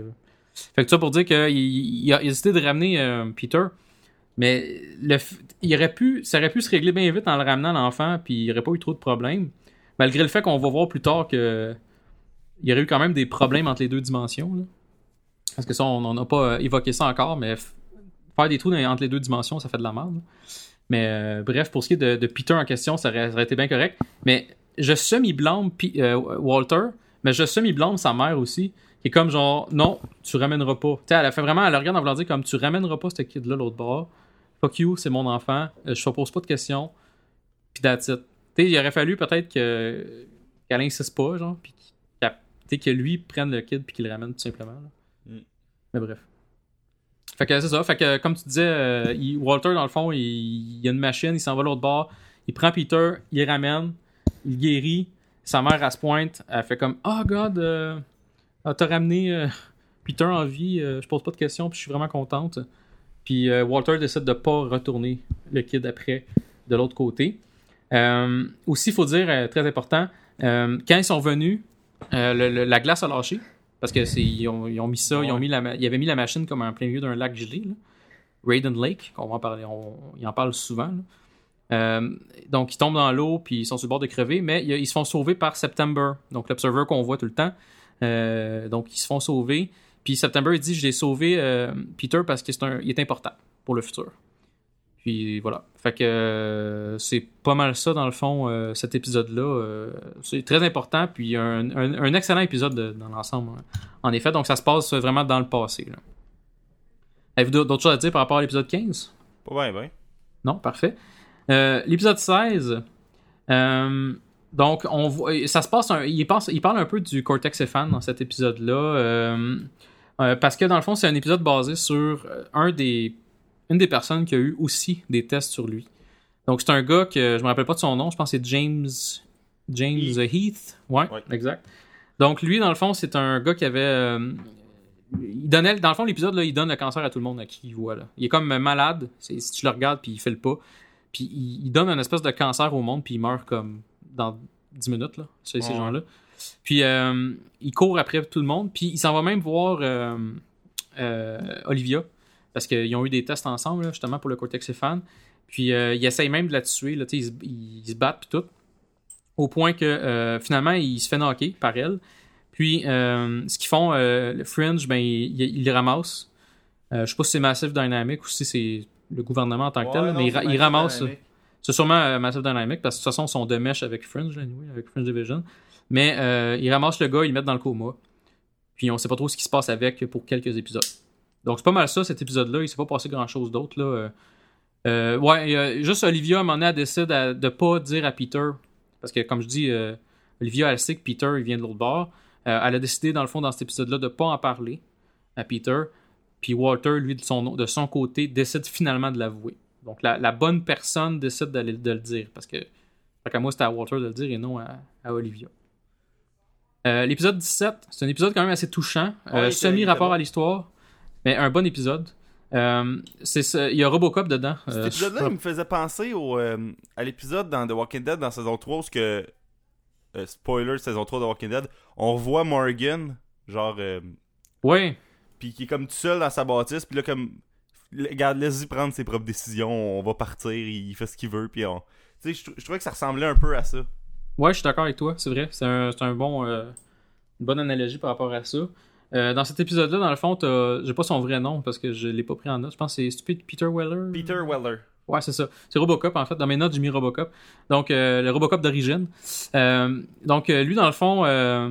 Fait que ça pour dire qu'il il a hésité de ramener euh, Peter, mais le, il aurait pu, ça aurait pu se régler bien vite en le ramenant l'enfant, puis il aurait pas eu trop de problèmes. Malgré le fait qu'on va voir plus tard que il y aurait eu quand même des problèmes entre les deux dimensions. là. Parce que ça, on n'en a pas euh, évoqué ça encore, mais faire des trous dans- entre les deux dimensions, ça fait de la merde. Mais euh, bref, pour ce qui est de, de Peter en question, ça aurait, ça aurait été bien correct. Mais je semi-blâme euh, Walter, mais je semi-blâme sa mère aussi, qui est comme genre, non, tu ramèneras pas. Tu sais, elle a fait vraiment, elle le regarde en voulant dire comme, tu ramèneras pas ce kid-là l'autre bord. Fuck you, c'est mon enfant, euh, je te pose pas de questions. Puis that's it. Tu sais, il aurait fallu peut-être que qu'elle insiste pas, genre, puis que lui prenne le kid puis qu'il le ramène tout simplement. là. Mm. Mais bref. Fait que c'est ça. Fait que comme tu disais, euh, Walter, dans le fond, il, il a une machine, il s'en va à l'autre bord, il prend Peter, il ramène, il guérit. Sa mère, elle se pointe, elle fait comme Oh God, euh, t'as ramené euh, Peter en vie, euh, je pose pas de questions, puis je suis vraiment contente. Puis Walter décide de pas retourner le kid après de l'autre côté. Aussi, il faut dire, très important, quand ils sont venus, la glace a lâché. Parce que c'est ils ont, ils ont mis ça, ils ont mis la, ils avaient mis la machine comme en plein milieu d'un lac gelé. là. Raiden Lake, qu'on va en parler, on, il en parle souvent. Euh, donc ils tombent dans l'eau puis ils sont sur le bord de crever, mais ils, ils se font sauver par September, donc l'observer qu'on voit tout le temps. Euh, donc ils se font sauver. Puis September il dit je l'ai sauvé euh, Peter parce qu'il est, un- il est important pour le futur. Puis voilà. Fait que euh, c'est pas mal ça dans le fond, euh, cet épisode-là. euh, c'est très important, puis un, un- un excellent épisode de- dans l'ensemble. hein. En effet, donc ça se passe vraiment dans le passé. Avez-vous d'autres choses à dire par rapport à l'épisode 15 Ouais, ouais. non, parfait. L'épisode 16, euh, donc on voit, ça se passe, un- il, pense, il parle un peu du Cortex Fan dans cet épisode-là, parce que dans le fond, c'est un épisode basé sur un des, une des personnes qui a eu aussi des tests sur lui. Donc c'est un gars que je me rappelle pas de son nom, je pense que c'est James James Heath. Ouais, Ouais. exact. Donc lui, dans le fond, c'est un gars qui avait euh, il donnait, dans le fond, l'épisode, là, il donne le cancer à tout le monde à qui il voit. Là. Il est comme malade. C'est- Si tu le regardes, puis il fait le pas. Puis il, il donne une espèce de cancer au monde, puis il meurt comme dans 10 minutes, là, ces, ces Ouais. gens-là. Puis euh, il court après tout le monde, puis il s'en va même voir euh, euh, Olivia, parce qu'ils ont eu des tests ensemble, là, justement, pour le Cortex fan. Puis euh, il essaye même de la tuer, là, ils, se- ils se battent, puis tout. Au point que euh, finalement, il se fait knocker par elle. Puis, euh, ce qu'ils font, le Fringe, ben, ils il, les ramassent. Je sais pas si c'est Massive Dynamic ou si c'est le gouvernement en tant que tel, Ouais, mais ils, ils Massive ramassent. C'est sûrement Massive Dynamic parce que de toute façon, ils sont de mèche avec Fringe, anyway, avec Fringe Division. Mais ils ramassent le gars, ils le mettent dans le coma. Puis on sait pas trop ce qui se passe avec pour quelques épisodes. Donc c'est pas mal ça, cet épisode-là. Il s'est pas passé grand-chose d'autre. là. Euh, euh, ouais, euh, juste Olivia, à un moment donné, elle décide à- de pas dire à Peter. Parce que, comme je dis, euh, Olivia, elle sait que Peter, il vient de l'autre bord. Elle a décidé, dans le fond, dans cet épisode-là, de pas en parler à Peter. Puis Walter, lui, de son, de son côté, décide finalement de l'avouer. Donc la, la bonne personne décide de le dire. Parce que, qu'à moi, c'était à Walter de le dire et non à, à Olivia. L'épisode 17, c'est un épisode quand même assez touchant. Ouais, Semi-rapport bon. à l'histoire, mais un bon épisode. Euh, c'est il y a Robocop dedans. Cet Euh, épisode-là, me faisait penser au, euh, à l'épisode dans The Walking Dead dans saison 3 où ce que. spoiler, saison 3 de Walking Dead, on revoit Morgan, genre. Ouais, puis qui est comme tout seul dans sa bâtisse, puis là, comme. Regarde, laisse-y prendre ses propres décisions, on va partir, il fait ce qu'il veut, puis on. Tu sais, je trou- je trouvais que ça ressemblait un peu à ça. Ouais, je suis d'accord avec toi, c'est vrai. C'est un, un bon, une bonne analogie par rapport à ça. Euh, dans cet épisode-là, dans le fond, j'ai pas son vrai nom parce que je l'ai pas pris en note. Je pense que c'est stupide Peter Weller. Peter Weller. Ouais, c'est ça. C'est Robocop, en fait. Dans mes notes, j'ai mis Robocop. Donc, euh, le Robocop d'origine. Euh, donc, euh, lui, dans le fond, euh,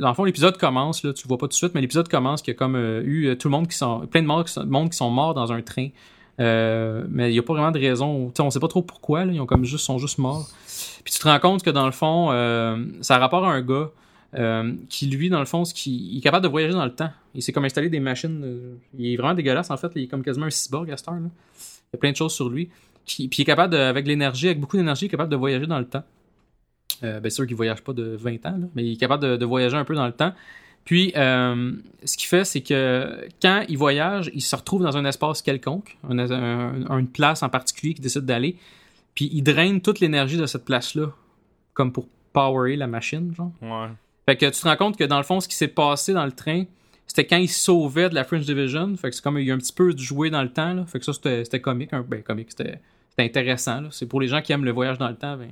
dans le fond, l'épisode commence, là, tu le vois pas tout de suite, mais l'épisode commence qu'il y a comme eu tout le monde qui sont, plein de monde qui sont, monde qui sont morts dans un train. Mais il y a pas vraiment de raison. Tu sais, on sait pas trop pourquoi, là. Ils ont comme juste, sont juste morts. Puis tu te rends compte que dans le fond, ça a rapport à un gars euh, qui, lui, dans le fond, est capable de voyager dans le temps. Il s'est comme installé des machines. euh, il est vraiment dégueulasse, en fait. Il est comme quasiment un cyborg à. Il y a plein de choses sur lui. Qui- puis il est capable, avec l'énergie, avec beaucoup d'énergie, capable de voyager dans le temps. Euh, bien sûr qu'il voyage pas de 20 ans, mais il est capable de, voyager un peu dans le temps. Puis, ce qu'il fait, c'est que quand il voyage, il se retrouve dans un espace quelconque, un- un- une place en particulier qu'il décide d'aller, puis il draine toute l'énergie de cette place-là, comme pour powerer la machine, genre. Ouais. Fait que tu te rends compte que dans le fond, ce qui s'est passé dans le train, c'était quand il sauvait de la French Division. Fait que c'est comme il y a un petit peu de jouer dans le temps. Là. Fait que ça, c'était comique. Un, ben, comique, c'était intéressant. C'est pour les gens qui aiment le voyage dans le temps, ben,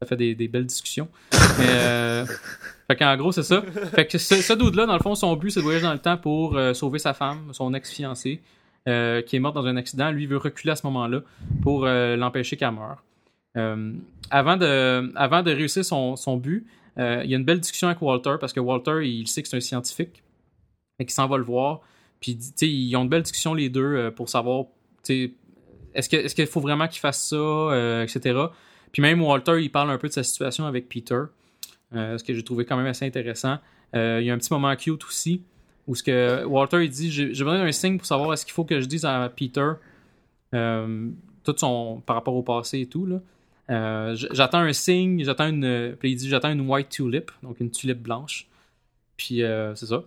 ça fait des, belles discussions. Mais, euh, fait qu'en gros, c'est ça. Fait que ce, ce dude-là, dans le fond, son but, c'est de voyager dans le temps pour euh, sauver sa femme, son ex-fiancée, euh, qui est morte dans un accident. Lui, il veut reculer à ce moment-là pour euh, l'empêcher qu'elle meure. Avant, de, avant de réussir son, but, il y a une belle discussion avec Walter parce que Walter, il sait que c'est un scientifique et qu'il s'en va le voir. Puis, ils ont une belle discussion les deux euh, pour savoir, est-ce qu'il faut vraiment qu'il fasse ça, euh, etc. Puis même Walter, il parle un peu de sa situation avec Peter, euh, ce que j'ai trouvé quand même assez intéressant. Euh, il y a un petit moment cute aussi où ce que Walter il dit, j'ai besoin d'un signe pour savoir est-ce qu'il faut que je dise à Peter euh, tout son par rapport au passé et tout là. Euh, j'attends un signe, j'attends une. Puis il dit j'attends une white tulip, donc une tulipe blanche. Puis euh, c'est ça.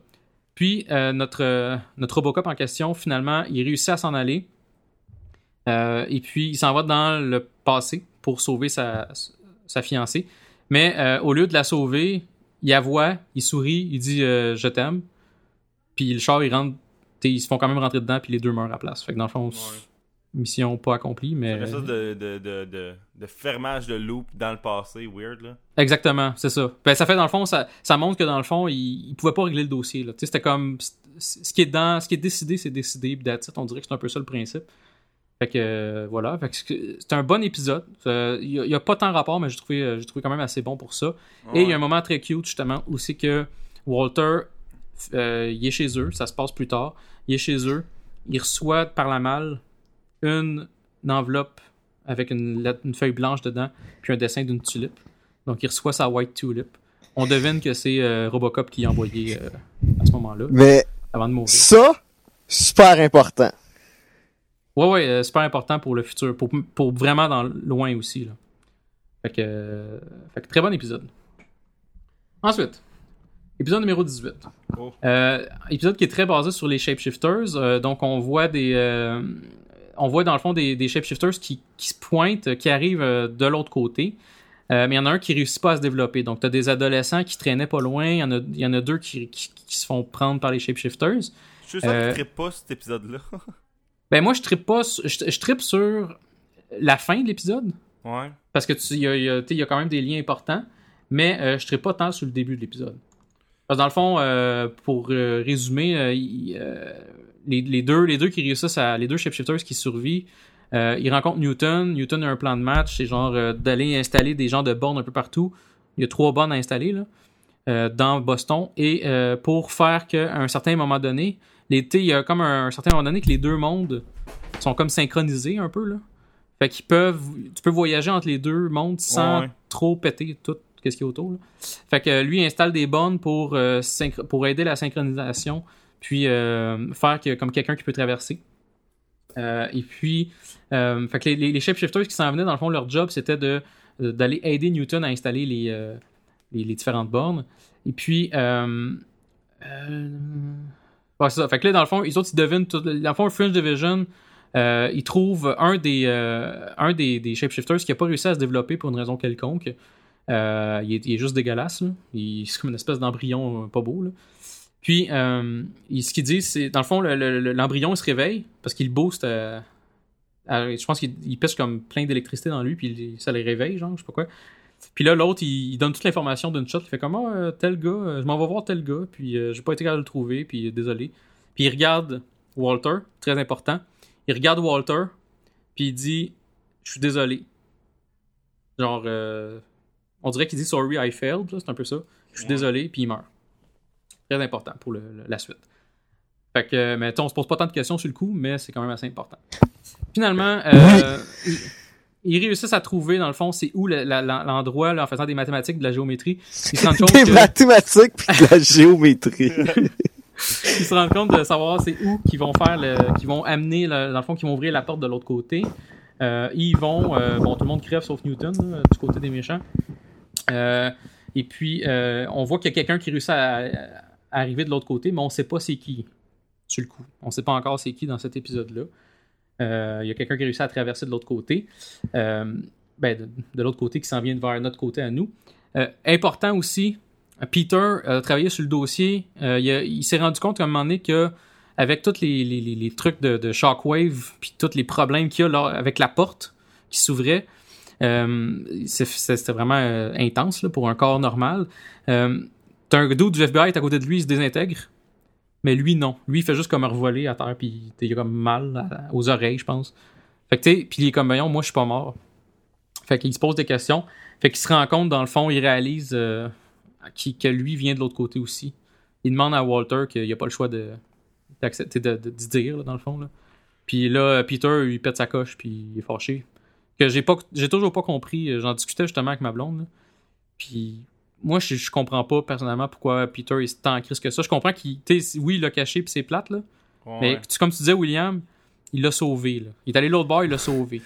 Puis euh, notre, euh, notre Robocop en question, finalement, il réussit à s'en aller. Euh, et puis il s'en va dans le passé pour sauver sa, sa fiancée. Mais euh, au lieu de la sauver, il la voit, il sourit, il dit euh, je t'aime. Puis le char, il rentre. Ils se font quand même rentrer dedans, puis les deux meurent à la place. Fait que dans le fond, Ouais. Mission pas accomplie, mais. C'est de, de, de, de, de fermage de loop dans le passé, weird là. Exactement, c'est ça. Ben, ça fait dans le fond, ça, ça montre que dans le fond, il, il pouvait pas régler le dossier. Là. C'était comme ce qui est dans, ce qui est décidé, c'est décidé. That's it. on dirait que c'est un peu ça le principe. Fait que euh, voilà, fait que c'est un bon épisode. Euh, Il y, a- pas tant rapport, mais j'ai trouvé, euh, trouvé quand même assez bon pour ça. Et il y a un moment très cute justement où c'est que Walter, euh, il est chez eux, ça se passe plus tard. Il est chez eux, il reçoit par la malle une, une enveloppe avec une, lettre- une feuille blanche dedans, puis un dessin d'une tulipe. Donc il reçoit sa white tulip. On devine que c'est euh, Robocop qui l'a envoyé euh, à ce moment-là, Mais avant de mourir. ça, super important. Ouais, ouais, euh, super important pour le futur, pour, pour vraiment dans le loin aussi. Là. Fait que, euh, fait que très bon épisode. Ensuite, épisode numéro 18. Oh. Euh, épisode qui est très basé sur les shapeshifters. Euh, donc, on voit des. On voit dans le fond des, des shapeshifters qui, qui se pointent, qui arrivent euh, de l'autre côté. Euh, mais il y en a un qui réussit pas à se développer. Donc, tu as des adolescents qui traînaient pas loin. Il y en a, il y en a deux qui, qui, qui se font prendre par les shapeshifters. Je suis sûr Euh, pas cet épisode-là. Ben moi, je trippe pas, sur- je, je trippe sur la fin de l'épisode ouais. parce que tu, y a, y y quand même des liens importants, mais euh, je trippe pas tant sur le début de l'épisode. Parce que dans le fond, pour résumer, les, les deux, les deux qui réussissent à, les deux shapeshifters qui survivent, euh, ils rencontrent Newton. Newton a un plan de match, c'est genre euh, d'aller installer des genres de bornes un peu partout. Il y a trois bornes à installer là, euh, dans Boston et pour faire qu'à un certain moment donné, sais, il y a comme un, un certain moment donné que les deux mondes sont comme synchronisés un peu là. Fait qu'ils peuvent, tu peux voyager entre les deux mondes sans Ouais. trop péter tout ce qui est autour. là. Fait que lui il installe des bornes pour aider la synchronisation, puis euh, faire comme quelqu'un qui peut traverser. Euh, et puis, euh, fait que les, shapeshifters qui s'en venaient, dans le fond, leur job, c'était de d'aller aider Newton à installer les, les, différentes bornes. Et puis, c'est ça. Fait que là, dans le fond, ils autres, ils devinent tout. Dans le fond, Fringe Division, euh, ils trouvent un des, un des, des shapeshifters qui n'a pas réussi à se développer pour une raison quelconque. Il, est, il juste dégueulasse. Il- C'est comme une espèce d'embryon pas beau. Puis, euh, il- ce qu'il dit, c'est. Dans le fond, le- le- le- l'embryon il se réveille parce qu'il booste. euh, à- je pense qu'il il pêche comme plein d'électricité dans lui, puis ça les réveille, genre, je sais pas quoi. Puis là, l'autre, il, il donne toute l'information d'une shot. Il fait comme, euh, tel gars, euh, je m'en vais voir tel gars, puis euh, j'ai pas été capable de le trouver, puis désolé. Puis il regarde Walter, très important. Il regarde Walter, puis il dit, je suis désolé. Genre, on dirait qu'il dit sorry, I failed, c'est un peu ça. Je suis Ouais. désolé, puis il meurt. Très important pour le- le- la suite. Fait que, euh, mais on se pose pas tant de questions sur le coup, mais c'est quand même assez important. Finalement, euh, ils, ils réussissent à trouver, dans le fond, c'est où l'endroit, en faisant des mathématiques, de la géométrie. Ils se rendent compte Des que- mathématiques pis de la géométrie. ils se rendent compte de savoir c'est où qu'ils vont faire le, qu'ils vont amener le- dans le fond qu'ils vont ouvrir la porte de l'autre côté Euh, ils vont euh, bon tout le monde crève sauf Newton là, du côté des méchants Euh, et puis euh, on voit qu'il y a quelqu'un qui réussit à arriver de l'autre côté mais on sait pas c'est qui sur le coup on sait pas encore c'est qui dans cet épisode là il y a quelqu'un qui réussit à traverser de l'autre côté Euh, ben, de, l'autre côté qui s'en vient vers notre côté à nous Euh, important aussi Peter a travaillé sur le dossier. Euh, il s'est rendu compte à un moment donné que avec tous les, trucs de, shockwave puis tous les problèmes qu'il y a là, avec la porte qui s'ouvrait, euh, c'était vraiment euh, intense pour un corps normal. T'as un dude du FBI est à côté de lui, il se désintègre. Mais lui, non. Lui, il fait juste comme revoler à terre, puis il a comme mal aux oreilles, je pense. Fait que, tu puis il est comme, voyons, moi, je suis pas mort. Fait qu'il se pose des questions. Fait qu'il se rend compte, dans le fond, il réalise euh, que lui vient de l'autre côté aussi. Il demande à Walter qu'il a pas le choix de d'accepter de, de, dire, là, dans le fond. Là. Puis là, Peter, il pète sa coche, puis il est fâché. Que j'ai pas j'ai toujours pas compris. J'en discutais justement avec ma blonde. là. Puis moi, je, je comprends pas personnellement pourquoi Peter est tant en crise que ça. Je comprends qu'il. Oui, il l'a caché, puis c'est plate, là. Ouais. Mais tu- comme tu disais, William, il l'a sauvé. Là. Il est allé l'autre bord, il l'a sauvé.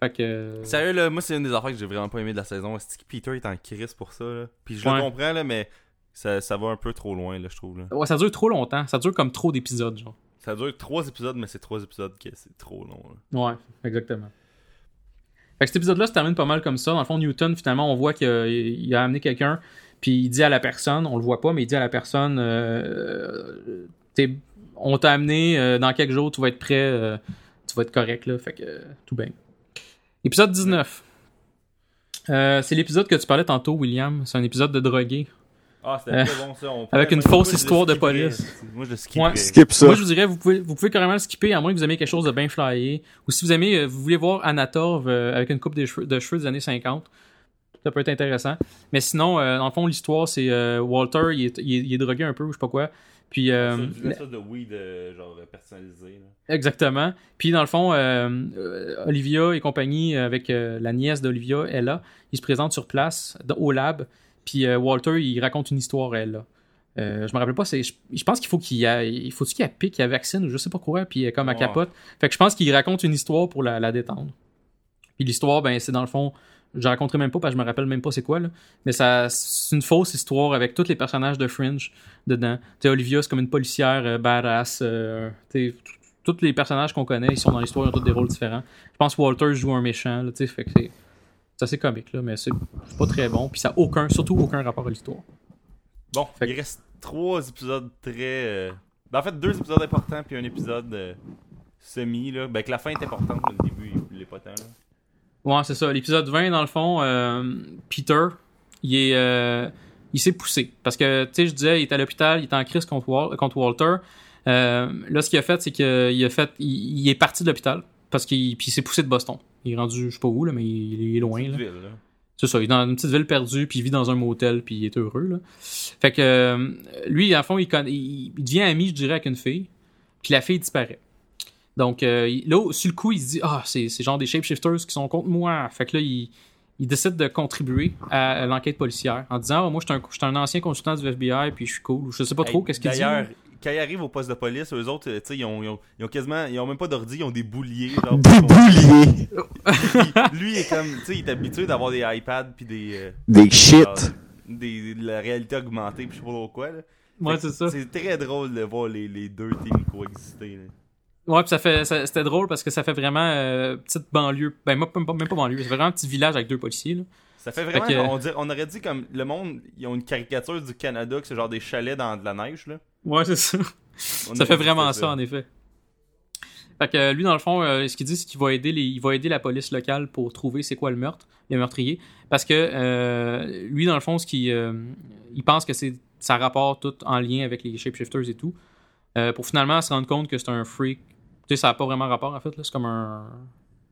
Fait que. euh, Sérieux, là, moi, c'est une des affaires que j'ai vraiment pas aimé de la saison. C'est que Peter est en crise pour ça, là? Puis je Ouais. le comprends, là, mais ça, ça va un peu trop loin, là, je trouve, là. Ouais, ça dure trop longtemps. Ça dure comme trop d'épisodes, genre. Ça dure trois épisodes, mais c'est trois épisodes que c'est trop long, là. Ouais, exactement. Fait que cet épisode-là se termine pas mal comme ça. Dans le fond, Newton, finalement, on voit qu'il a, amené quelqu'un, puis il dit à la personne, on le voit pas, mais il dit à la personne euh, t'es- On t'a amené, euh, dans quelques jours, tu vas être prêt, euh, tu vas être correct, là. Fait que euh, tout bien. Épisode 19. Euh, c'est l'épisode que tu parlais tantôt, William. C'est un épisode de drogué. Ah, c'était Euh, très bon, ça. On avec une fausse histoire de police. Moi, je. Ouais. Skip ça. Moi, je vous dirais, vous pouvez, vous pouvez carrément le skipper, à moins que vous aimiez quelque chose de bien flyé. Ou si vous aimez, euh, vous voulez voir Anatorv euh, avec une coupe de cheveux, de cheveux des années 50. Ça peut être intéressant. Mais sinon, euh, dans le fond, l'histoire, c'est euh, Walter, il est, il, est, il est drogué un peu, ou je sais pas quoi. Puis, euh, C'est une sorte de weed, euh, genre, personnalisé, là. exactement. Puis, dans le fond, euh, Olivia et compagnie, avec euh, la nièce d'Olivia, Ella, ils se présentent sur place, au lab. Puis, euh, Walter, il raconte une histoire à Ella. Euh, je me rappelle pas, c'est, je, je pense qu'il faut qu'il y a, il faut qu'il y a pique, qu'il y a vaccine ou je sais pas quoi, puis euh, comme à capote. Fait que je pense qu'il raconte une histoire pour la, la détendre. Puis l'histoire, ben c'est dans le fond, je raconterai même pas parce que je me rappelle même pas c'est quoi là, mais ça, c'est une fausse histoire avec tous les personnages de Fringe dedans. Tu sais, Olivia c'est comme une policière euh, badass. tous les personnages qu'on connaît, ils sont dans l'histoire, ils ont tous des rôles différents. Je pense que Walter joue un méchant, là, tu sais, fait que c'est, c'est assez comique là, mais c'est, pas très bon, puis ça a aucun, surtout aucun rapport à l'histoire. Bon, Fait il que- reste trois épisodes très. euh, Ben, en fait, deux épisodes importants, puis un épisode euh, semi, là. Ben, que la fin est importante, mais le début, il l'est pas tant, là. Ouais, c'est ça. L'épisode 20, dans le fond, euh, Peter, il est, euh, il s'est poussé. Parce que, tu sais, je disais, il est à l'hôpital, il est en crise contre, Wal- contre Walter. Là, ce qu'il a fait, c'est qu'il a fait, il, il est parti de l'hôpital. Parce qu'il puis il s'est poussé de Boston. Il est rendu, je sais pas où, là, mais il, est loin, là. Ville, là. C'est ça, il est dans une petite ville perdue, puis il vit dans un motel, puis il est heureux, là. Fait que, euh, lui, à fond, il, conna- il, il devient ami, je dirais, avec une fille, puis la fille disparaît. Donc, euh, là, sur le coup, il se dit, ah, c'est c'est genre des shapeshifters qui sont contre moi. Fait que là, il, il décide de contribuer à, à l'enquête policière en disant, ah, moi, je suis un, un ancien consultant du FBI, puis je suis cool. Je sais pas trop Hey, qu'est-ce qu'il dit. D'ailleurs, quand ils arrivent au poste de police, eux autres, euh, tu sais, ils ont, ils, ont, ils ont quasiment. Ils ont même pas d'ordi, ils ont des bouliers. Genre, Des bouliers. Puis, lui, il est comme. Tu sais, il est habitué d'avoir des iPads, puis des. euh, Des shit. genre, des, de la réalité augmentée, puis je sais pas trop quoi, là. Ouais, c'est ça. C'est très drôle de voir les, les deux teams coexister, là. Ouais, puis ça fait, ça- c'était drôle parce que ça fait vraiment euh, petite banlieue. Ben, même pas, même pas banlieue, c'est vraiment un petit village avec deux policiers, là. Ça fait vraiment. Fait que- on, dirait- on aurait dit comme le monde, ils ont une caricature du Canada que c'est genre des chalets dans de la neige, là. Ouais, c'est ça. On Ça fait vraiment ça, en effet. Fait que lui, dans le fond, euh, ce qu'il dit, c'est qu'il va aider les, il va aider la police locale pour trouver c'est quoi le meurtre, le meurtrier. Parce que euh, lui, dans le fond, ce qu'il, euh, il pense que c'est ça rapporte tout en lien avec les shapeshifters et tout. Euh, pour finalement se rendre compte que c'est un freak. Tu sais, ça n'a pas vraiment rapport en fait. là. C'est comme un.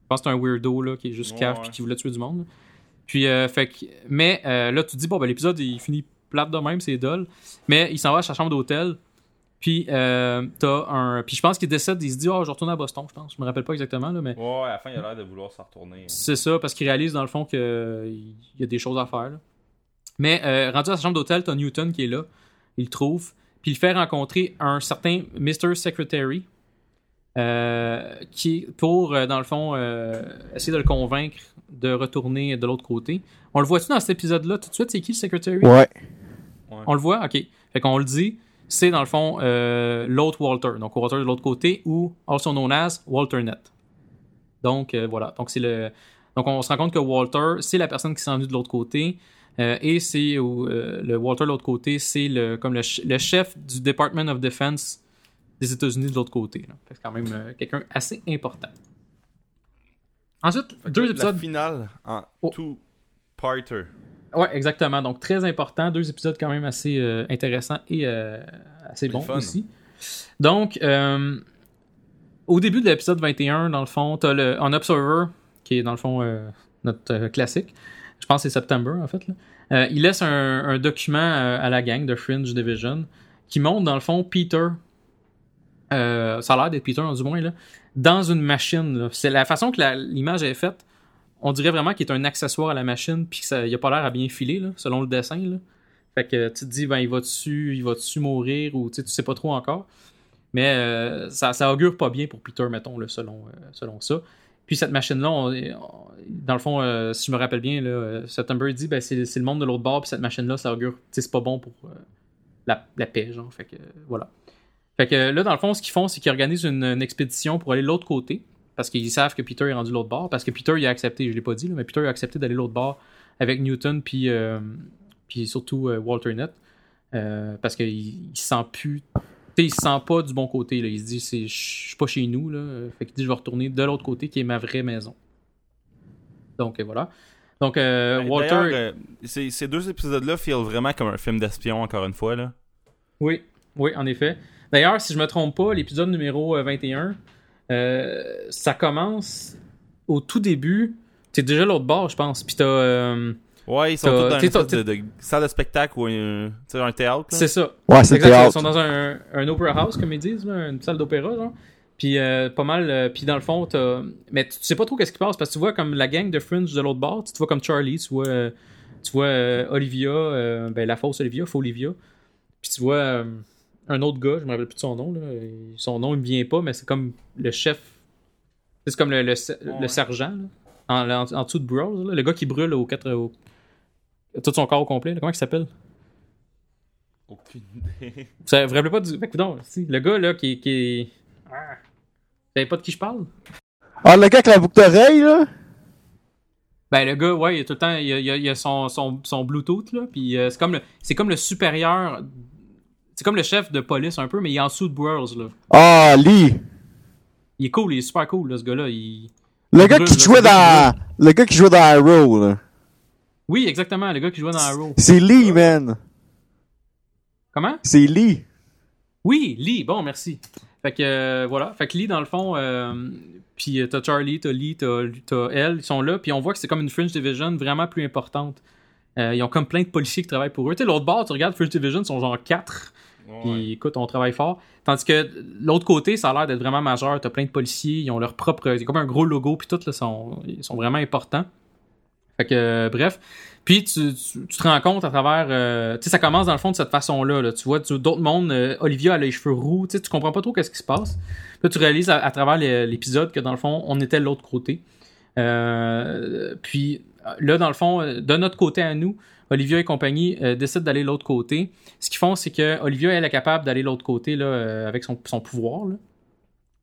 pense que c'est un weirdo là, qui est juste Ouais, puis qui voulait tuer du monde. Puis, euh, fait que, mais euh, là, tu te dis, bon, ben, l'épisode, il finit plate de même, c'est dull. Mais il s'en va à sa chambre d'hôtel. Puis, euh, t'as un. Puis, je pense qu'il décède, il se dit, oh, je retourne à Boston, je pense. Je me rappelle pas exactement, là, mais Ouais, à la fin, il a l'air de vouloir s'en retourner. c'est ça, parce qu'il réalise dans le fond qu'il y a des choses à faire. là. Mais euh, rendu à sa chambre d'hôtel, t'as Newton qui est là. Il le trouve. Puis il fait rencontrer un certain Mr. Secretary. Euh, qui pour, euh, dans le fond, euh, essayer de le convaincre de retourner de l'autre côté. On le voit-tu dans cet épisode-là tout de suite? C'est qui le Secretary? Ouais. On le voit? OK. Fait qu'on le dit. C'est dans le fond euh, l'autre Walter. Donc Walter de l'autre côté ou also known as Walter Net. Donc euh, voilà. Donc c'est le. Donc on se rend compte que Walter, c'est la personne qui s'est venue de l'autre côté. Euh, et c'est euh, le Walter de l'autre côté, c'est le comme le, ch- le chef du Department of Defense des États-Unis de l'autre côté. Fait C'est quand même euh, quelqu'un assez important. Ensuite, deux La épisodes. finale en Oh. two-parter. Ouais, exactement. Donc, très important. Deux épisodes quand même assez euh, intéressants et euh, assez bons aussi. Donc, euh, au début de l'épisode 21, dans le fond, t'as le On Observer, qui est dans le fond notre classique. Je pense que c'est September, en fait. là. Il laisse un, un document à la gang de Fringe Division qui montre, dans le fond, Peter. Euh, ça a l'air d'être Peter, du moins, là, dans une machine. C'est la façon que l'image est faite on dirait vraiment qu'il est un accessoire à la machine puis qu'il a pas l'air à bien filer selon le dessin. Fait que tu te dis ben il va dessus, va mourir ou tu sais pas trop encore. Mais euh, ça, augure pas bien pour Peter mettons selon euh, selon ça. Puis cette machine là dans le fond si je me rappelle bien là September dit ben c'est le monde de l'autre bord puis cette machine là ça augure c'est pas bon pour la, la paix genre fait que voilà. Fait que là dans le fond ce qu'ils font c'est qu'ils organisent une, une expédition pour aller de l'autre côté parce qu'ils savent que Peter est rendu de l'autre bord. Parce que Peter, il a accepté, je l'ai pas dit, là, mais Peter a accepté d'aller de l'autre bord avec Newton, puis, euh, puis surtout euh, Walter Net. euh, parce qu'il il se sent plus. Il se sent pas du bon côté. Là. Il se dit c'est- Je suis pas chez nous. Là. Fait qu'il dit Je vais retourner de l'autre côté qui est ma vraie maison. Donc voilà. Donc euh, Ben, Walter. ces, ces deux épisodes-là filent vraiment comme un film d'espion, encore une fois. là. Oui, oui, en effet. D'ailleurs, si je me trompe pas, l'épisode numéro euh, 21, euh, ça commence au tout début. T'es déjà l'autre bord, je pense. Puis t'as. euh, Ouais, ils sont tous dans une de, de salle de spectacle ou un, un théâtre. là. c'est ça. Ouais, c'est Exact, Ils théâtre. sont dans un, un opera house, comme ils disent, là, une salle d'opéra, genre. Puis euh, pas mal. euh, puis dans le fond, t'as. Mais tu sais pas trop qu'est-ce qui passe parce que tu vois comme la gang de Fringe de l'autre bord. Tu te vois comme Charlie, tu vois, euh, tu vois euh, Olivia, euh, ben la fausse Olivia, faux Olivia. Puis tu vois euh, un autre gars, je me rappelle plus de son nom. Là. Son nom il me vient pas, mais c'est comme le chef. C'est comme le, le, le Ouais. sergent, là, en, en, en dessous de Bros, là, le gars qui brûle au quatre, au- tout son corps au complet. là. Comment il s'appelle? Aucune idée. vous vous rappelez pas du. Non, si, le gars là qui, qui est. Ah. Vous savez pas de qui je parle? Ah, le gars avec la boucle d'oreille, là? Ben le gars, ouais, il a tout le temps. A- il a son, son, son Bluetooth là. Puis euh, c'est comme le. C'est comme le supérieur. C'est comme le chef de police un peu, mais il est en dessous de Burroughs là. Ah, Lee. Il est cool, il est super cool là, ce gars-là. Il... Le gars brûle, qui là, jouait dans, le gars qui jouait dans Arrow, là. Oui, exactement, le gars qui jouait dans Arrow. C'est Lee, man. Comment? C'est Lee. Oui, Lee, bon, merci. Fait que euh, voilà, fait que Lee dans le fond, euh, puis euh, t'as Charlie, t'as Lee, t'as t'as elle, ils sont là, puis on voit que c'est comme une Fringe Division vraiment plus importante. Euh, ils ont comme plein de policiers qui travaillent pour eux. Tu sais, l'autre bord, tu regardes Fringe Division, ils sont genre 4. Puis écoute, on travaille fort. Tandis que l'autre côté, ça a l'air d'être vraiment majeur. T'as plein de policiers, ils ont leur propre. C'est comme un gros logo, puis tout, là, sont, ils sont vraiment importants. Fait que, euh, bref. Puis tu, tu, te rends compte à travers. euh, tu sais, ça commence dans le fond de cette façon-là. là. Tu vois d'autres mondes. euh, Olivia a les cheveux roux. Tu comprends pas trop qu'est-ce qui se passe. Puis là, tu réalises à, à travers l'épisode que dans le fond, on était de l'autre côté. Euh, puis là, dans le fond, de notre côté à nous, Olivia et compagnie euh, décident d'aller de l'autre côté. Ce qu'ils font, c'est que Olivia, elle est capable d'aller de l'autre côté là, euh, avec son, son pouvoir. là.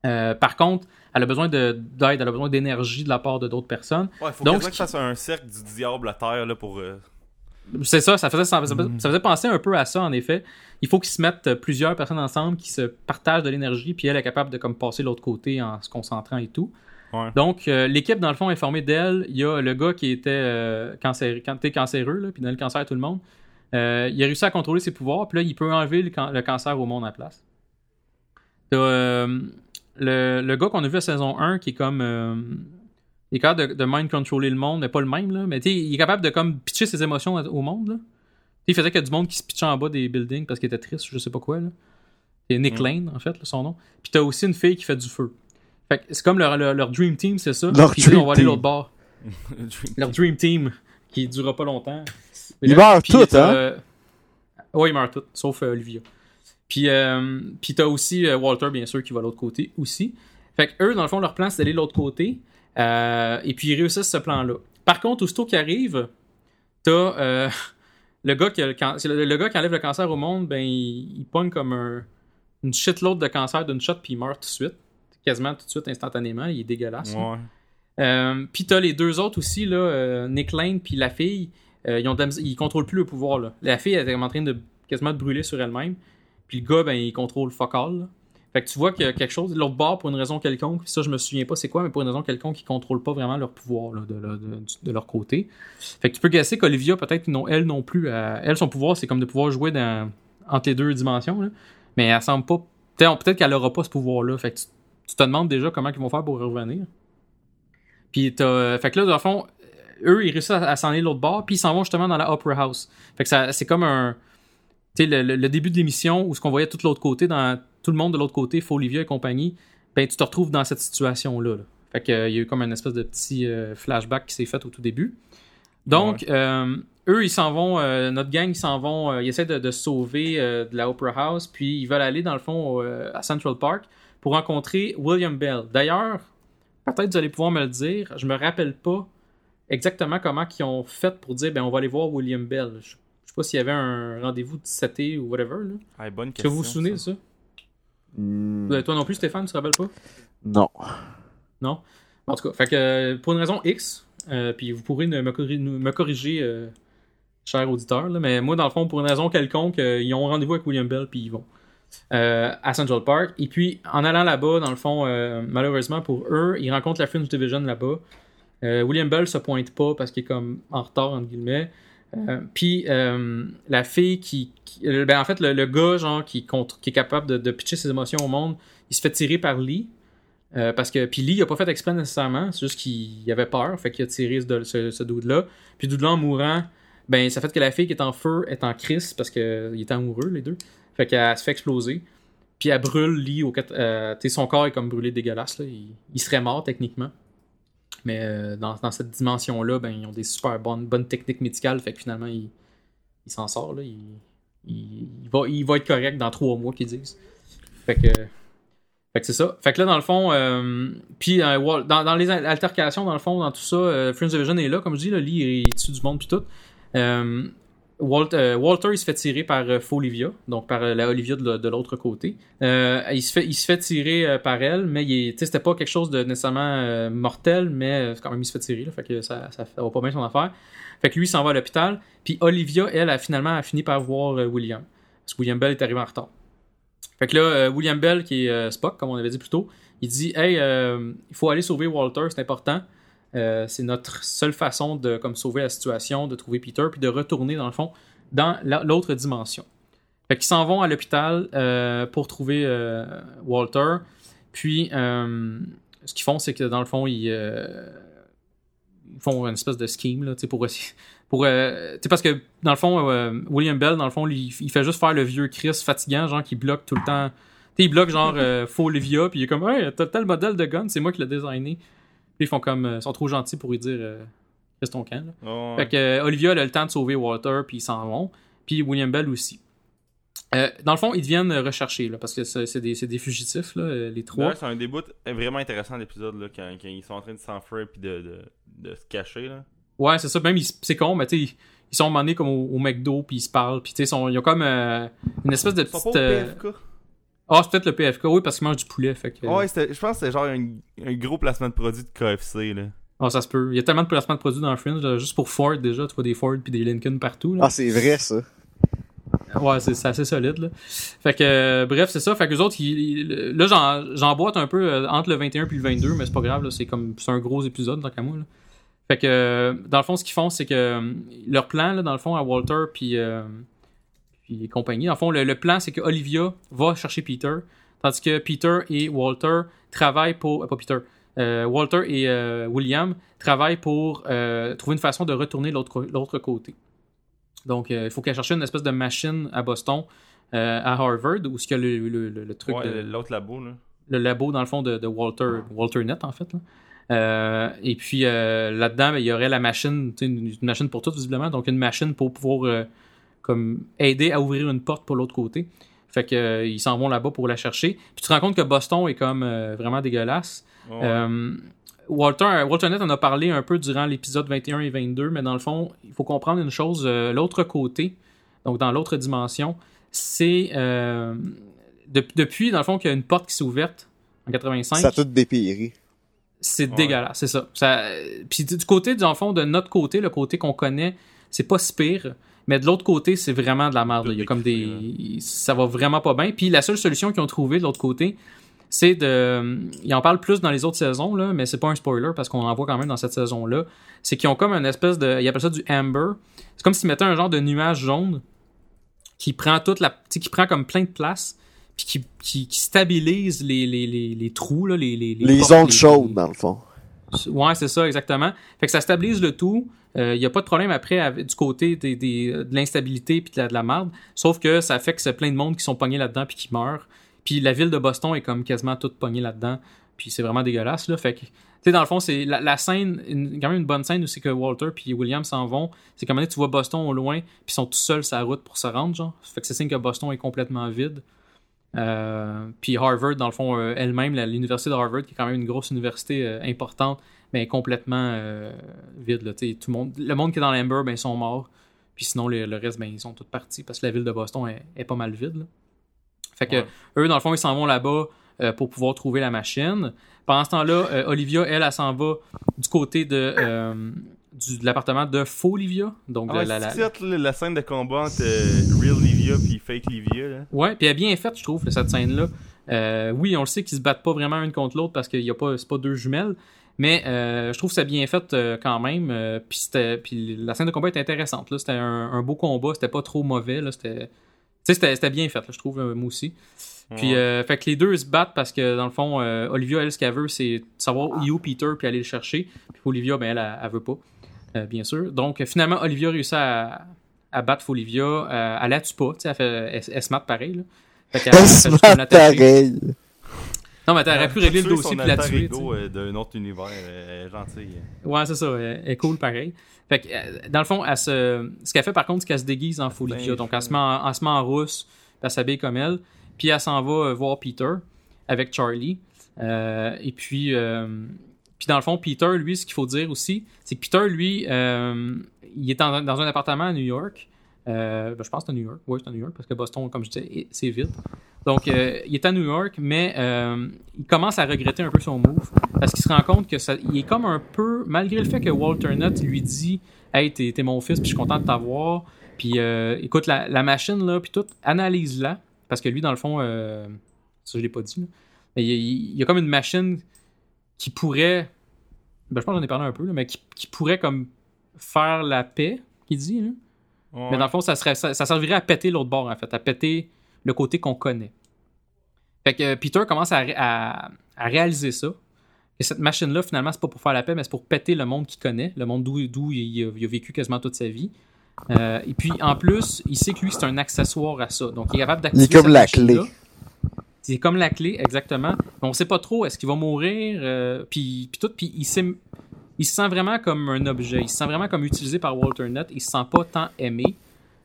Euh, par contre, elle a besoin de- d'aide, elle a besoin d'énergie de la part de d'autres personnes. Ouais, faut Donc, que je fasse un cercle du diable à terre là, pour. euh, C'est ça, ça faisait, ça, faisait, ça faisait penser un peu à ça, en effet. Il faut qu'ils se mettent plusieurs personnes ensemble, qui se partagent de l'énergie, puis elle est capable de comme, passer de l'autre côté en se concentrant et tout. Ouais. Donc, euh, l'équipe, dans le fond, est formée d'elle. Il y a le gars qui était euh, cancer, quand t'es cancéreux, là, puis le cancer à tout le monde. Euh, il a réussi à contrôler ses pouvoirs, puis là, il peut enlever le, can- le cancer au monde à la place. Le, le gars qu'on a vu à saison 1, qui est comme. Il est capable de, de mind contrôler le monde, mais pas le même, là. Mais tu il est capable de comme pitcher ses émotions au monde, là. Il faisait qu'il y a du monde qui se pitchait en bas des buildings parce qu'il était triste, je sais pas quoi, là. C'est Nick. Lane, en fait, là, son nom. Puis t'as aussi une fille qui fait du feu. Fait que c'est comme leur, leur, leur Dream Team, c'est ça? Leur Puis là, Dream on va aller Team. l'autre bord. Leur Dream Team, qui durera pas longtemps. Ils meurent tous, t'as, hein? euh, Ouais, ils meurent tous, sauf euh, Olivia. Puis, euh, puis t'as aussi euh, Walter, bien sûr, qui va de l'autre côté aussi. Fait que eux, dans le fond, leur plan, c'est d'aller de l'autre côté. Euh, et puis, ils réussissent ce plan-là. Par contre, aussitôt qu'ils arrivent, t'as euh, le, gars qui a le, can- c'est le, le gars qui enlève le cancer au monde, ben, il, il pogne comme un, une shitload de cancer d'une shot, puis il meurt tout de suite. Quasiment tout de suite, instantanément. Il est dégueulasse. là. Ouais. Euh, puis t'as les deux autres aussi, là, euh, Nick Lane puis la fille, euh, ils, ont de ils contrôlent plus le pouvoir. Là. La fille, elle est en train de quasiment de brûler sur elle-même. Puis le gars, ben, il contrôle là. Fait que tu vois qu'il y a quelque chose, l'autre bord, pour une raison quelconque, ça je me souviens pas c'est quoi, mais pour une raison quelconque, ils contrôlent pas vraiment leur pouvoir là, de, de- de- de leur côté. Fait que tu peux guesser qu'Olivia, peut-être elle non plus, euh, elle, son pouvoir, c'est comme de pouvoir jouer dans, entre les deux dimensions. là. Mais elle semble pas. Peut-être peut-être qu'elle aura pas ce pouvoir-là. Fait que tu, tu te demandes déjà comment ils vont faire pour revenir. Puis t'as. Fait que là, dans le fond, eux, ils réussissent à, à s'en aller de l'autre bord, puis ils s'en vont justement dans la Opera House. Fait que ça, c'est comme un. Tu sais, le, le- le début de l'émission où ce qu'on voyait tout l'autre côté, dans tout le monde de l'autre côté, Olivia et compagnie, ben tu te retrouves dans cette situation-là. là. Fait que euh, il y a eu comme un espèce de petit euh, flashback qui s'est fait au tout début. Donc, euh, eux, ils s'en vont, notre gang, ils s'en vont, ils essaient de, se sauver de la Opera House, puis ils veulent aller, dans le fond, à Central Park pour rencontrer William Bell. D'ailleurs, peut-être vous allez pouvoir me le dire, je me rappelle pas exactement comment ils ont fait pour dire, ben on va aller voir William Bell. Je, je sais pas s'il y avait un rendez-vous de 7 ou whatever. Là. Ah, bonne Est-ce que question. vous vous souvenez de ça? Hmm, Euh, Toi non plus, Stéphane, tu te rappelles pas? Non. Non? En tout cas, fait que, euh, pour une raison X, euh, puis vous pourrez me, corri- nous- me corriger, euh, cher auditeur, là, mais moi, dans le fond, pour une raison quelconque, euh, ils ont rendez-vous avec William Bell, puis ils vont euh, à Central Park. Et puis, en allant là-bas, dans le fond, euh, malheureusement pour eux, ils rencontrent la Fringe Division là-bas. Euh, William Bell se pointe pas parce qu'il est comme en retard, entre guillemets. Euh, puis la fille qui, ben en fait le, gars genre qui, contre, qui est capable de, pitcher ses émotions au monde il se fait tirer par Lee parce que puis Lee il a pas fait exprès nécessairement c'est juste qu'il avait peur fait qu'il a tiré ce, dude là puis dude là en mourant ben ça fait que la fille qui est en feu est en crise parce que il est amoureux les deux fait qu'elle se fait exploser puis elle brûle Lee au euh, son corps est comme brûlé dégueulasse là. Il, il serait mort techniquement mais euh, dans, cette dimension-là, ben, ils ont des super bonnes, bonnes techniques médicales. Fait que finalement, il, il s'en sort. Là, il, il, il va, il va être correct dans trois mois, qu'ils disent. Fait que, fait que c'est ça. Fait que là, dans le fond, euh, puis dans, dans les altercations, dans le fond, dans tout ça, euh, Fringe Division est là, comme je dis, là, Lee est dessus du monde, puis tout. Euh, Walt- Walter, il se fait tirer par euh, donc par euh, la Olivia de, l'autre côté. Euh, il, se fait, tirer par elle, mais c'était pas quelque chose de nécessairement mortel, mais quand même il se fait tirer, là, fait que ça, va pas bien son affaire. Fait que lui, il s'en va à l'hôpital, puis Olivia, elle, a finalement a fini par voir William, parce que William Bell est arrivé en retard. Fait que là, William Bell, qui est Spock, comme on avait dit plus tôt, il dit Hey, il faut aller sauver Walter, c'est important. Euh, c'est notre seule façon de comme sauver la situation, de trouver Peter, puis de retourner dans le fond dans la- l'autre dimension. Fait qu'ils s'en vont à l'hôpital euh, pour trouver euh, Walter. Puis ce qu'ils font, c'est que dans le fond, ils, ils font une espèce de scheme là, pour essayer. Parce que dans le fond, William Bell, dans le fond, lui, il fait juste faire le vieux Chris fatigant, genre qui bloque tout le temps. Tu sais, il bloque genre euh, faux Olivia, puis il est comme, hey, t'as tel modèle de gun, c'est moi qui l'ai designé. Ils font comme, euh, ils sont trop gentils pour lui dire, euh, reste ton camp. Là. Ouais. Fait que euh, Olivia elle a le temps de sauver Walter, puis ils s'en vont. Puis William Bell aussi. Euh, dans le fond, ils deviennent rechercher, là, parce que c'est des, des fugitifs, là, les trois. D'ailleurs, c'est un des bouts vraiment intéressant de l'épisode quand, quand ils sont en train de s'enfuir puis de, de, de se cacher. Là. Ouais, c'est ça. Même, c'est con, mais tu sais, ils- sont emmenés comme au, au McDo, puis ils se parlent, puis tu sais, ils ont comme euh, une espèce de Ils sont pas petite... au PFK. Ah, c'est peut-être le PFK, oui, parce qu'ils mangent du poulet, fait que... Ouais, c'était- je pense que c'était genre un, un gros placement de produit de KFC. Là. Ah, ça se peut. Il y a tellement de placements de produits dans le Fringe, là, juste pour Ford, déjà, tu vois des Ford puis des Lincoln partout, là. Ah, c'est vrai, ça. Ouais, c'est c'est assez solide, là. Fait que, euh, bref, c'est ça. Fait que les autres, ils- ils- là, j'en- j'emboîte un peu euh, entre le 21 puis le 22, mais c'est pas grave, là. C'est comme, c'est un gros épisode, tant qu'à moi, là. Fait que, euh, dans le fond, ce qu'ils font, c'est que leur plan, là, dans le fond, à Walter puis, euh, puis compagnie, dans le fond, le, le plan, c'est que Olivia va chercher Peter, tandis que Peter et Walter travaillent pour, euh, pas Peter, euh, Walter et euh, William travaillent pour trouver une façon de retourner l'autre côté. Donc, il faut qu'elle cherche une espèce de machine à Boston, à Harvard, où il y a le, le- truc, Ouais, l'autre labo, là. le labo, dans le fond, de, de Walter, Walter Net, en fait. là. Euh, et puis, euh, là-dedans, ben, il y aurait la machine, une, une machine pour tout, visiblement. Donc, une machine pour pouvoir euh, comme aider à ouvrir une porte pour l'autre côté. Fait que euh, ils s'en vont là-bas pour la chercher. Puis tu te rends compte que Boston est comme euh, vraiment dégueulasse. Ouais. Euh, Walter, Walter Net en a parlé un peu durant l'épisode 21 et 22, mais dans le fond, il faut comprendre une chose. euh, l'autre côté, donc dans l'autre dimension, c'est euh, de- depuis, dans le fond, qu'il y a une porte qui s'est ouverte en 85. Ça a tout dépiré. C'est Ouais. dégueulasse, c'est ça. ça Puis du du côté, dans le fond, de notre côté, le côté qu'on connaît, c'est pas si pire. Mais de l'autre côté, c'est vraiment de la merde. Il y a comme des. Ça va vraiment pas bien. Puis la seule solution qu'ils ont trouvée de l'autre côté, c'est de. Ils en parlent plus dans les autres saisons, là, mais c'est pas un spoiler parce qu'on en voit quand même dans cette saison-là. C'est qu'ils ont comme une espèce de. Ils appellent ça du amber. C'est comme s'ils mettaient un genre de nuage jaune qui prend toute la. tu sais, qui prend comme plein de place. Puis qui, qui, qui stabilise les, les, les, les trous, là, les, les, Les portes, ondes les- chaudes, dans le fond. Ouais, c'est ça, exactement. Fait que ça stabilise le tout. Il n'y a pas de problème après du côté des- de l'instabilité puis de la, de la marde. Sauf que ça fait que c'est plein de monde qui sont pognés là-dedans puis qui meurent. Puis la ville de Boston est comme quasiment toute pognée là-dedans. Puis c'est vraiment dégueulasse, là. Fait que, tu sais, dans le fond, c'est la, scène, quand même une bonne scène où que Walter puis William s'en vont. C'est comme tu vois Boston au loin puis ils sont tout seuls sur la route pour se rendre, genre. Fait que c'est signe que Boston est complètement vide. Euh, puis Harvard, dans le fond, euh, elle-même, l'université de Harvard, qui est quand même une grosse université euh, importante, mais complètement vide. Là, tout le, monde, le monde qui est dans l'Amber, ben, ils sont morts. Puis sinon, le, le reste, ben, ils sont tous partis parce que la ville de Boston est, est pas mal vide. là. Fait que Ouais. eux, dans le fond, ils s'en vont là-bas euh, pour pouvoir trouver la machine. Pendant ce temps-là, euh, Olivia, elle, elle, s'en va du côté de, euh, du- de l'appartement de faux Olivia. Donc, Ah ouais, la, la- scène de combat entre euh, Real Livia puis Fake Livia. Là. Ouais, puis elle est bien faite, je trouve, cette scène-là. Euh, oui, on le sait qu'ils se battent pas vraiment une contre l'autre parce qu'il y a pas, c'est pas deux jumelles, mais euh, je trouve que c'est bien fait euh, quand même. puis la scène de combat était intéressante. Là, c'était un, un beau combat, c'était pas trop mauvais. Là, c'était, tu sais, c'était, c'était bien fait, là, je trouve, moi aussi. Puis, Ouais. fait que les deux se battent parce que dans le fond, Olivia, elle, ce qu'elle veut, c'est savoir où est où Peter puis aller le chercher. Puis Olivia, ben elle, elle, elle veut pas, bien sûr. Donc, euh, finalement, Olivia réussit à, à battre Olivia. Euh, elle la tue pas, tu sais, elle, fait, elle, elle se mate pareil. Là. Fait elle Elle se l'attacher. pareil. Non, mais t'aurais pu régler le dossier puis la tuer. euh, d'un autre univers, euh, gentil. Ouais, c'est ça. Elle elle est cool pareil. Fait que, euh, dans le fond, elle se... ce qu'elle fait par contre, c'est qu'elle se déguise en faux Olivia. Ben, Donc, elle se, met en, elle se met en rousse, puis elle s'habille comme elle. Puis elle s'en va euh, voir Peter avec Charlie. Euh, et puis, euh, puis, dans le fond, Peter, lui, ce qu'il faut dire aussi, c'est que Peter, lui, euh, il est dans un appartement à New York. Euh, ben, je pense que c'est à New York. Oui, c'est à New York, parce que Boston, comme je disais, est- c'est vide. Donc, euh, il est à New York, mais euh, il commence à regretter un peu son move parce qu'il se rend compte que ça, il est comme un peu, malgré le fait que Walter Nutt lui dit Hey, t'es mon fils, puis je suis content de t'avoir. Puis écoute, la, machine, là, puis tout, analyse-la. Parce que lui, dans le fond, ça, je l'ai pas dit, là. Il y a comme une machine qui pourrait. Ben, je pense que j'en ai parlé un peu, là, mais qui, qui pourrait comme faire la paix, qu'il dit, là. Ouais. Mais dans le fond, ça, serait, ça, ça servirait à péter l'autre bord, en fait, à péter le côté qu'on connaît. Fait que euh, Peter commence à, à- à réaliser ça. Que cette machine-là, finalement, c'est pas pour faire la paix, mais c'est pour péter le monde qu'il connaît, le monde d'où il, a, il a vécu quasiment toute sa vie. Euh, et puis, en plus, il sait que lui, c'est un accessoire à ça. Donc, il est capable d'activer Il est comme cette la clé. C'est comme la clé, exactement. On sait pas trop, est-ce qu'il va mourir, euh, puis, puis tout, puis il sait, il se sent vraiment comme un objet, il se sent vraiment comme utilisé par Walter Nutt, il se sent pas tant aimé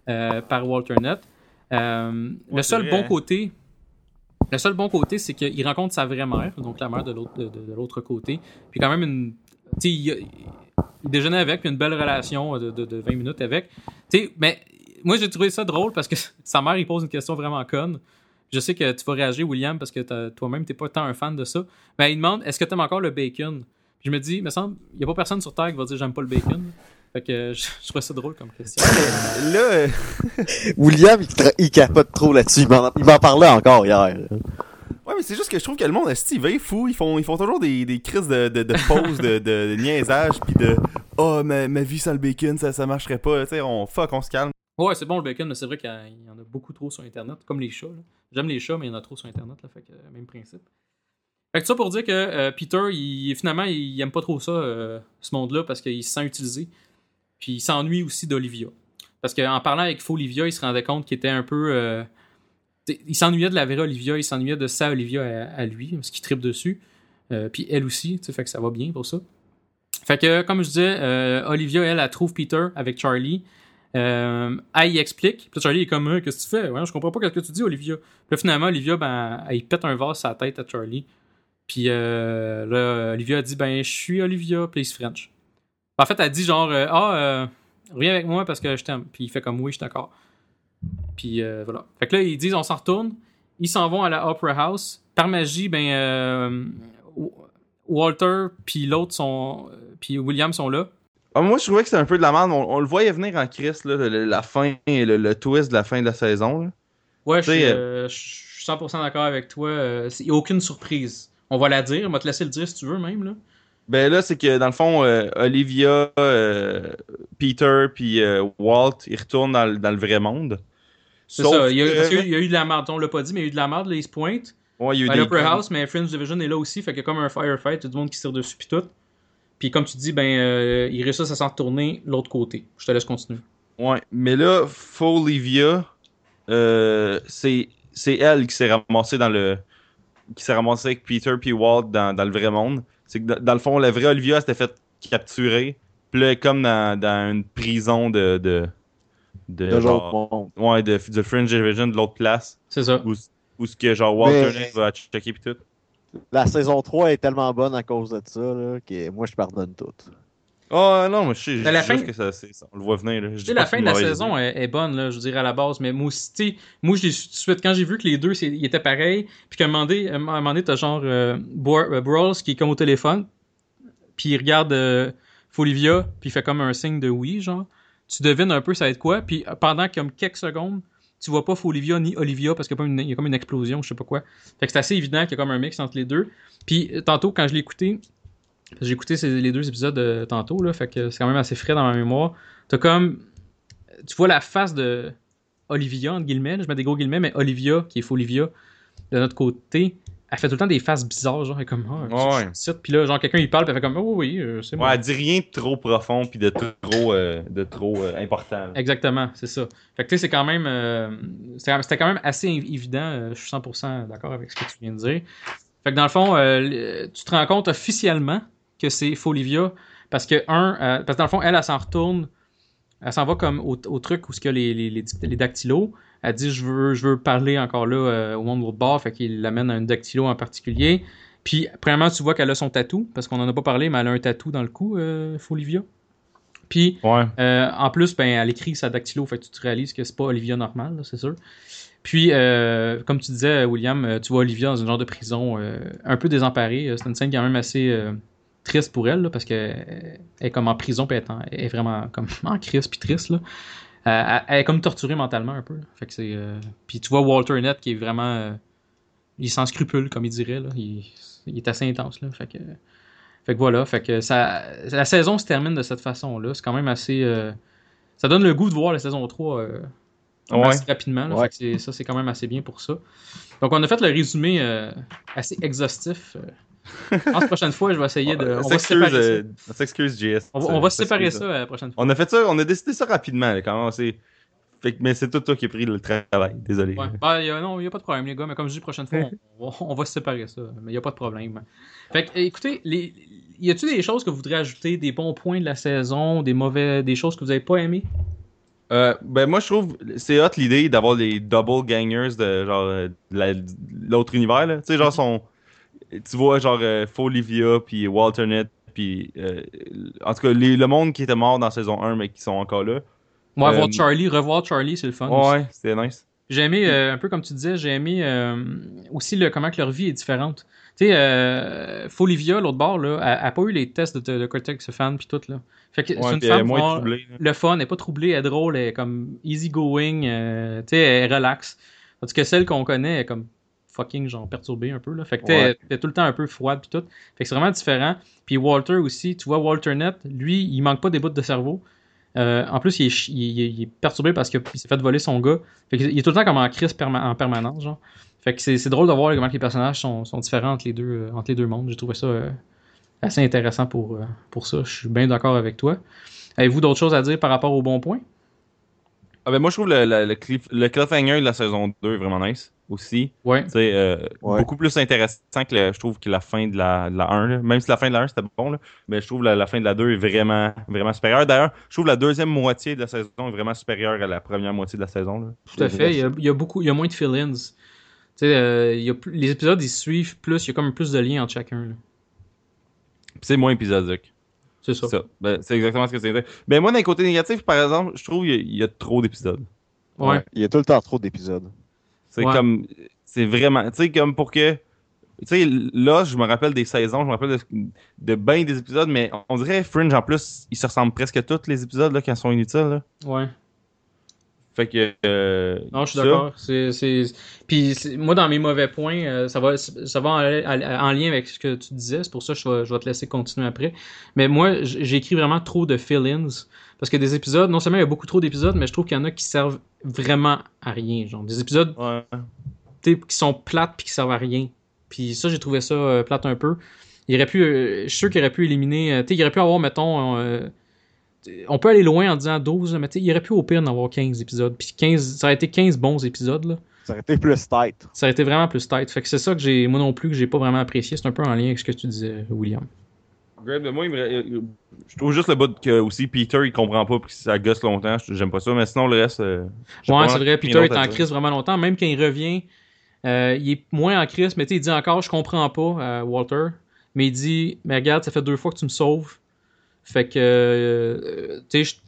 euh, par Walter Nutt. Euh, le seul vrai, bon hein. côté, le seul bon côté, c'est qu'il rencontre sa vraie mère, donc la mère de l'autre de, de- de l'autre côté, puis quand même une, tu il, il déjeunait avec, puis une belle relation de, de- de 20 minutes avec. Mais moi j'ai trouvé ça drôle parce que sa mère il pose une question vraiment conne. Je sais que tu vas réagir, William, parce que toi-même, t'es pas tant un fan de ça. Mais il demande est-ce que t'aimes encore le bacon? Puis je me dis, il me semble, il n'y a pas personne sur Terre qui va dire j'aime pas le bacon. Fait que je, je trouvais ça drôle comme question. Là, euh, William, il, capote trop là-dessus. Il m'en parlait encore hier. ouais, mais c'est juste que je trouve que le monde, est il va fou? Ils font, ils font toujours des, des crises de, de, de pause, de, de, de niaisage, puis de Oh, ma, ma vie sans le bacon, ça, ça marcherait pas. Tu sais, on fuck, on se calme. Ouais, c'est bon le bacon, mais c'est vrai qu'il y en a beaucoup trop sur Internet, comme les chats. là. J'aime les chats, mais il y en a trop sur Internet, là, fait que euh, même principe. Fait que ça pour dire que euh, Peter, finalement, il, aime pas trop ça, euh, ce monde-là, parce qu'il se sent utilisé. Puis il s'ennuie aussi d'Olivia. Parce qu'en parlant avec Faux Olivia, il se rendait compte qu'il était un peu. il s'ennuyait de la vraie Olivia, il s'ennuyait de sa Olivia à, lui, parce qu'il tripe dessus. Puis elle aussi, tu sais, fait que ça va bien pour ça. Fait que, comme je disais, Olivia, elle, elle trouve Peter avec Charlie. Euh, elle y explique. Puis Charlie est comme, Euh, qu'est-ce que tu fais? Ouais, je comprends pas ce que tu dis, Olivia. Puis finalement, Olivia, ben, elle, pète un vase sur la tête à Charlie. Puis euh, là, Olivia a dit, ben, je suis Olivia, please French. En fait, elle dit genre, euh, ah, euh, reviens avec moi parce que je t'aime. Puis il fait comme, oui, je suis d'accord. Puis voilà. Fait que là, ils disent, on s'en retourne. Ils s'en vont à la Opera House. Par magie, ben, Walter puis l'autre sont, puis William sont là. Ah, moi, je trouvais que c'était un peu de la merde. On, on le voyait venir en crise, là, le- la fin, le, le twist de la fin de la saison. là. Ouais, je suis sais, euh, je suis 100% d'accord avec toi. Euh, Il n'y a aucune surprise. On va la dire. On va te laisser le dire si tu veux, même. Là. Ben là, c'est que dans le fond, euh, Olivia, euh, Peter puis euh, Walt, ils retournent dans, le- dans le vrai monde. C'est ça. Il y, a, que- parce y a- il y a eu de la merde. On l'a pas dit, mais il y a eu de la merde. Là, ils se pointent. Ouais, il y a eu À des. House, mais Fringe Division est là aussi. Fait qu'il y a comme un firefight. Tout le monde qui se tire dessus. Puis tout. Puis comme tu dis, ben, euh, ils réussissent à s'en retourner l'autre côté. Je te laisse continuer. Ouais, mais là, Faux Olivia, euh, c'est c'est elle qui s'est ramassée dans le qui s'est ramassée avec Peter puis Walt dans, dans le vrai monde. C'est que dans, dans le fond, la vraie Olivia s'était fait capturer. Puis là, elle est comme dans, dans une prison de de de, De genre- ouais, de, de Fringe Division de l'autre place C'est ça. où, où ce que genre Walter Mais- va checker puis tout. La saison 3 est tellement bonne à cause de ça, là, que moi, je pardonne tout. Oh non, mais je sais je la fin- que ça, on le voit venir là. Je dis la fin de la saison est, est bonne, là, je dirais, à la base. Mais moi aussi, tu sais, moi, je l'ai su tout de suite. Quand j'ai vu que les deux, ils étaient pareils, puis qu'à un moment donné, à un moment donné, t'as genre euh, euh, Brawls qui est comme au téléphone, puis il regarde euh, Folivia, puis il fait comme un signe de oui, genre. Tu devines un peu ça va être quoi, puis pendant comme quelques secondes, tu vois pas Folivia ni Olivia parce qu'il y a, comme une explosion, je sais pas quoi. Fait que c'est assez évident qu'il y a comme un mix entre les deux. Puis euh, tantôt, quand je l'ai écouté, j'ai écouté les deux épisodes euh, tantôt, là, fait que c'est quand même assez frais dans ma mémoire. T'as comme. Tu vois la face de Olivia, entre guillemets, je mets des gros guillemets, mais Olivia, qui est Olivia, de notre côté, elle fait tout le temps des faces bizarres, genre, elle est comme. Ah, Ouais. Puis là, genre, quelqu'un il parle, puis elle fait comme. Oh oui, euh, c'est moi. Ouais, elle dit rien de trop profond puis de trop euh, de trop euh, important. là. Exactement, c'est ça. Fait que tu sais, c'est quand même. c'était quand même assez évident. je suis 100% d'accord avec ce que tu viens de dire. Fait que dans le fond, tu te rends compte officiellement que c'est Folivia. Parce que, un, parce que dans le fond, elle, elle s'en retourne. Elle s'en va comme au, au truc où il y a les, les, les, les dactylos. Elle dit je veux, je veux parler encore là euh, au monde de l'autre bord. Fait qu'il l'amène à un dactylo en particulier. Puis, premièrement, tu vois qu'elle a son tatou. Parce qu'on en a pas parlé, mais elle a un tatou dans le cou, euh, Folivia. Puis, Ouais. euh, en plus, ben, elle écrit sa dactylo, fait que tu te réalises que c'est pas Olivia normale, c'est sûr. Puis, euh, comme tu disais, William, tu vois Olivia dans une genre de prison euh, un peu désemparée. C'est une scène quand même assez triste pour elle, là, parce qu'elle est comme en prison, puis elle est, en- elle est vraiment comme en crise, puis triste. Là. Euh, elle, elle est comme torturée mentalement un peu. Fait que c'est, euh, Puis tu vois Walter Net qui est vraiment... euh, il est sans scrupule, comme il dirait. Là. Il, il est assez intense. Là. Fait que... Fait que voilà, fait que ça, la saison se termine de cette façon-là. C'est quand même assez. euh, ça donne le goût de voir la saison 3 euh, Ouais. assez rapidement. là. Ouais. Fait que c'est- ça, c'est quand même assez bien pour ça. Donc, on a fait le résumé euh, assez exhaustif. La prochaine fois, je vais essayer de. On On va se s'excuse, on JS. On va, on va se séparer ça euh, la prochaine fois. On a fait ça, on a décidé ça rapidement, là, quand même. c'est- Fait que, mais c'est tout toi qui as pris le travail, désolé. Ouais. Ben, y a- non, il n'y a pas de problème, les gars, mais comme je dis, la prochaine fois, on, va- on va se séparer ça. Mais il n'y a pas de problème. Fait que, écoutez, les, y a-tu des choses que vous voudrez ajouter, des bons points de la saison, des mauvais, des choses que vous n'avez pas aimées? Euh, ben moi je trouve c'est hot l'idée d'avoir les double gangers de genre euh, l'autre univers là. Tu sais genre son tu vois genre euh, Folivia puis Walter Net puis euh, en tout cas les- le monde qui était mort dans saison 1 mais qui sont encore là. Moi, Euh, voir Charlie, revoir Charlie, c'est le fun. Ouais, c'était nice. J'ai aimé, euh, un peu comme tu disais, j'ai aimé euh, aussi le, comment que leur vie est différente. Tu sais, euh, Folivia, l'autre bord, là, elle n'a pas eu les tests de, de Cortex fan puis tout, là. Fait que c'est Ouais, une puis elle est femme moins troublée. le fun, elle est pas troublée, elle est drôle, elle est comme easy going, euh, tu sais, elle est relax. Tandis que celle qu'on connaît est comme fucking genre perturbée un peu là. Fait que t'es Ouais. t'es tout le temps un peu froide puis tout. Fait que c'est vraiment différent. Puis Walter aussi, tu vois Walter Net, lui, il manque pas des bouts de cerveau, Euh, en plus, il est, chi- il, est- il est perturbé parce qu'il s'est fait voler son gars. Fait qu'il- il est tout le temps comme en crise perma- en permanence, genre. Fait que c'est c'est drôle de voir comment les personnages sont, sont différents entre les deux, euh, entre les deux mondes. J'ai trouvé ça euh, assez intéressant pour, euh, pour ça. Je suis bien d'accord avec toi. Avez-vous d'autres choses à dire par rapport au bon point? Ah ben moi je trouve le, le, le, cliff- le cliffhanger de la saison 2 vraiment nice aussi. Ouais. Tu sais, euh, Ouais. beaucoup plus intéressant que le- je trouve que la fin de la, de la 1. là. Même si la fin de la 1 c'était bon, là, mais je trouve la, la fin de la 2 est vraiment, vraiment supérieure. D'ailleurs, je trouve la deuxième moitié de la saison est vraiment supérieure à la première moitié de la saison. Là. Tout à fait. Il y a, il y a beaucoup, il y a moins de fill-ins. Tu sais, euh, il y a plus- les épisodes ils se suivent plus, il y a comme plus de liens entre chacun. c'est moins épisodique. C'est ça. Ça. Ben, c'est exactement ce que c'est. Ben moi, d'un côté négatif, par exemple, je trouve qu'il y, a- il y a trop d'épisodes. Ouais. Il y a tout le temps trop d'épisodes. C'est Ouais. comme. C'est vraiment. Tu sais, comme pour que. Tu sais, là, je me rappelle des saisons, je me rappelle de, de bien des épisodes, mais on dirait Fringe, en plus, ils se ressemblent presque tous les épisodes, là, quand ils sont inutiles, là. Ouais. Fait que. euh, Non, je suis d'accord. Puis moi, dans mes mauvais points, euh, ça va, ça va en, en- en lien avec ce que tu disais. C'est pour ça que je vais, je vais te laisser continuer après. Mais moi, j- j'ai écrit vraiment trop de fill-ins. Parce que des épisodes, non seulement il y a beaucoup trop d'épisodes, mais je trouve qu'il y en a qui servent vraiment à rien. Genre, des épisodes Ouais. qui sont plates puis qui servent à rien. Puis ça, j'ai trouvé ça euh, plate un peu. Il aurait pu, euh, je suis sûr qu'il aurait pu éliminer, euh, tu sais, il aurait pu avoir, mettons, euh, on peut aller loin en disant 12, mais tu sais, il aurait pu au pire en avoir 15 épisodes. Puis 15, ça aurait été 15 bons épisodes, là. Ça aurait été plus tight. Ça aurait été vraiment plus tight. Fait que c'est ça que j'ai, moi non plus, que j'ai pas vraiment apprécié. C'est un peu en lien avec ce que tu disais, William. Moi, il me- je trouve juste le bout que aussi Peter, il comprend pas puis ça gosse longtemps. J'aime pas ça, mais sinon, le reste. euh, Ouais, c'est vrai. Peter est en crise vraiment longtemps. Même quand il revient, euh, il est moins en crise, mais tu sais, il dit encore, je comprends pas, Walter. Mais il dit, mais regarde, ça fait deux fois que tu me sauves. Fait que, euh, tu sais,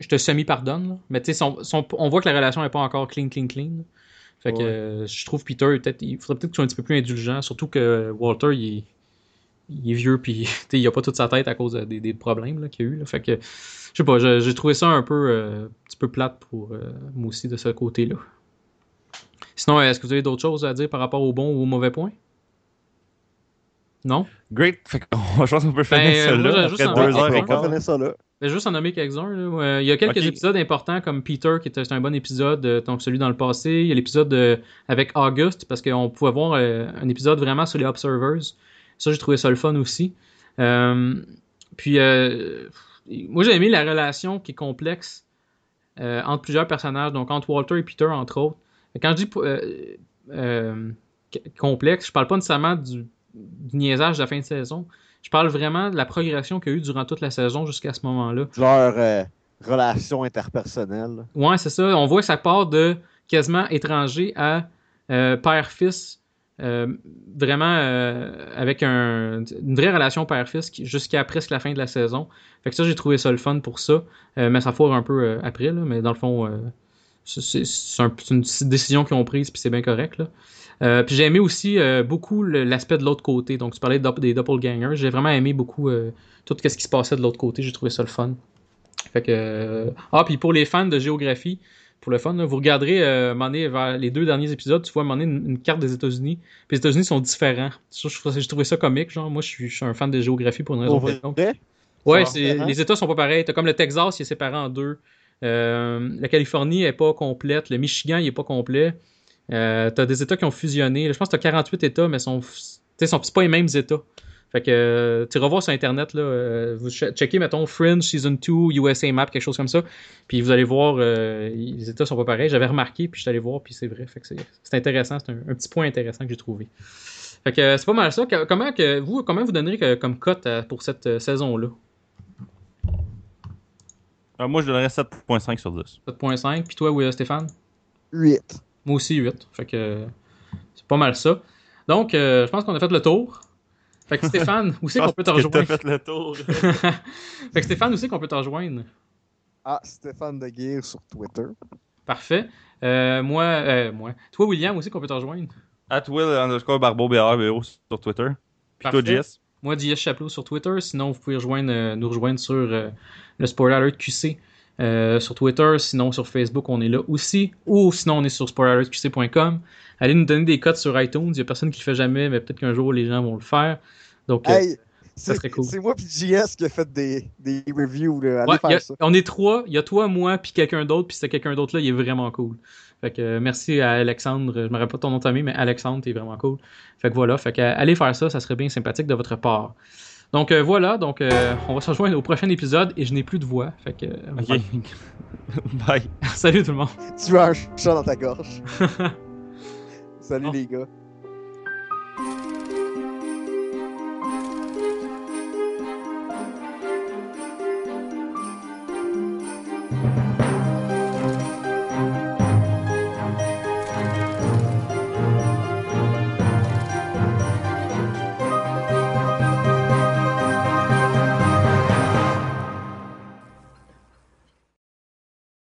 je, te semi-pardonne. Mais tu sais, on voit que la relation est pas encore clean, clean, clean. Fait que Ouais. euh, je trouve Peter, peut-être, il faudrait peut-être qu'il soit un petit peu plus indulgent. Surtout que Walter, il est, il est vieux, puis il a pas toute sa tête à cause des, des problèmes là, qu'il y a eu. là. Fait que, je sais pas, j'ai trouvé ça un peu, euh, un petit peu plate pour euh, moi aussi de ce côté-là. Sinon, est-ce que vous avez d'autres choses à dire par rapport au bon ou au mauvais point? Non? Great. Fait je pense qu'on peut finir Ben, ça là. juste Après deux heures et quart. finir ça là. Je vais juste en nommer quelques-uns. là. Il y a quelques épisodes importants comme Peter, qui était un bon épisode, euh, donc celui dans le passé. Il y a l'épisode avec August, parce qu'on pouvait voir un épisode vraiment sur les Observers. Ça, j'ai trouvé ça le fun aussi. Euh, puis, euh, moi, j'ai aimé la relation qui est complexe euh, entre plusieurs personnages, donc entre Walter et Peter, entre autres. Quand je dis complexe, je parle pas nécessairement du, du niaisage de la fin de saison. Je parle vraiment de la progression qu'il y a eu durant toute la saison jusqu'à ce moment-là. Leur euh, relation interpersonnelle. Ouais, c'est ça. On voit que ça part de quasiment étranger à euh, père-fils, euh, vraiment euh, avec un- une vraie relation père-fils jusqu'à presque la fin de la saison. Fait que ça, j'ai trouvé ça le fun pour ça. Euh, mais ça foire un peu après, là, mais dans le fond, c'est c'est- c'est un- c'est une décision qu'ils ont prise, puis c'est bien correct. Puis j'ai aimé aussi beaucoup l'aspect de l'autre côté. Donc, tu parlais des doppelgangers. J'ai vraiment aimé beaucoup tout ce qui se passait de l'autre côté. J'ai trouvé ça le fun. Fait que... Ah, puis pour les fans de géographie, pour le fun, là, vous regarderez euh, donné, vers les deux derniers épisodes, tu vois à un donné, une, une carte des États-Unis. Puis les États-Unis sont différents. Ça, je, trouvais- je trouvais ça comique. Genre, moi, je suis, je suis un fan de géographie pour une raison vrai? Ouais, les États sont pas pareils. T'as comme le Texas, il est séparé en deux. Euh, la Californie est pas complète. Le Michigan, il est pas complet. Euh, t'as des États qui ont fusionné. Je pense que t'as 48 États, mais sont, sont c'est pas les mêmes États. Fait que euh, tu revois sur internet là, euh, vous che- checkez mettons Fringe season 2 USA map quelque chose comme ça, puis vous allez voir euh, les États sont pas pareils. J'avais remarqué puis je suis allé voir puis c'est vrai. Fait que c'est c'est intéressant, c'est un, un petit point intéressant que j'ai trouvé. Fait que euh, c'est pas mal ça. Comment que vous comment vous donnerez que- comme cote euh, pour cette saison là Euh, moi, je donnerais 7.5 sur 10. 7.5. Puis toi, oui, euh, Stéphane? 8. Moi aussi 8. Fait que euh, c'est pas mal ça. Donc, euh, je pense qu'on a fait le tour. Fait que Stéphane, où c'est qu'on peut te rejoindre fait le tour. Fait que Stéphane, où c'est qu'on peut te rejoindre Ah, Stéphane de Guire sur Twitter. Parfait. Euh, moi, euh, moi. Toi, William, où c'est qu'on peut te rejoindre At Will underscore Barbeau BRBO sur Twitter. Puis toi, Parfait. Jess. Moi, JS Chaplot sur Twitter. Sinon, vous pouvez rejoindre, euh, nous rejoindre sur euh, le Spoiler Alert QC euh, sur Twitter. Sinon, sur Facebook, on est là aussi. Ou sinon, on est sur spoileralertqc.com. Allez nous donner des codes sur iTunes. Il n'y a personne qui le fait jamais, mais peut-être qu'un jour, les gens vont le faire. Donc, euh, Ça serait cool. C'est moi puis JS qui a fait des, des reviews, là. Allez Ouais, faire a- ça. on est trois. Il y a toi, moi, puis quelqu'un d'autre. Puis ce quelqu'un d'autre là, il est vraiment cool. Fait que euh, merci à Alexandre. Je me rappelle pas ton nom de famille, mais Alexandre, t'es vraiment cool. Fait que voilà. Fait que allez faire ça, ça serait bien sympathique de votre part. Donc euh, voilà. Donc euh, on va se rejoindre au prochain épisode et je n'ai plus de voix. Fait que euh, Ok. Bye. salut tout le monde. Tu as un chat dans ta gorge? Salut Oh. les gars.